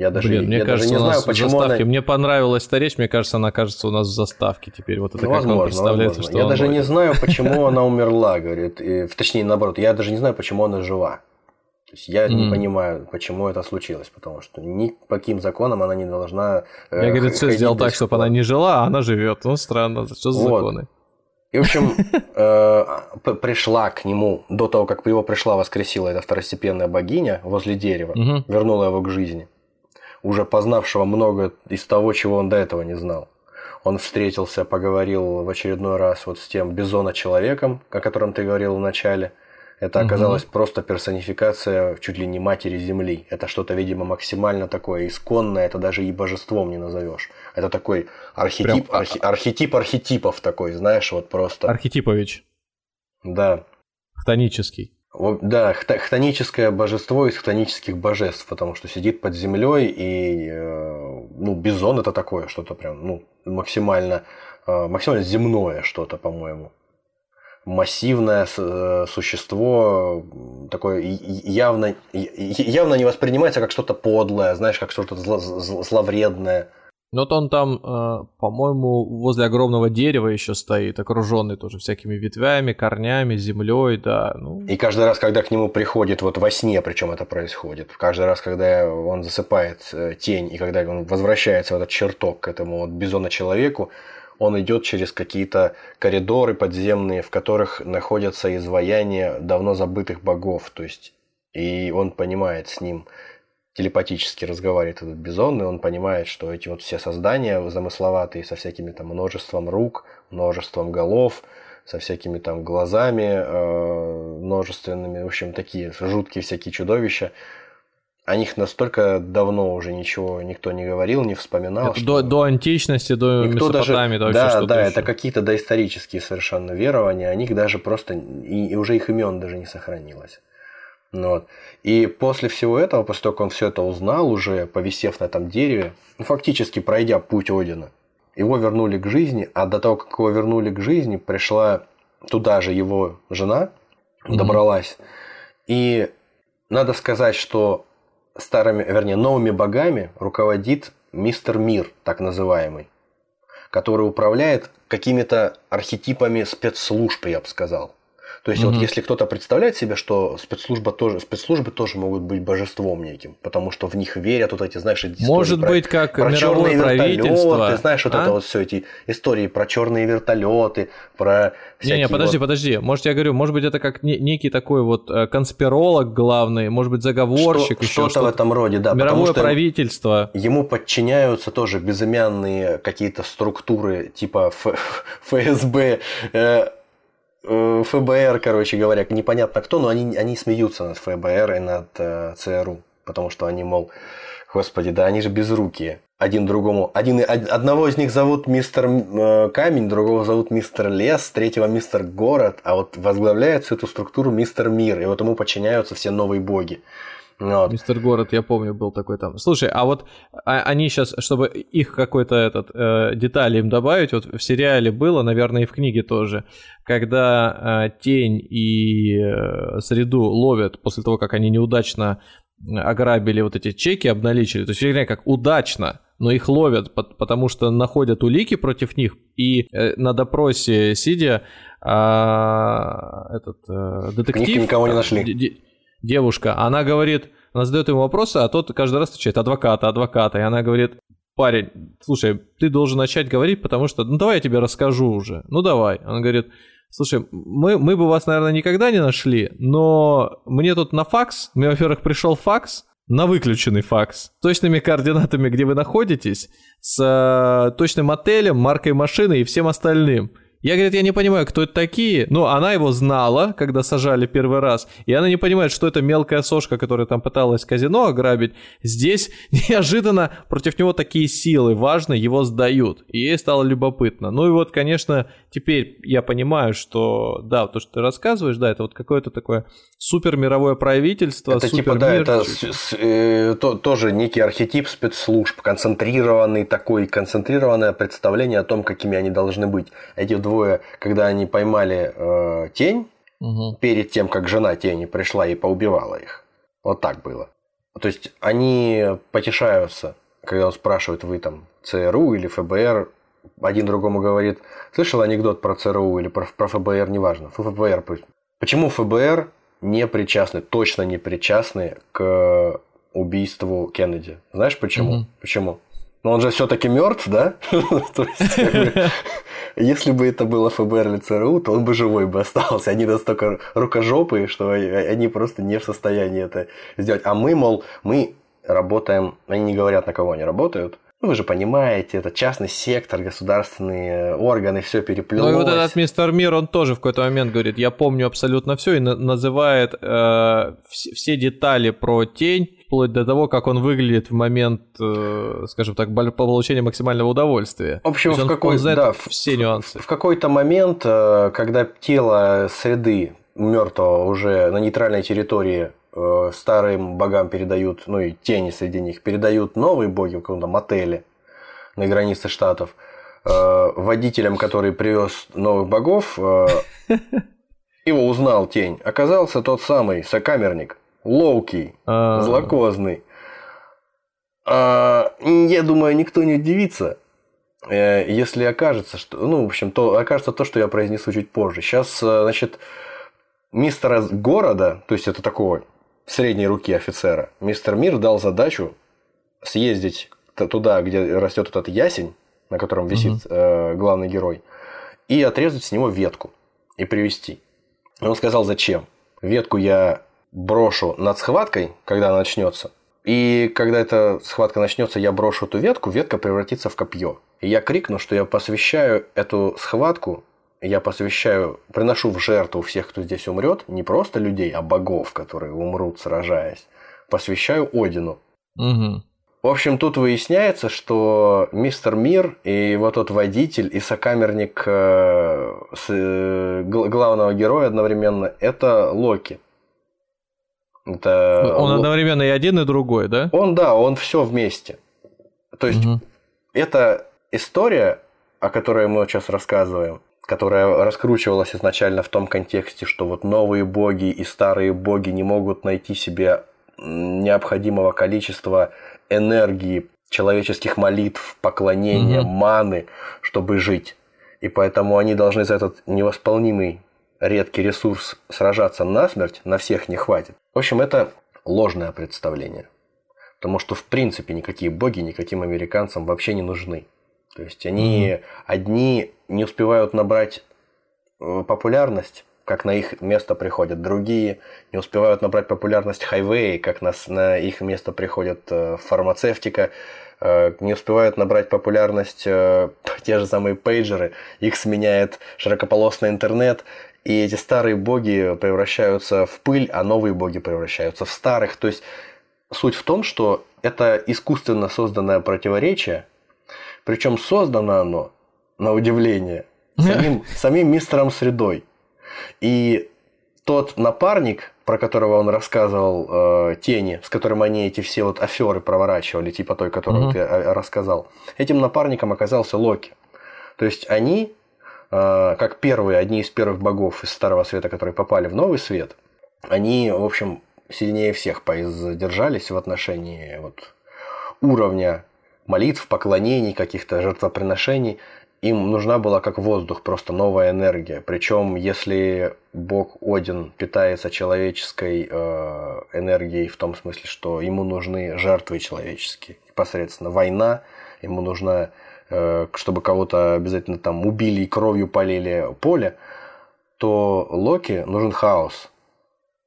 Я даже, Блин, мне я кажется, даже не знаю, почему заставки. Она... Мне понравилась эта речь, мне кажется, она кажется у нас в заставке теперь. Вот это ну, как возможно, представляется, возможно. что Я даже будет. не знаю, почему она умерла, говорит. И, точнее, наоборот, я даже не знаю, почему она жива. То есть я mm. не понимаю, почему это случилось, потому что ни по каким законам она не должна. Э, я, говорит, все сделал так, чтобы она не жила, а она живет. Ну, странно, что за вот. законы? И, в общем, э, пришла к нему, до того, как его пришла, воскресила эта второстепенная богиня возле дерева, вернула его к жизни уже познавшего много из того, чего он до этого не знал. Он встретился, поговорил в очередной раз вот с тем бизона-человеком, о котором ты говорил в начале. Это оказалось угу. просто персонификация чуть ли не матери Земли. Это что-то, видимо, максимально такое исконное, это даже и божеством не назовешь. Это такой архетип, Прям... архи, архетип архетипов такой, знаешь, вот просто. Архетипович. Да. Хтонический. Да, хтоническое божество из хтонических божеств, потому что сидит под землей и э, ну бизон это такое что-то прям ну максимально э, максимально земное что-то, по-моему, массивное э, существо такое явно явно не воспринимается как что-то подлое, знаешь, как что-то зловредное. Ну, вот он там, э, по-моему, возле огромного дерева еще стоит, окруженный тоже всякими ветвями, корнями, землей, да. Ну. И каждый раз, когда к нему приходит, вот во сне, причем это происходит, каждый раз, когда он засыпает э, тень, и когда он возвращается в этот чертог к этому вот бизона-человеку, он идет через какие-то коридоры подземные, в которых находятся изваяния давно забытых богов, то есть и он понимает с ним телепатически разговаривает этот бизон, и он понимает, что эти вот все создания замысловатые, со всякими там множеством рук, множеством голов, со всякими там глазами э, множественными, в общем, такие жуткие всякие чудовища. О них настолько давно уже ничего никто не говорил, не вспоминал. Это до, до античности, до никто Месопотамии, даже, да, вообще да, это какие-то доисторические совершенно верования, о них даже просто, и, и уже их имен даже не сохранилось. Ну вот. И после всего этого, после того, как он все это узнал, уже повисев на этом дереве, ну, фактически пройдя путь Одина, его вернули к жизни, а до того, как его вернули к жизни, пришла туда же его жена, mm-hmm. добралась. И надо сказать, что старыми, вернее, новыми богами руководит мистер Мир, так называемый, который управляет какими-то архетипами спецслужб, я бы сказал. То есть, угу. вот если кто-то представляет себе, что спецслужба тоже, спецслужбы тоже могут быть божеством неким, потому что в них верят вот эти, знаешь, истории Может про, быть, как про черные вертолеты, знаешь, вот а? это вот все эти истории про черные вертолеты, про не, не, подожди, вот... подожди. Может, я говорю, может быть, это как некий такой вот э, конспиролог главный, может быть, заговорщик, что, что-то что в этом роде, да. Мировое правительство. Ему подчиняются тоже безымянные какие-то структуры типа ФСБ, Э, ФБР, короче говоря, непонятно кто, но они, они смеются над ФБР и над э, ЦРУ, потому что они, мол, господи, да они же безрукие. Один другому, один, одного из них зовут мистер э, Камень, другого зовут мистер Лес, третьего мистер Город, а вот возглавляет всю эту структуру мистер Мир, и вот ему подчиняются все новые боги. Вот. Мистер Город, я помню, был такой там. Слушай, а вот а, они сейчас, чтобы их какой-то этот э, детали им добавить, вот в сериале было, наверное, и в книге тоже, когда э, тень и э, среду ловят после того, как они неудачно ограбили вот эти чеки, обналичили. То есть, вернее, как удачно, но их ловят, потому что находят улики против них, и э, на допросе сидя а, этот э, детектив... Никого не нашли девушка, она говорит, она задает ему вопросы, а тот каждый раз отвечает адвоката, адвоката, и она говорит, парень, слушай, ты должен начать говорить, потому что, ну давай я тебе расскажу уже, ну давай. Он говорит, слушай, мы, мы бы вас, наверное, никогда не нашли, но мне тут на факс, мне, во-первых, пришел факс, на выключенный факс, с точными координатами, где вы находитесь, с э, точным отелем, маркой машины и всем остальным. Я, говорит, я не понимаю, кто это такие. Ну, она его знала, когда сажали первый раз. И она не понимает, что это мелкая сошка, которая там пыталась казино ограбить. Здесь неожиданно против него такие силы важно, его сдают. И ей стало любопытно. Ну и вот, конечно, теперь я понимаю, что да, то, что ты рассказываешь, да, это вот какое-то такое супер мировое правительство, это супер типа, да, это с, с, э, то, тоже некий архетип спецслужб, концентрированный такой, концентрированное представление о том, какими они должны быть. Эти двое, когда они поймали э, тень, угу. перед тем, как жена тени пришла и поубивала их. Вот так было. То есть они потешаются, когда он спрашивает, вы там ЦРУ или ФБР, один другому говорит, слышал анекдот про ЦРУ или про, про ФБР, неважно, ФБР пусть. Почему ФБР не причастны, точно не причастны к убийству Кеннеди? Знаешь почему? Угу. Почему? Но он же все-таки мертв, да? Если бы это было ФБР или ЦРУ, то он бы живой бы остался. Они настолько рукожопые, что они просто не в состоянии это сделать. А мы, мол, мы работаем, они не говорят, на кого они работают, ну, вы же понимаете, это частный сектор, государственные органы, все переплелось. Ну и вот этот мистер Мир, он тоже в какой-то момент говорит, я помню абсолютно все и на- называет э, все, все детали про тень, вплоть до того, как он выглядит в момент, э, скажем так, получения максимального удовольствия. В общем, в какой, знает да, все нюансы. В, в какой-то момент, э, когда тело среды мертвого уже на нейтральной территории э, старым богам передают, ну и тени среди них, передают новые боги в каком-то мотеле на границе штатов. Э, водителем, который привез новых богов, э, его узнал тень. Оказался тот самый сокамерник, Лоуки, а. злокозный. А, я думаю, никто не удивится, э, если окажется, что, ну, в общем, то окажется то, что я произнесу чуть позже. Сейчас, э, значит, мистера города, то есть это такого средней руки офицера, мистер Мир дал задачу съездить туда, где растет этот ясень, на котором висит угу. э, главный герой, и отрезать с него ветку и привезти. Он сказал, зачем? Ветку я брошу над схваткой, когда она начнется. И когда эта схватка начнется, я брошу эту ветку, ветка превратится в копье. И я крикну, что я посвящаю эту схватку я посвящаю, приношу в жертву всех, кто здесь умрет, не просто людей, а богов, которые умрут, сражаясь. Посвящаю Одину. Угу. В общем, тут выясняется, что мистер Мир и вот тот водитель и сокамерник э, с, э, главного героя одновременно это Локи. Это он одновременно и один, и другой, да? Он, да, он все вместе. То есть, угу. это история, о которой мы сейчас рассказываем, которая раскручивалась изначально в том контексте, что вот новые боги и старые боги не могут найти себе необходимого количества энергии, человеческих молитв, поклонения, угу. маны, чтобы жить. И поэтому они должны за этот невосполнимый редкий ресурс сражаться насмерть, на всех не хватит. В общем, это ложное представление. Потому что, в принципе, никакие боги никаким американцам вообще не нужны. То есть они угу. одни не успевают набрать э, популярность, как на их место приходят. Другие не успевают набрать популярность хайвей, как на, на их место приходит э, фармацевтика. Э, не успевают набрать популярность те же самые пейджеры. Их сменяет широкополосный интернет. И эти старые боги превращаются в пыль, а новые боги превращаются в старых. То есть суть в том, что это искусственно созданное противоречие, причем создано оно, на удивление, самим, самим мистером Средой. И тот напарник, про которого он рассказывал, э, Тени, с которым они эти все вот аферы проворачивали, типа той, которую угу. ты э, рассказал, этим напарником оказался Локи. То есть они, э, как первые, одни из первых богов из Старого Света, которые попали в Новый Свет, они, в общем, сильнее всех поиздержались в отношении вот, уровня молитв, поклонений, каких-то жертвоприношений, им нужна была как воздух, просто новая энергия. Причем, если бог Один питается человеческой э, энергией в том смысле, что ему нужны жертвы человеческие, непосредственно война, ему нужна, э, чтобы кого-то обязательно там убили и кровью полили поле, то Локи нужен хаос,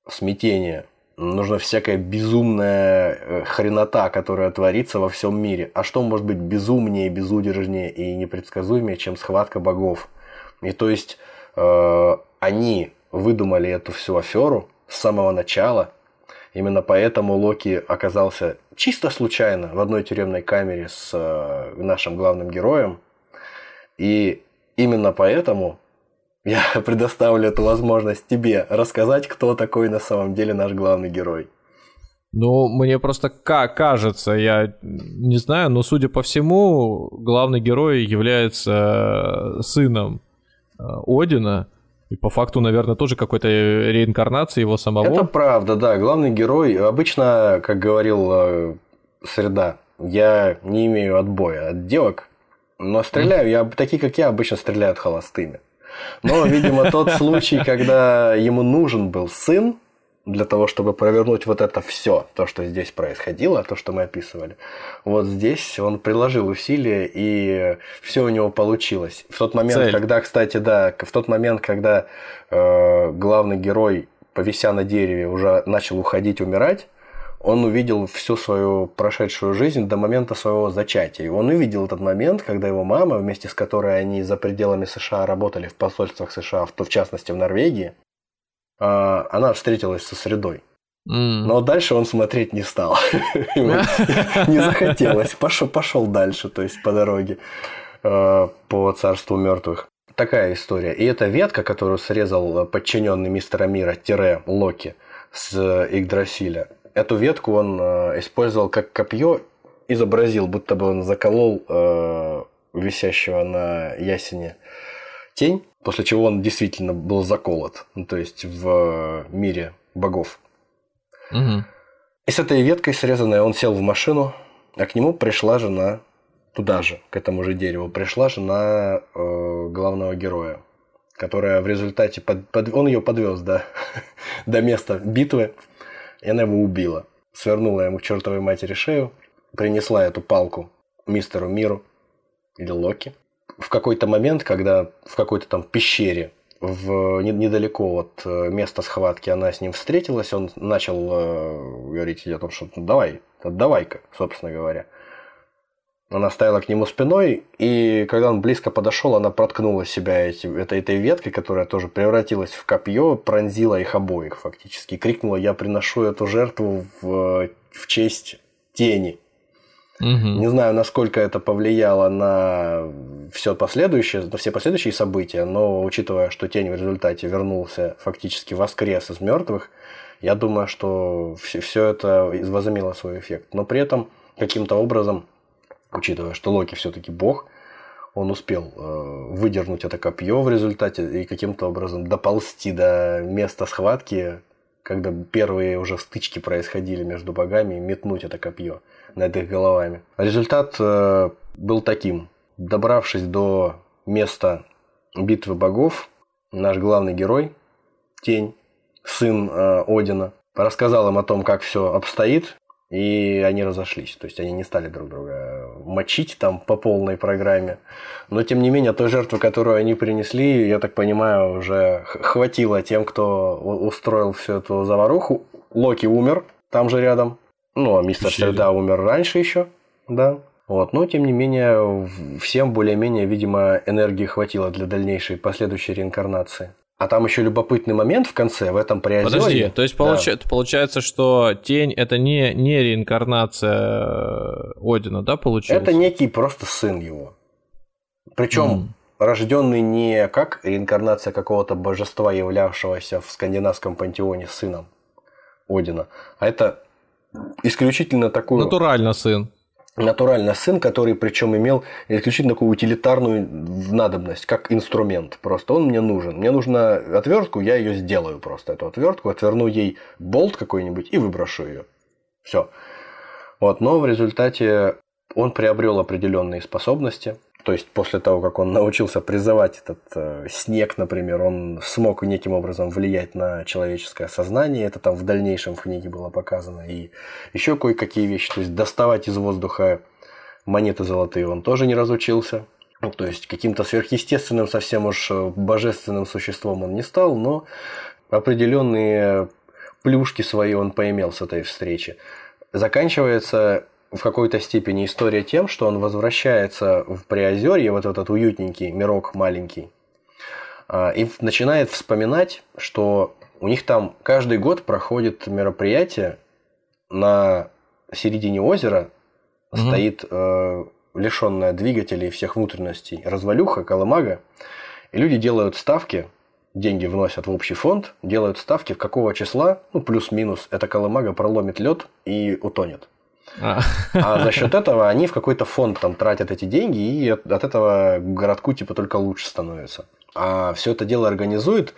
смятение, нужна всякая безумная э, хренота, которая творится во всем мире. А что может быть безумнее, безудержнее и непредсказуемее, чем схватка богов? И то есть э, они выдумали эту всю аферу с самого начала. Именно поэтому Локи оказался чисто случайно в одной тюремной камере с э, нашим главным героем. И именно поэтому я предоставлю эту возможность тебе рассказать, кто такой на самом деле наш главный герой. Ну, мне просто кажется, я не знаю, но судя по всему, главный герой является сыном э, Одина. И по факту, наверное, тоже какой-то реинкарнации его самого. Это правда, да. Главный герой, обычно, как говорил э, Среда, я не имею отбоя от девок, но стреляю, я такие, как я, обычно стреляют холостыми. Но, видимо, тот случай, когда ему нужен был сын, для того, чтобы провернуть вот это все, то, что здесь происходило, то, что мы описывали. Вот здесь он приложил усилия, и все у него получилось. В тот момент, Цель. когда, кстати, да, в тот момент, когда э, главный герой, повися на дереве, уже начал уходить, умирать, он увидел всю свою прошедшую жизнь до момента своего зачатия. И он увидел этот момент, когда его мама, вместе с которой они за пределами США работали в посольствах США, в частности в Норвегии, а, она встретилась со средой. Mm. Но дальше он смотреть не стал. Не захотелось. Пошел, дальше, то есть по дороге а, по царству мертвых. Такая история. И эта ветка, которую срезал подчиненный мистера Мира, тире Локи с Игдрасиля, эту ветку он а, использовал как копье, изобразил, будто бы он заколол висящего на ясене тень, после чего он действительно был заколот, ну, то есть в мире богов. Угу. И с этой веткой срезанной он сел в машину, а к нему пришла жена, туда же, к этому же дереву, пришла жена э, главного героя, которая в результате, под, под, он ее подвез до, до места битвы, и она его убила. Свернула ему к чертовой матери шею, принесла эту палку мистеру Миру или Локи – в какой-то момент, когда в какой-то там пещере в, недалеко от э, места схватки она с ним встретилась, он начал э, говорить о том, что ну, давай, давай-ка, собственно говоря. Она стояла к нему спиной, и когда он близко подошел, она проткнула себя эти, этой, этой веткой, которая тоже превратилась в копье, пронзила их обоих фактически. крикнула, я приношу эту жертву в, в честь тени. Угу. Не знаю, насколько это повлияло на все последующее, на все последующие события, но учитывая, что тень в результате вернулся, фактически воскрес из мертвых, я думаю, что все, все это возымело свой эффект. Но при этом каким-то образом, учитывая, что Локи все-таки бог, он успел э, выдернуть это копье в результате и каким-то образом доползти до места схватки, когда первые уже стычки происходили между богами, и метнуть это копье над их головами. Результат э, был таким. Добравшись до места битвы богов, наш главный герой, Тень, сын э, Одина, рассказал им о том, как все обстоит, и они разошлись. То есть они не стали друг друга мочить там по полной программе. Но тем не менее, той жертвы, которую они принесли, я так понимаю, уже хватило тем, кто устроил всю эту заваруху. Локи умер там же рядом. Ну, а мистер. Среда умер раньше еще, да. Вот, но тем не менее, всем более-менее, видимо, энергии хватило для дальнейшей последующей реинкарнации. А там еще любопытный момент в конце, в этом приозере. Подожди, то есть получ... да. получается, что тень это не, не реинкарнация Одина, да, получается? Это некий просто сын его. Причем mm. рожденный не как реинкарнация какого-то божества, являвшегося в скандинавском пантеоне сыном Одина, а это исключительно такой... Натурально сын. Натурально сын, который причем имел исключительно такую утилитарную надобность, как инструмент. Просто он мне нужен. Мне нужна отвертку, я ее сделаю просто, эту отвертку, отверну ей болт какой-нибудь и выброшу ее. Все. Вот, но в результате он приобрел определенные способности, то есть после того, как он научился призывать этот э, снег, например, он смог неким образом влиять на человеческое сознание. Это там в дальнейшем в книге было показано. И еще кое-какие вещи. То есть доставать из воздуха монеты золотые он тоже не разучился. Ну, то есть каким-то сверхъестественным, совсем уж э, божественным существом он не стал, но определенные плюшки свои он поимел с этой встречи. Заканчивается в какой-то степени история тем, что он возвращается в Приозерье, вот этот уютненький мирок маленький, а, и начинает вспоминать, что у них там каждый год проходит мероприятие на середине озера, угу. стоит э, лишенная двигателей и всех внутренностей развалюха, колымага. И люди делают ставки, деньги вносят в общий фонд, делают ставки, в какого числа, ну, плюс-минус, эта колымага проломит лед и утонет. А. за счет этого они в какой-то фонд там тратят эти деньги, и от этого городку типа только лучше становится. А все это дело организует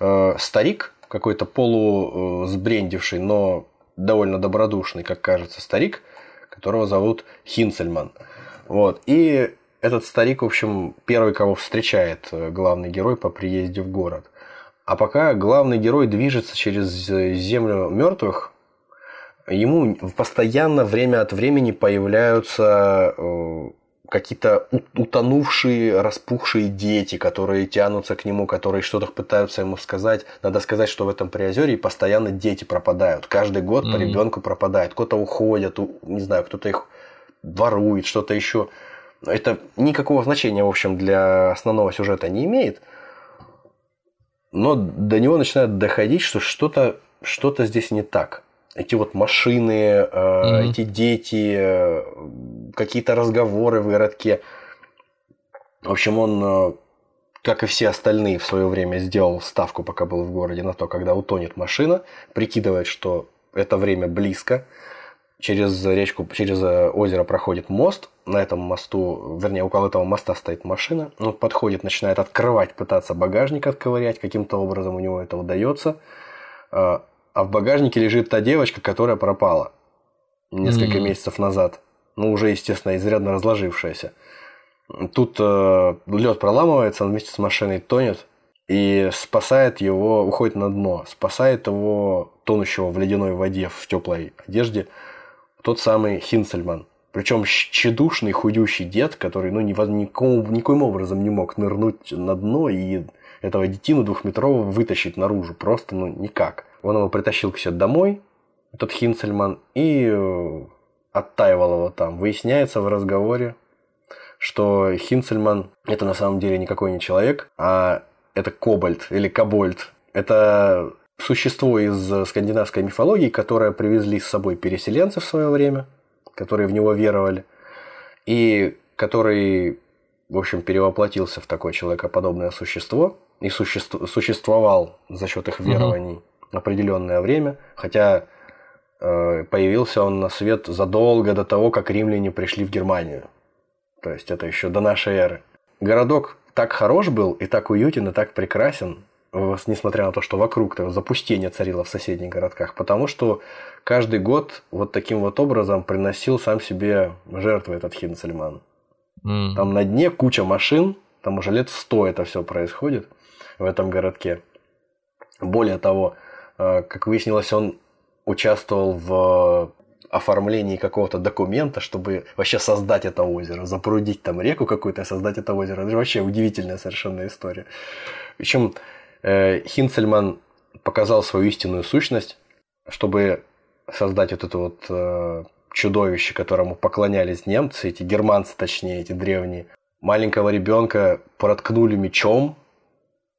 э, старик, какой-то полусбрендивший, но довольно добродушный, как кажется, старик, которого зовут Хинцельман. Вот. И этот старик, в общем, первый, кого встречает э, главный герой по приезде в город. А пока главный герой движется через землю мертвых, ему постоянно время от времени появляются э, какие-то утонувшие, распухшие дети, которые тянутся к нему, которые что-то пытаются ему сказать. Надо сказать, что в этом приозерье постоянно дети пропадают. Каждый год mm-hmm. по ребенку пропадает. Кто-то уходит, не знаю, кто-то их ворует, что-то еще. Это никакого значения, в общем, для основного сюжета не имеет. Но до него начинает доходить, что что-то что здесь не так. Эти вот машины, mm-hmm. эти дети, э, какие-то разговоры в городке. В общем, он, э, как и все остальные в свое время, сделал ставку, пока был в городе, на то, когда утонет машина, прикидывает, что это время близко, через речку, через озеро проходит мост, на этом мосту, вернее, около этого моста стоит машина, он подходит, начинает открывать, пытаться багажник отковырять, каким-то образом у него это удается, а, в багажнике лежит та девочка, которая пропала несколько mm-hmm. месяцев назад, ну, уже, естественно, изрядно разложившаяся. Тут э, лед проламывается, он вместе с машиной тонет, и спасает его, уходит на дно, спасает его, тонущего в ледяной воде, в теплой одежде, тот самый Хинцельман. Причем тщедушный, худющий дед, который ну, никаким, никоим образом не мог нырнуть на дно и этого детину двухметрового вытащить наружу. Просто ну никак. Он его притащил к себе домой, этот Хинцельман, и э, оттаивал его там. Выясняется в разговоре, что Хинцельман это на самом деле никакой не человек, а это кобальт или кобольд. Это существо из скандинавской мифологии, которое привезли с собой переселенцы в свое время, которые в него веровали, и который, в общем, перевоплотился в такое человекоподобное существо и существ, существовал за счет их верований угу. Определенное время, хотя э, появился он на свет задолго до того, как римляне пришли в Германию. То есть это еще до нашей эры. Городок так хорош был и так уютен и так прекрасен, несмотря на то, что вокруг -то запустение царило в соседних городках, потому что каждый год вот таким вот образом приносил сам себе жертвы этот Хинцельман. Mm. Там на дне куча машин, там уже лет сто это все происходит в этом городке. Более того, как выяснилось, он участвовал в оформлении какого-то документа, чтобы вообще создать это озеро, запрудить там реку какую-то, создать это озеро. Это вообще удивительная совершенно история. Причем Э, Хинцельман показал свою истинную сущность, чтобы создать вот это вот э, чудовище, которому поклонялись немцы, эти германцы, точнее, эти древние. Маленького ребенка проткнули мечом,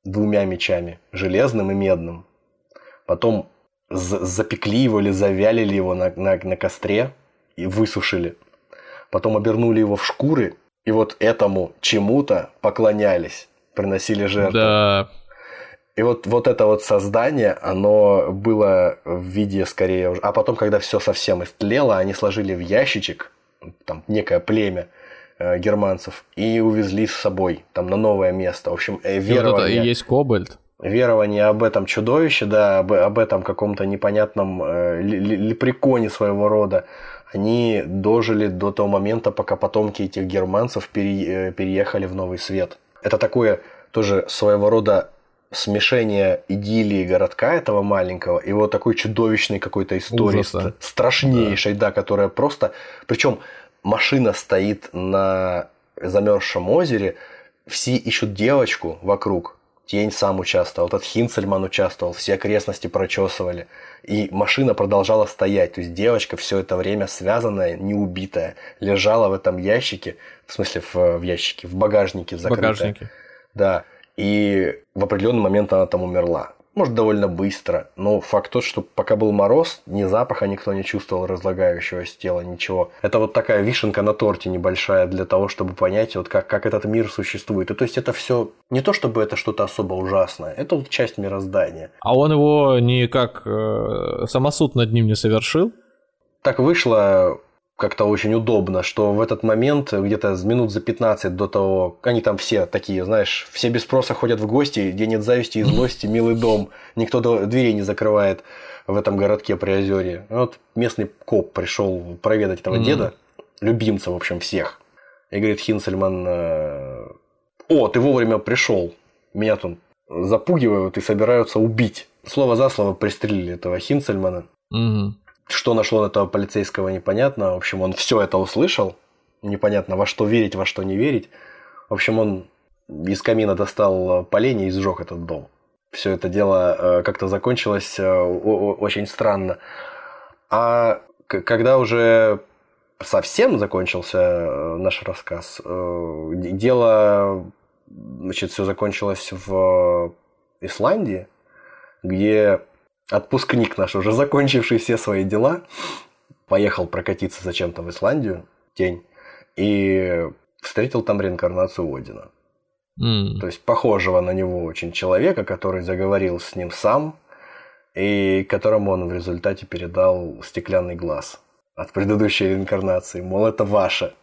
двумя мечами, железным и медным. Потом запекли его или завялили его на, на, на костре и высушили. Потом обернули его в шкуры, и вот этому чему-то поклонялись, приносили жертву. Да, и вот, вот это вот создание, оно было в виде скорее... А потом, когда все совсем истлело, они сложили в ящичек, там, некое племя э, германцев, и увезли с собой там на новое место. В общем, э, верование... И вот это и есть кобальт. Верование об этом чудовище, да, об, об этом каком-то непонятном э, лепреконе своего рода, они дожили до того момента, пока потомки этих германцев пере, э, переехали в Новый Свет. Это такое тоже своего рода смешение идиллии городка этого маленького и вот такой чудовищной какой-то истории, Ужаса. страшнейшей, да. да, которая просто... Причем машина стоит на замерзшем озере, все ищут девочку вокруг, Тень сам участвовал, этот Хинцельман участвовал, все окрестности прочесывали. И машина продолжала стоять. То есть девочка все это время связанная, не убитая, лежала в этом ящике, в смысле в, в ящике, в багажнике закрытая. В багажнике. Да. И в определенный момент она там умерла. Может, довольно быстро, но факт тот, что пока был мороз, ни запаха никто не чувствовал разлагающегося тела, ничего. Это вот такая вишенка на торте небольшая для того, чтобы понять, вот как, как этот мир существует. И то есть это все не то, чтобы это что-то особо ужасное, это вот часть мироздания. А он его не как э, самосуд над ним не совершил? Так вышло, как-то очень удобно, что в этот момент, где-то минут за 15 до того, они там все такие, знаешь, все без спроса ходят в гости, где нет зависти и злости, милый дом, никто дверей не закрывает в этом городке при озере. Вот местный коп пришел проведать этого mm-hmm. деда, любимца, в общем, всех. И говорит Хинцельман, э, о, ты вовремя пришел, меня тут запугивают и собираются убить. Слово за слово пристрелили этого Хинцельмана. Mm-hmm. Что нашло на этого полицейского, непонятно. В общем, он все это услышал. Непонятно, во что верить, во что не верить. В общем, он из камина достал поленья и сжег этот дом. Все это дело э, как-то закончилось э, очень странно. А когда уже совсем закончился э, наш рассказ, дело, значит, все закончилось в Исландии, где отпускник наш, уже закончивший все свои дела, поехал прокатиться зачем-то в Исландию, тень, и встретил там реинкарнацию Одина. Mm. То есть похожего на него очень человека, который заговорил с ним сам, и которому он в результате передал стеклянный глаз от предыдущей реинкарнации. Мол, это ваше.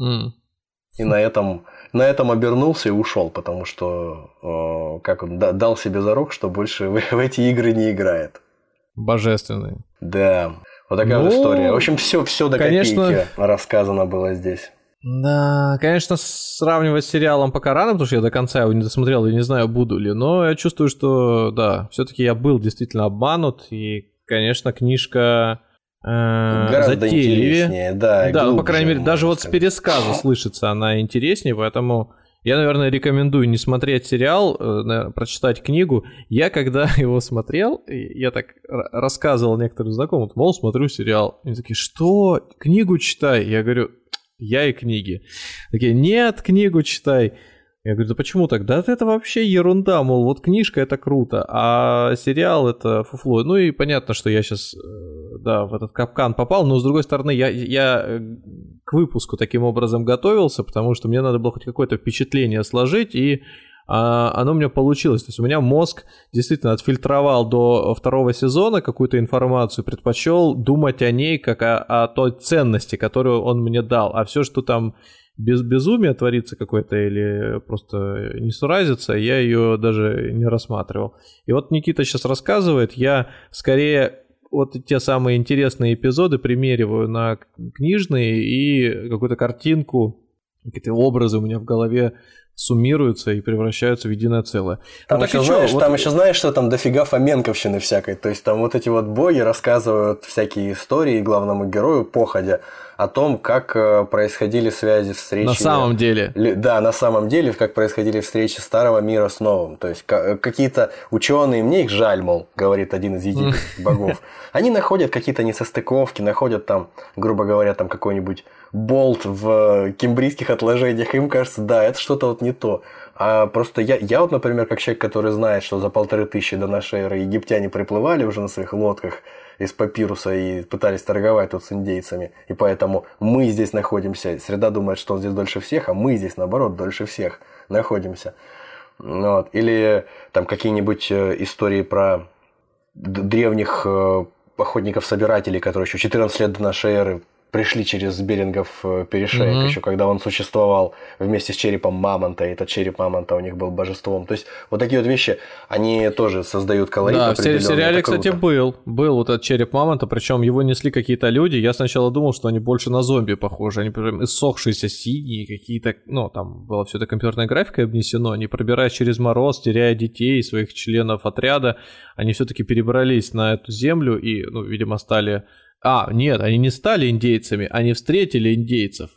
Mm. И на этом, на этом обернулся и ушел, потому что э, как он дал себе зарок, что больше в, в эти игры не играет. Божественный. Да. Вот такая ну, вот история. В общем, все, все до конечно, копейки рассказано было здесь. Да, конечно, сравнивать с сериалом пока рано, потому что я до конца его не досмотрел и не знаю, буду ли. Но я чувствую, что да, все-таки я был действительно обманут. И, конечно, книжка Э, Гораздо интереснее, да. Да, ну, по крайней мере, даже вот с пересказа слышится она интереснее, поэтому я, наверное, рекомендую не смотреть сериал, э, наверное, прочитать книгу. Я, когда его смотрел, я так рассказывал некоторым знакомым, мол, смотрю сериал. Они такие, что? Книгу читай? Я говорю, я и книги. Такие, нет, книгу читай. Я говорю, да почему так? Да это вообще ерунда, мол, вот книжка это круто, а сериал это фуфло. Ну и понятно, что я сейчас, э, да, в этот капкан попал, но с другой стороны, я, я э, к выпуску таким образом готовился, потому что мне надо было хоть какое-то впечатление сложить, и а, оно у меня получилось. То есть у меня мозг действительно отфильтровал до второго сезона какую-то информацию, предпочел думать о ней как о, о той ценности, которую он мне дал. А все, что там без безумия творится какое-то или просто не суразится, я ее даже не рассматривал. И вот Никита сейчас рассказывает, я скорее вот те самые интересные эпизоды примериваю на книжные и какую-то картинку, какие-то образы у меня в голове суммируются и превращаются в единое целое. Там, ну, еще, знаешь, вот... там еще знаешь, что там дофига фоменковщины всякой. То есть там вот эти вот боги рассказывают всякие истории главному герою походя о том, как э, происходили связи, встречи. На самом деле. Да, на самом деле, как происходили встречи старого мира с новым. То есть э, какие-то ученые, мне их жаль, мол, говорит один из египетских богов. Они находят какие-то несостыковки, находят там, грубо говоря, там какой-нибудь болт в кембрийских отложениях. Им кажется, да, это что-то вот не то. А просто я, я вот, например, как человек, который знает, что за полторы тысячи до нашей эры египтяне приплывали уже на своих лодках из папируса и пытались торговать тут с индейцами. И поэтому мы здесь находимся. Среда думает, что он здесь дольше всех, а мы здесь, наоборот, дольше всех находимся. Вот. Или там какие-нибудь э, истории про древних э, охотников-собирателей, которые еще 14 лет до нашей эры пришли через Берингов э, перешеек, mm-hmm. еще когда он существовал вместе с черепом мамонта, и этот череп мамонта у них был божеством. То есть вот такие вот вещи, они тоже создают колорит. Да, в сериале, кстати, был. Был вот этот череп мамонта, причем его несли какие-то люди. Я сначала думал, что они больше на зомби похожи. Они прям иссохшиеся синие какие-то, ну, там было все это компьютерной графикой обнесено. Они пробираясь через мороз, теряя детей, своих членов отряда, они все-таки перебрались на эту землю и, ну, видимо, стали а, нет, они не стали индейцами, они встретили индейцев.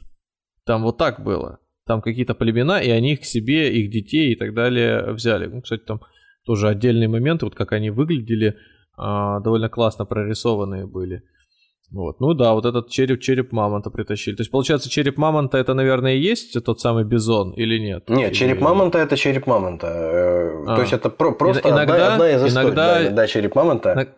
Там вот так было. Там какие-то племена, и они их к себе, их детей и так далее взяли. Ну, кстати, там тоже отдельные моменты, вот как они выглядели, а, довольно классно прорисованные были. Вот. Ну да, вот этот череп, череп мамонта притащили. То есть, получается, череп мамонта это, наверное, и есть тот самый бизон или нет? Нет, или... череп мамонта это череп мамонта. А. То есть это про- просто иногда, одна, одна из историй. Иногда... Да, да, череп мамонта.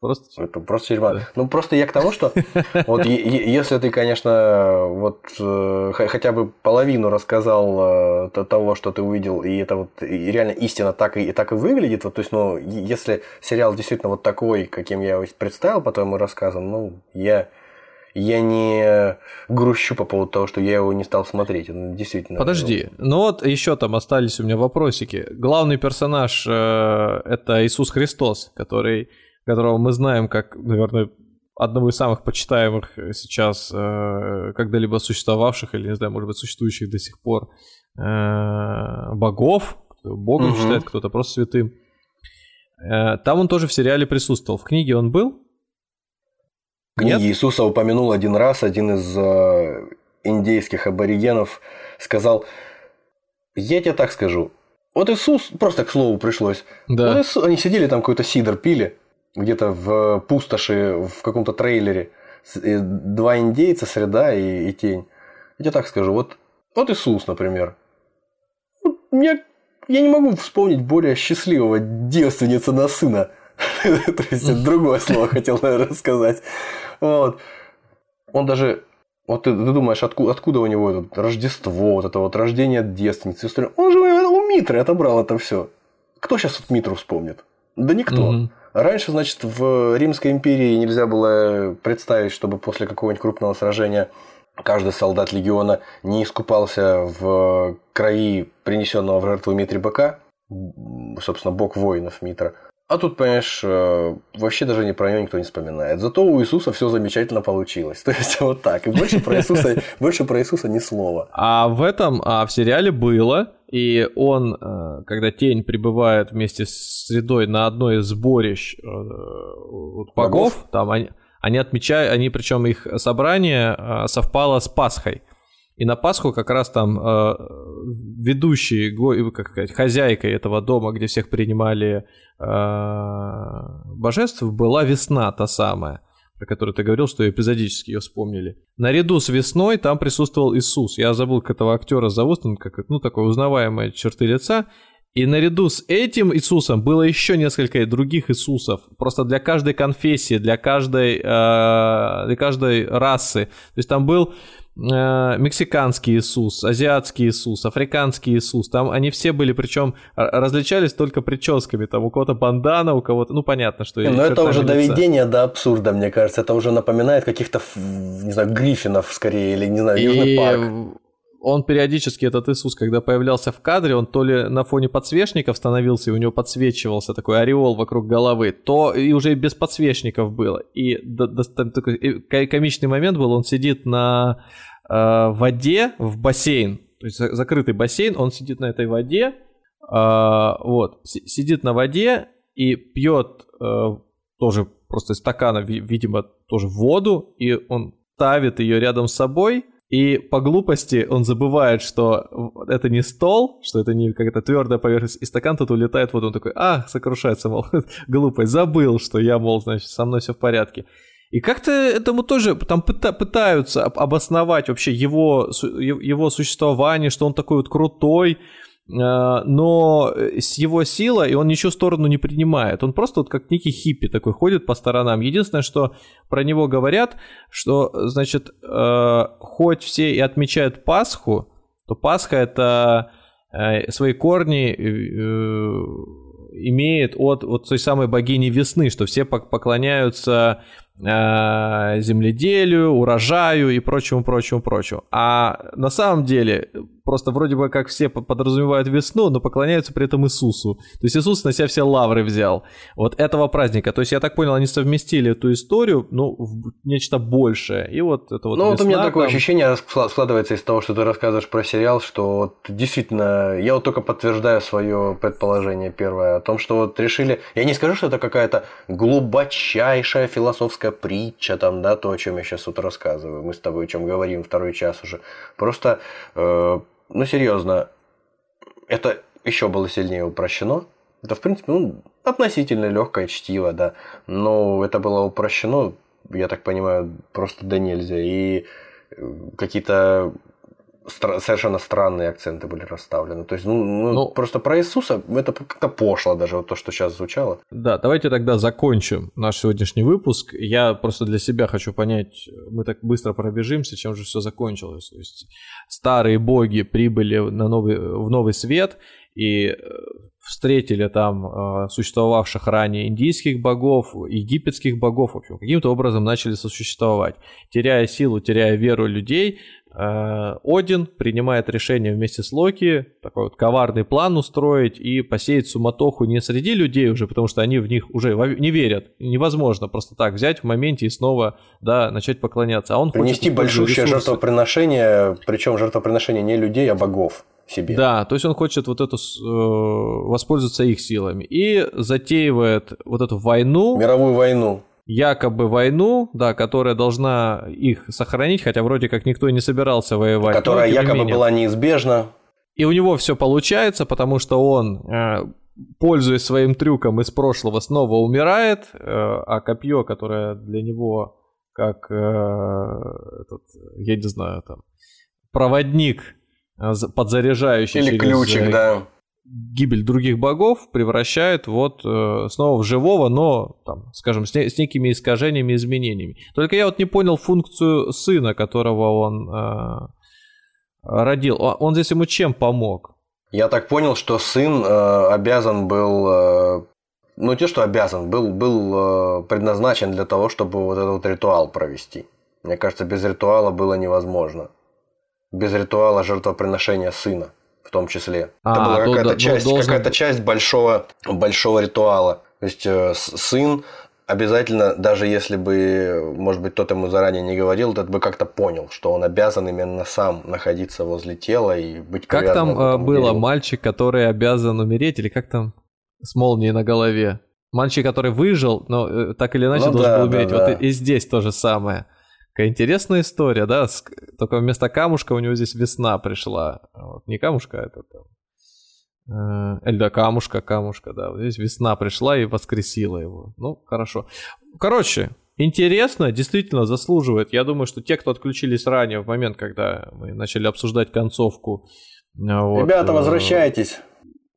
Просто... Это просто тюрьма. Да. Ну, просто я к тому, что вот если ты, конечно, вот э, хотя бы половину рассказал э, того, что ты увидел, и это вот реально истина так и, так и выглядит, вот, то есть, ну, если сериал действительно вот такой, каким я его представил по твоему рассказу, ну, я я не грущу по поводу того, что я его не стал смотреть. Он действительно. Подожди, ну вот еще там остались у меня вопросики. Главный персонаж э, это Иисус Христос, который которого мы знаем как, наверное, одного из самых почитаемых сейчас э, когда-либо существовавших, или, не знаю, может быть, существующих до сих пор э, богов, богом угу. считает, кто-то просто святым. Э, там он тоже в сериале присутствовал. В книге он был? В книге Нет? Иисуса упомянул один раз один из э, индейских аборигенов, сказал, я тебе так скажу, вот Иисус, просто к слову пришлось, да. вот Иисус, они сидели там какой-то сидр пили, где-то в пустоши, в каком-то трейлере, два индейца, среда и, и тень. Я тебе так скажу, вот, вот Иисус, например. Вот я, я не могу вспомнить более счастливого девственницы на сына. То есть, другое слово хотел, наверное, сказать. Вот. Он даже вот ты, ты думаешь, откуда, откуда у него это Рождество, вот это вот рождение девственницы. Он же у Митры отобрал это все. Кто сейчас вот Митру вспомнит? Да никто. Угу. Раньше, значит, в Римской империи нельзя было представить, чтобы после какого-нибудь крупного сражения каждый солдат легиона не искупался в крови принесенного в жертву Митри быка, собственно, бог воинов Митра. А тут, понимаешь, э, вообще даже не про него никто не вспоминает. Зато у Иисуса все замечательно получилось. То есть вот так. И больше про Иисуса, больше про Иисуса ни слова. А в этом, а в сериале было, и он, э, когда тень прибывает вместе с средой на одной из сборищ э, богов, богов, там они, они отмечают, они причем их собрание совпало с Пасхой. И на Пасху как раз там э, ведущей, как сказать, хозяйкой этого дома, где всех принимали э, божеств, была весна та самая про которую ты говорил, что эпизодически ее вспомнили. Наряду с весной там присутствовал Иисус. Я забыл, как этого актера зовут, он как, ну, такой узнаваемые черты лица. И наряду с этим Иисусом было еще несколько других Иисусов. Просто для каждой конфессии, для каждой, э, для каждой расы. То есть там был мексиканский Иисус, азиатский Иисус, африканский Иисус. Там они все были, причем различались только прическами. Там у кого-то бандана, у кого-то, ну понятно, что. Но это уже лица. доведение до абсурда, мне кажется. Это уже напоминает каких-то, не знаю, Гриффинов скорее или не знаю, Южный парк он периодически, этот Иисус, когда появлялся в кадре, он то ли на фоне подсвечников становился, и у него подсвечивался такой ореол вокруг головы, то и уже без подсвечников было. И такой комичный момент был, он сидит на э, воде в бассейн, то есть закрытый бассейн, он сидит на этой воде, э, вот, сидит на воде и пьет э, тоже просто из стакана, видимо, тоже воду, и он ставит ее рядом с собой, и по глупости он забывает, что это не стол, что это не какая-то твердая поверхность, и стакан тут улетает, вот он такой, а, сокрушается, мол, глупость, забыл, что я, мол, значит, со мной все в порядке. И как-то этому тоже там пытаются обосновать вообще его, его существование, что он такой вот крутой, но с его силой, и он ничего сторону не принимает. Он просто вот как некий хиппи такой ходит по сторонам. Единственное, что про него говорят, что, значит, э, хоть все и отмечают Пасху, то Пасха это э, свои корни имеет от вот той самой богини весны, что все поклоняются земледелию, урожаю и прочему, прочему, прочему. А на самом деле просто вроде бы как все подразумевают весну, но поклоняются при этом Иисусу. То есть Иисус на себя все лавры взял. Вот этого праздника. То есть я так понял, они совместили эту историю, ну, в нечто большее. И вот это вот Ну, вот у меня такое ощущение складывается из того, что ты рассказываешь про сериал, что вот действительно, я вот только подтверждаю свое предположение первое о том, что вот решили, я не скажу, что это какая-то глубочайшая философская притча, там, да, то, о чем я сейчас вот рассказываю, мы с тобой о чем говорим второй час уже. Просто э, ну, серьезно, это еще было сильнее упрощено. Это, в принципе, ну, относительно легкое чтиво, да. Но это было упрощено я так понимаю, просто да нельзя. И э, какие-то стра- совершенно странные акценты были расставлены. То есть, ну, ну, ну просто про Иисуса это как-то пошло даже, вот то, что сейчас звучало. Да, давайте тогда закончим наш сегодняшний выпуск. Я просто для себя хочу понять, мы так быстро пробежимся, чем же все закончилось. То есть старые боги прибыли на новый, в новый свет и э, встретили там э, существовавших ранее индийских богов, египетских богов, в общем, каким-то образом начали сосуществовать. Теряя силу, теряя веру людей, Один принимает решение вместе с Локи такой вот коварный план устроить и посеять суматоху не среди людей уже, потому что они в них уже не верят. Невозможно просто так взять в моменте и снова да, начать поклоняться. А он Принести большущее жертвоприношение, причем жертвоприношение не людей, а богов себе. Да, то есть он хочет вот эту э, воспользоваться их силами и затеивает вот эту войну. Мировую войну. Якобы войну, да, которая должна их сохранить, хотя вроде как никто и не собирался воевать. Которая но, якобы менее. была неизбежна. И у него все получается, потому что он, э, пользуясь своим трюком из прошлого, снова умирает, э, а копье, которое для него как этот, я не знаю, там проводник Э, подзаряжающий Или через ключик, э, да. Гибель других богов превращает вот э, снова в живого, но, там, скажем, с, не, с некими искажениями, изменениями. Только я вот не понял функцию сына, которого он э, родил. Он здесь ему чем помог? Я так понял, что сын э, обязан был, э, ну те, что обязан, был, был э, предназначен для того, чтобы вот этот ритуал провести. Мне кажется, без ритуала было невозможно без ритуала жертвоприношения сына в том числе. А, Это была какая-то часть, должен... какая часть большого, большого ритуала. То есть э, сын обязательно, даже если бы, может быть, кто-то ему заранее не говорил, тот бы как-то понял, что он обязан именно сам находиться возле тела и быть Как там э, было? Дереву. Мальчик, который обязан умереть, или как там с молнией на голове? Мальчик, который выжил, но э, так или иначе ну, должен да, был умереть. Да, да. Вот и, и здесь то же самое. Какая интересная история, да? Только вместо камушка у него здесь весна пришла. Вот, не камушка, а это там... Э, или да, камушка, камушка, да. Вот здесь весна пришла и воскресила его. Ну, хорошо. Короче, интересно, действительно заслуживает. Я думаю, что те, кто отключились ранее, в момент, когда мы начали обсуждать концовку... Вот, Ребята, э, возвращайтесь.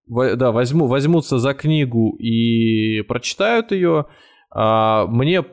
Да, возьму, возьмутся за книгу и прочитают ее. А, мне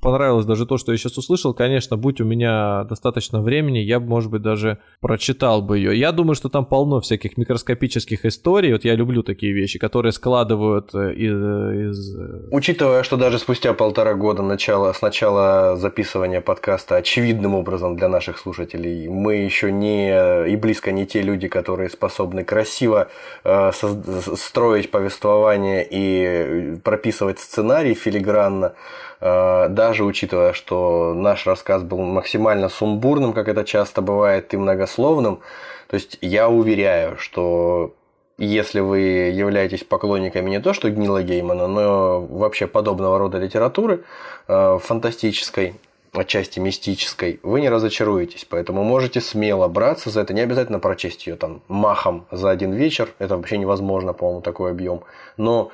понравилось даже то, что я сейчас услышал. Конечно, будь у меня достаточно времени, я бы, может быть, даже прочитал бы ее. Я думаю, что там полно всяких микроскопических историй. Вот я люблю такие вещи, которые складывают э, из... Э, из... Э, Учитывая, что даже спустя полтора года начала, с начала записывания подкаста очевидным образом для наших слушателей, мы еще не и близко не те люди, которые способны красиво э, со- строить повествование и прописывать сценарий филигранно, даже учитывая, что наш рассказ был максимально сумбурным, как это часто бывает, и многословным, то есть я уверяю, что если вы являетесь поклонниками не то что Гнила Геймана, но вообще подобного рода литературы, э, фантастической, отчасти мистической, вы не разочаруетесь. Поэтому можете смело браться за это. Не обязательно прочесть ее там махом за один вечер. Это вообще невозможно, по-моему, такой объем. Но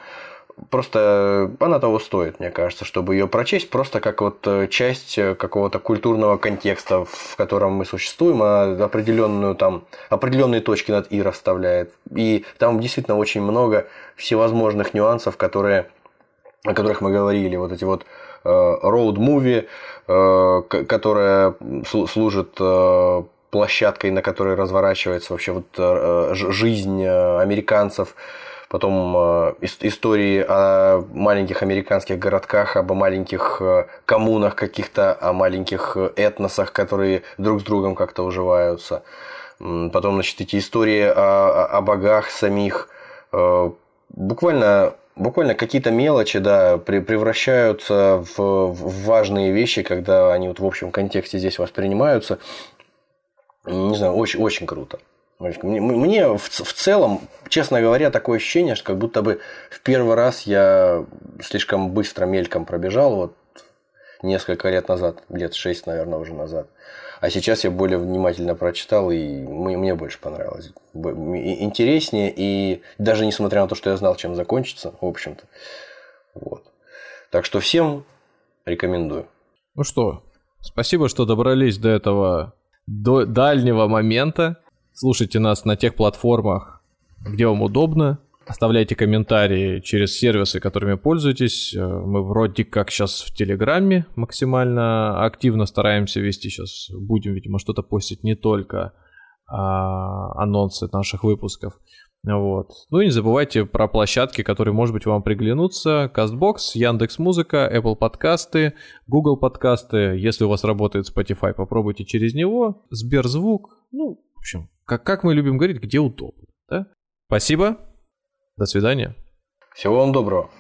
просто она того стоит, мне кажется, чтобы ее прочесть просто как вот э, часть э, какого-то культурного контекста, в котором мы существуем, а определенную там определенные точки над и расставляет. И там действительно очень много всевозможных нюансов, которые, о которых мы говорили, вот эти вот роуд-муви, э, которая служит площадкой, на которой разворачивается вообще вот жизнь американцев, потом э, истории о маленьких американских городках, об маленьких э, коммунах каких-то, о маленьких э, этносах, которые друг с другом как-то уживаются. Потом, значит, эти истории о, о богах самих. Буквально буквально какие-то мелочи, да, превращаются в, в важные вещи, когда они вот в общем контексте здесь воспринимаются. Не знаю, очень, очень круто. Мне в, в целом, честно говоря, такое ощущение, что как будто бы в первый раз я слишком быстро мельком пробежал, вот несколько лет назад, лет шесть, наверное, уже назад. А сейчас я более внимательно прочитал, и мне, мне больше понравилось. Интереснее, и даже несмотря на то, что я знал, чем закончится, в общем-то. Вот. Так что всем рекомендую. Ну что, спасибо, что добрались до этого до дальнего момента. Слушайте нас на тех платформах, где вам удобно. Оставляйте комментарии через сервисы, которыми пользуетесь. Э, мы вроде как сейчас в Телеграме максимально активно стараемся вести. Сейчас будем, видимо, что-то постить не только а, анонсы наших выпусков. Вот. Ну и не забывайте про площадки, которые, может быть, вам приглянутся. CastBox, Яндекс Музыка, Apple подкасты, Google подкасты. Если у вас работает Spotify, попробуйте через него. Сберзвук. Ну, общем, как, как мы любим говорить, где удобно. Да? Спасибо. До свидания. Всего вам доброго.